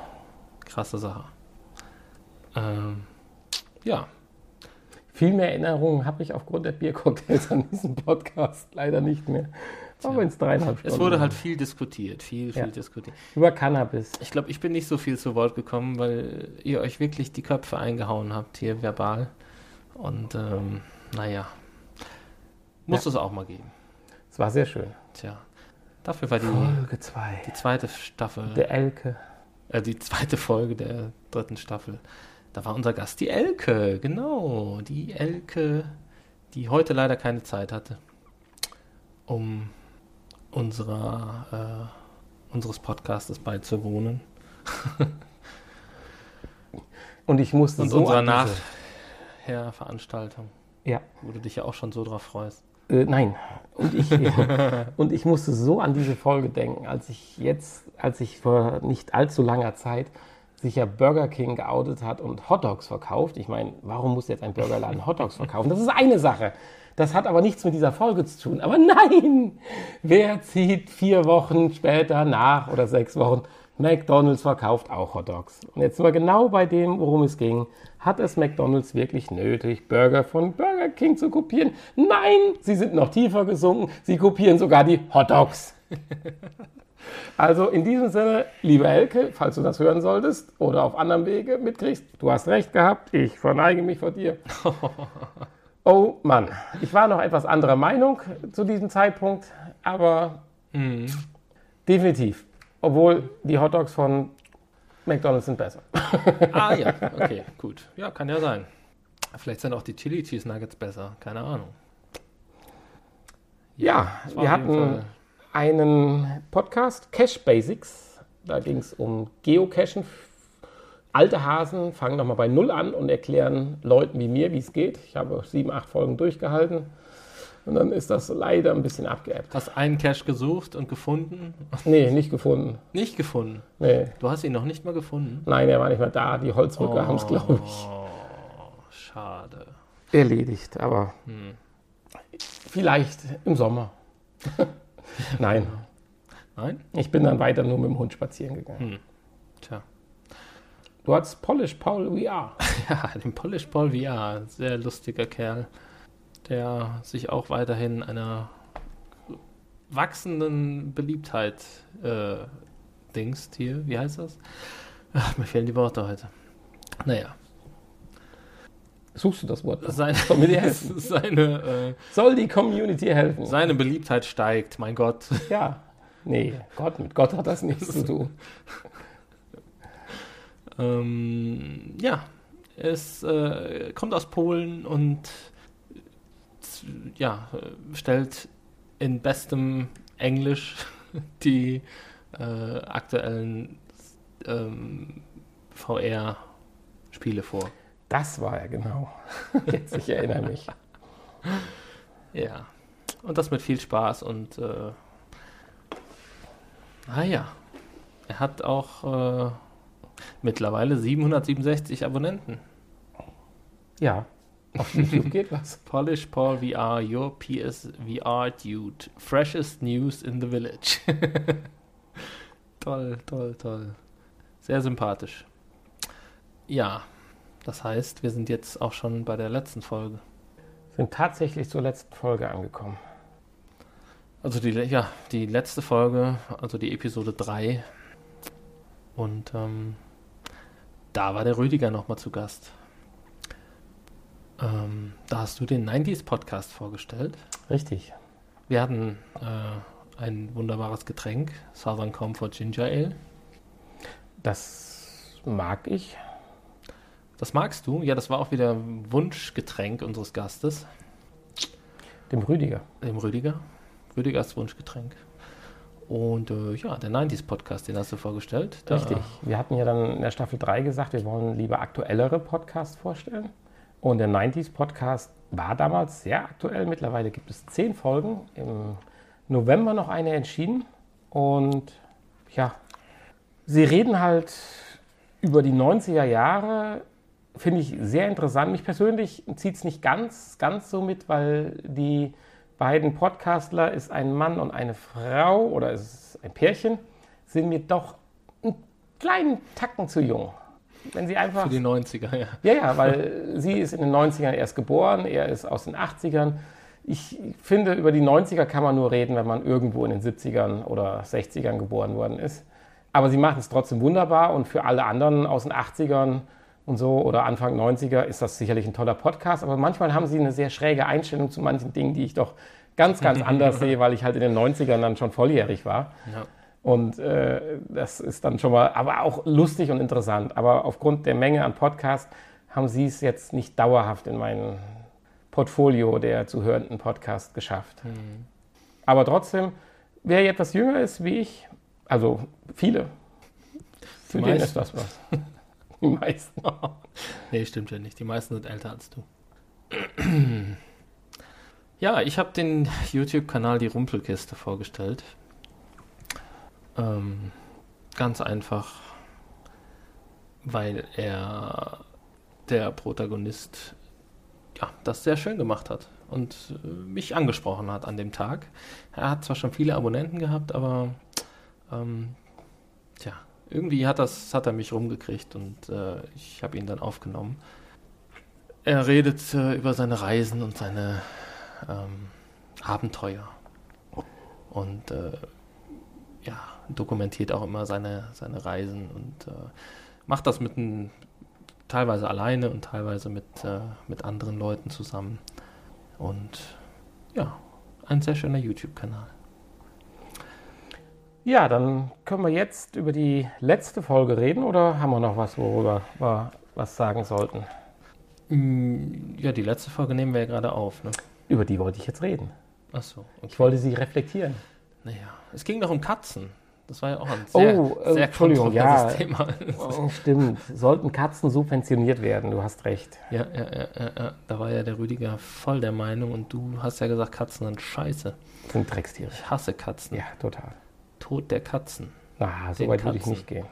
krasse Sache. Ähm, ja, Viel mehr Erinnerungen habe ich aufgrund der Biercocktails an diesem Podcast leider nicht mehr. Auch wenn es dreieinhalb Stunden es wurde halt viel diskutiert, viel, viel Ja. diskutiert. über Cannabis. Ich glaube, ich bin nicht so viel zu Wort gekommen, weil ihr euch wirklich die Köpfe eingehauen habt hier verbal und ähm, naja, muss es auch mal geben. Es war sehr schön. Tja, dafür war die, Folge 2. die zweite Staffel Der Elke. äh, die zweite Folge der dritten Staffel. Da war unser Gast die Elke, genau. Die Elke, die heute leider keine Zeit hatte, um unserer, äh, unseres Podcastes beizuwohnen. Und ich musste Und so unserer an diese- Nachher-Veranstaltung, Ja, wo du dich ja auch schon so drauf freust. Äh, nein. Und ich, und ich musste so an diese Folge denken, als ich jetzt, als ich vor nicht allzu langer Zeit sich ja Burger King geoutet hat und Hotdogs verkauft. Ich meine, warum muss jetzt ein Burgerladen Hotdogs verkaufen? Das ist eine Sache. Das hat aber nichts mit dieser Folge zu tun. Aber nein, wer zieht vier Wochen später nach oder sechs Wochen? McDonald's verkauft auch Hot Dogs. Und jetzt sind wir genau bei dem, worum es ging. Hat es McDonald's wirklich nötig, Burger von Burger King zu kopieren? Nein, sie sind noch tiefer gesunken. Sie kopieren sogar die Hot Dogs. Also in diesem Sinne, liebe Elke, falls du das hören solltest oder auf anderem Wege mitkriegst, du hast recht gehabt, ich verneige mich vor dir. Oh Mann, ich war noch etwas anderer Meinung zu diesem Zeitpunkt, aber definitiv. Obwohl die Hotdogs von McDonald's sind besser. Ah ja, okay, gut. Ja, kann ja sein. Vielleicht sind auch die Chili Cheese Nuggets besser, keine Ahnung. Ja, war wir hatten einen Podcast, Cache Basics. Da ging es um Geocachen. Alte Hasen fangen nochmal bei Null an und erklären Leuten wie mir, wie es geht. Ich habe sieben, acht Folgen durchgehalten. Und dann ist das leider ein bisschen abgeebbt. Hast einen Cache gesucht und gefunden? Nee, nicht gefunden. Nicht gefunden. Nee. Du hast ihn noch nicht mal gefunden. Nein, er war nicht mehr da. Die Holzrücker haben es, glaube ich, Oh, schade. erledigt. Aber Hm. vielleicht im Sommer. Nein, Nein? ich bin dann weiter nur mit dem Hund spazieren gegangen. Hm. Tja. Du hattest Polish Paul VR. Ja, den Polish Paul VR, sehr lustiger Kerl, der sich auch weiterhin einer wachsenden Beliebtheit äh, dingst hier. Wie heißt das? Ach, mir fehlen die Worte heute. Naja, Suchst du das Wort? seine, seine, äh, Soll die Community helfen? seine Beliebtheit steigt, mein Gott. Ja. Nee, Gott, mit Gott hat das nichts zu tun. Ähm, ja, es äh, kommt aus Polen und ja, stellt in bestem Englisch die äh, aktuellen ähm, VR-Spiele vor. Das war er genau. Jetzt, ich erinnere mich. Ja, und das mit viel Spaß und äh, ah ja, er hat auch äh, mittlerweile 767 Abonnenten. Ja, auf YouTube geht was. Polish Paul VR, your PSVR dude. Freshest news in the village. toll, toll, toll. Sehr sympathisch. Ja, das heißt, wir sind jetzt auch schon bei der letzten Folge. Sind tatsächlich zur letzten Folge angekommen. Also die, ja, die letzte Folge, also die Episode 3. Und ähm, da war der Rüdiger nochmal zu Gast. Ähm, da hast du den 90s Podcast vorgestellt. Richtig. Wir hatten äh, ein wunderbares Getränk, Southern Comfort Ginger Ale. Das mag ich. Das magst du? Ja, das war auch wieder Wunschgetränk unseres Gastes, Dem Rüdiger. dem Rüdiger. Rüdigers Wunschgetränk. Und äh, ja, der 90s Podcast, den hast du vorgestellt. Da- Richtig. Wir hatten ja dann in der Staffel 3 gesagt, wir wollen lieber aktuellere Podcasts vorstellen. Und der 90s Podcast war damals sehr aktuell. Mittlerweile gibt es zehn Folgen. Im November noch eine entschieden. Und ja, sie reden halt über die 90er Jahre. Finde ich sehr interessant. Mich persönlich zieht es nicht ganz, ganz so mit, weil die beiden Podcastler ist ein Mann und eine Frau oder es ist ein Pärchen, sind mir doch einen kleinen Tacken zu jung. Wenn sie einfach. Für die 90er, ja. Ja, ja, weil sie ist in den 90ern erst geboren, er ist aus den 80ern. Ich finde, über die 90er kann man nur reden, wenn man irgendwo in den 70ern oder 60ern geboren worden ist. Aber sie machen es trotzdem wunderbar und für alle anderen aus den 80ern und so oder Anfang 90er ist das sicherlich ein toller Podcast. Aber manchmal haben sie eine sehr schräge Einstellung zu manchen Dingen, die ich doch ganz, ganz anders sehe, weil ich halt in den 90ern dann schon volljährig war. ja. Und äh, das ist dann schon mal, aber auch lustig und interessant. Aber aufgrund der Menge an Podcasts haben sie es jetzt nicht dauerhaft in mein Portfolio der zu hörenden Podcasts geschafft. Aber trotzdem, wer etwas jünger ist wie ich, also viele, für Die den meisten. ist das was. Die meisten. Nee, stimmt ja nicht. Die meisten sind älter als du. Ja, ich habe den YouTube-Kanal Die Rumpelkiste vorgestellt. Ähm, ganz einfach, weil er, der Protagonist, ja, das sehr schön gemacht hat. und äh, mich angesprochen hat an dem Tag. Er hat zwar schon viele Abonnenten gehabt, aber ähm, tja, irgendwie hat, das, hat er mich rumgekriegt und äh, ich habe ihn dann aufgenommen. Er redet äh, über seine Reisen und seine ähm, Abenteuer und äh, ja, dokumentiert auch immer seine, seine Reisen und äh, macht das mit ein, teilweise alleine und teilweise mit, äh, mit anderen Leuten zusammen. Und ja, ein sehr schöner YouTube-Kanal. Ja, dann können wir jetzt über die letzte Folge reden oder haben wir noch was, worüber wir was sagen sollten? Mm, Ja, die letzte Folge nehmen wir ja gerade auf. Ne? Über die wollte ich jetzt reden. Achso, okay. Ich wollte sie reflektieren. Naja, es ging doch um Katzen. Das war ja auch ein sehr, Oh, äh, sehr Entschuldigung, ja. Thema. Oh, stimmt. Sollten Katzen subventioniert werden? Du hast recht. Ja, ja, ja, ja, ja, da war ja der Rüdiger voll der Meinung und du hast ja gesagt, Katzen sind scheiße. Das sind Dreckstiere. Ich hasse Katzen. Ja, total. Tod der Katzen. Na, so Den weit würde ich nicht gehen.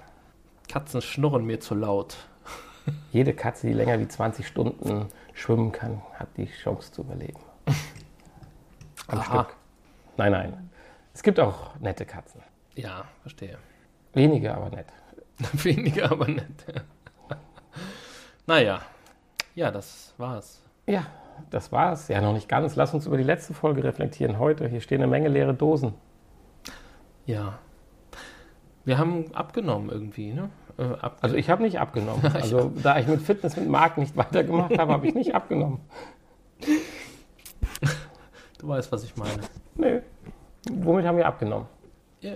Katzen schnurren mir zu laut. Jede Katze, die länger wie 20 Stunden schwimmen kann, hat die Chance zu überleben. Am Aha. Stück. Nein, nein. Es gibt auch nette Katzen. Ja, verstehe. Wenige, aber nett. Weniger, aber nett. Ja. naja, ja, das war's. Ja, das war's. Ja, noch nicht ganz. Lass uns über die letzte Folge reflektieren. Heute, hier stehen eine Menge leere Dosen. Ja. Wir haben abgenommen irgendwie, ne? Äh, Also ich habe nicht abgenommen. Also da ich mit Fitness mit Marc nicht weitergemacht habe, habe ich nicht abgenommen. du weißt, was ich meine. Nö. Womit haben wir abgenommen? Ja.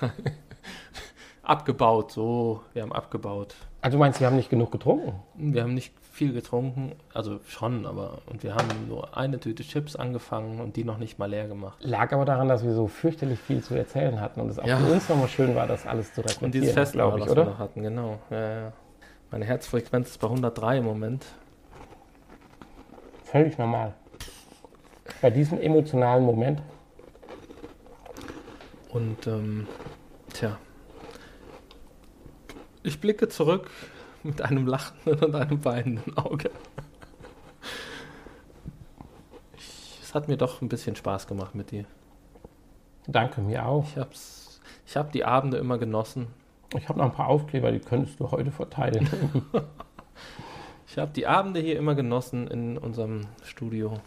abgebaut, so. Wir haben abgebaut. Also du meinst, wir haben nicht genug getrunken? Wir haben nicht viel getrunken, also schon, aber und wir haben nur eine Tüte Chips angefangen und die noch nicht mal leer gemacht. Lag aber daran, dass wir so fürchterlich viel zu erzählen hatten und es auch Ja. für uns nochmal schön war, das alles zu Und reflektieren, dieses Fest, glaube ich, was wir oder? noch hatten, genau. Ja, ja. Meine Herzfrequenz ist bei 103 im Moment. Völlig normal. Bei diesem emotionalen Moment. Und ähm, tja, ich blicke zurück mit einem lachenden und einem weinenden Auge. Ich, es hat mir doch ein bisschen Spaß gemacht mit dir. Danke, mir auch. Ich hab's, ich habe die Abende immer genossen. Ich habe noch ein paar Aufkleber, die könntest du heute verteilen. Ich habe die Abende hier immer genossen in unserem Studio.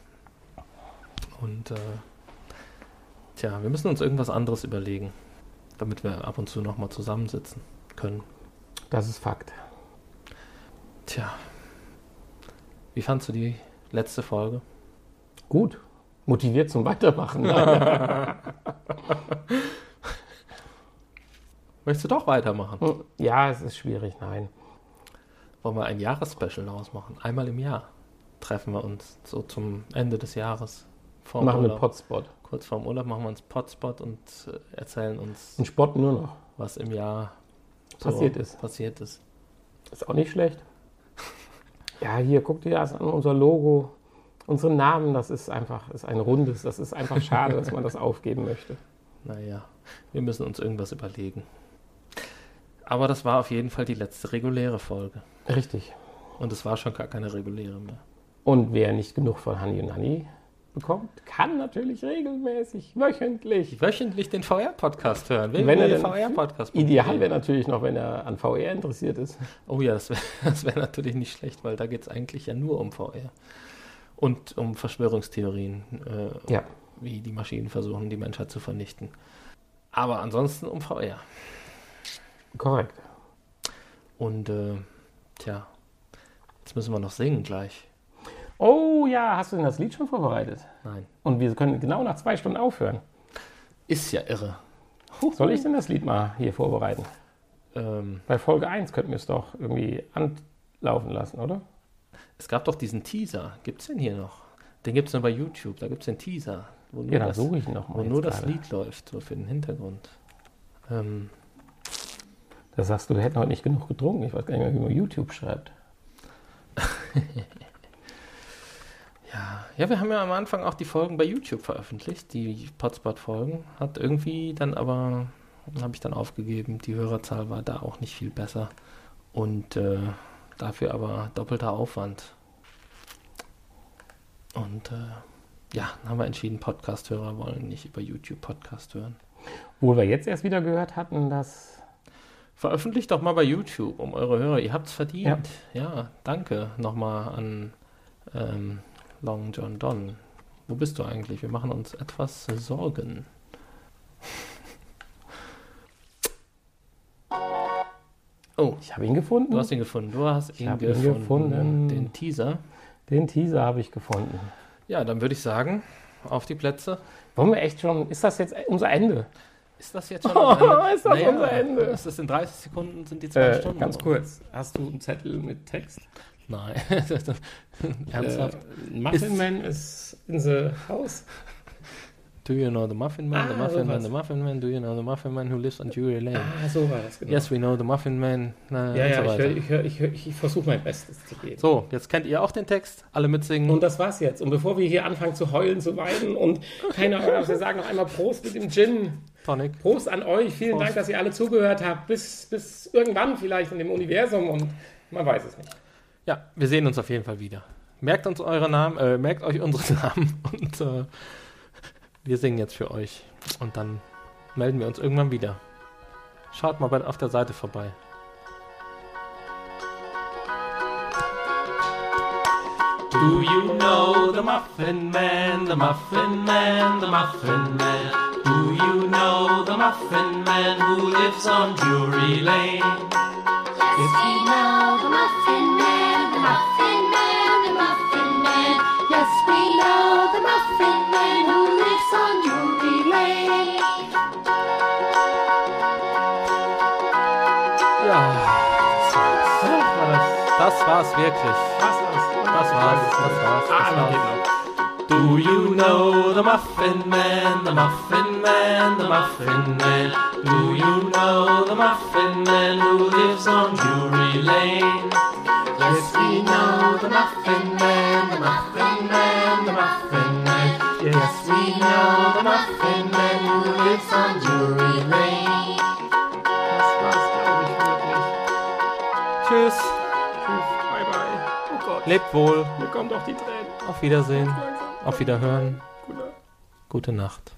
Und äh, tja, wir müssen uns irgendwas anderes überlegen, damit wir ab und zu nochmal zusammensitzen können. Das ist Fakt. Tja. Wie fandst du die letzte Folge? Gut. Motiviert zum Weitermachen. Möchtest du doch weitermachen? ja, es ist schwierig, nein. Wollen wir ein Jahresspecial daraus machen? Einmal im Jahr treffen wir uns so zum Ende des Jahres. Vorm Machen wir Urlaub. Potspot. Kurz vorm Urlaub machen wir uns Potspot und äh, erzählen uns, Und Spott nur noch. was im Jahr Passiert ist. Passiert ist. Ist auch nicht schlecht. Ja, hier, guck dir das an, unser Logo, unsere Namen, das ist einfach, ist ein rundes, das ist einfach schade, dass man das aufgeben möchte. Naja, wir müssen uns irgendwas überlegen. Aber das war auf jeden Fall die letzte reguläre Folge. Richtig. Und es war schon gar keine reguläre mehr. Und wer nicht genug von Honey und Honey bekommt, kann natürlich regelmäßig, wöchentlich. Wöchentlich den VR-Podcast hören. Wenn er denn- VR-Podcast. Ideal wäre natürlich noch, wenn er an VR interessiert ist. Oh ja, das wäre wär natürlich nicht schlecht, weil da geht es eigentlich ja nur um VR. Und um Verschwörungstheorien, äh, Ja. wie die Maschinen versuchen, die Menschheit zu vernichten. Aber ansonsten um VR. Korrekt. Und äh, tja, jetzt müssen wir noch singen gleich. Oh ja, hast du denn das Lied schon vorbereitet? Nein. Und wir können genau nach zwei Stunden aufhören. Ist ja irre. Soll ich denn das Lied mal hier vorbereiten? Ähm, Bei Folge 1 könnten wir es doch irgendwie anlaufen lassen, oder? es gab doch diesen Teaser. Gibt es den hier noch? Den gibt es nur bei YouTube. Da gibt es den Teaser, wo nur, Ja, das, suche ich noch mal. wo nur das gerade. Lied läuft, so für den Hintergrund. Ähm, Da sagst du, wir hätten heute nicht genug getrunken. Ich weiß gar nicht mehr, wie man YouTube schreibt. Ja, ja, wir haben ja am Anfang auch die Folgen bei YouTube veröffentlicht, die Potspot-Folgen. Hat irgendwie dann aber, habe ich dann aufgegeben, die Hörerzahl war da auch nicht viel besser. Und äh, dafür aber doppelter Aufwand. Und äh, ja, dann haben wir entschieden, Podcast-Hörer wollen nicht über YouTube Podcast hören. Wo wir jetzt erst wieder gehört hatten, dass. Veröffentlicht doch mal bei YouTube um eure Hörer. Ihr habt's verdient. Ja, danke nochmal an ähm, Long John Don. Wo bist du eigentlich? Wir machen uns etwas Sorgen. Oh, Ich habe ihn gefunden. du hast ihn gefunden. Du hast ihn hab ihn gefunden. gefunden. Den Teaser. Den Teaser habe ich gefunden. Ja, dann würde ich sagen, auf die Plätze. Wollen wir echt schon. Ist das jetzt unser Ende? Ist das jetzt schon das Ende? Ist das unser Ende? Ist das in 30 Sekunden? Sind die zwei Äh, Stunden? ganz kurz. Hast du einen Zettel mit Text? Nein. Ernsthaft? Äh, Muffin Man is in the house. Do you know the Muffin Man? the Ah, Muffin Man, sowas. the Muffin Man. Do you know the Muffin Man who lives on Drury Lane? Ah, so war das genau. Yes, we know the Muffin Man. Na, ja, und ja, so ich, hör, ich, hör, ich, ich versuche mein Bestes zu geben. So, jetzt kennt ihr auch den Text. Alle mitsingen. Und das war's jetzt. Und bevor wir hier anfangen zu heulen, zu weinen und keine Ahnung, wir sagen noch einmal Prost mit dem Gin. Tonic. Prost an euch. Vielen Prost. Dank, dass ihr alle zugehört habt. Bis, bis irgendwann vielleicht in dem Universum und man weiß es nicht. Ja, wir sehen uns auf jeden Fall wieder. Merkt uns eure Namen, äh, merkt euch unsere Namen und äh, wir singen jetzt für euch. Und dann melden wir uns irgendwann wieder. Schaut mal bei, auf der Seite vorbei. Do you know the Muffin Man, the Muffin Man, the Muffin Man? Do you know the Muffin Man who lives on Drury Lane? Yes. Yes, we know the Muffin Man who lives on Drury Lane. Ja, das war's wirklich. Was Das war's, das war's, das Ah, war's. geht noch. Do you know the Muffin Man, the Muffin Man, the Muffin Man? Do you know the Muffin Man who lives on Drury Lane? Yes, we know the Muffin Man, the Muffin Man, the Muffin Man. Yes, we know the Muffin Man who lives on Drury Lane. Das war's, glaube ich, wirklich. Tschüss, Tschüss, bye bye. Oh Gott, lebt wohl, mir kommen doch die Tränen. auf Wiedersehen, Langsam. Auf Wiederhören, Gute Nacht.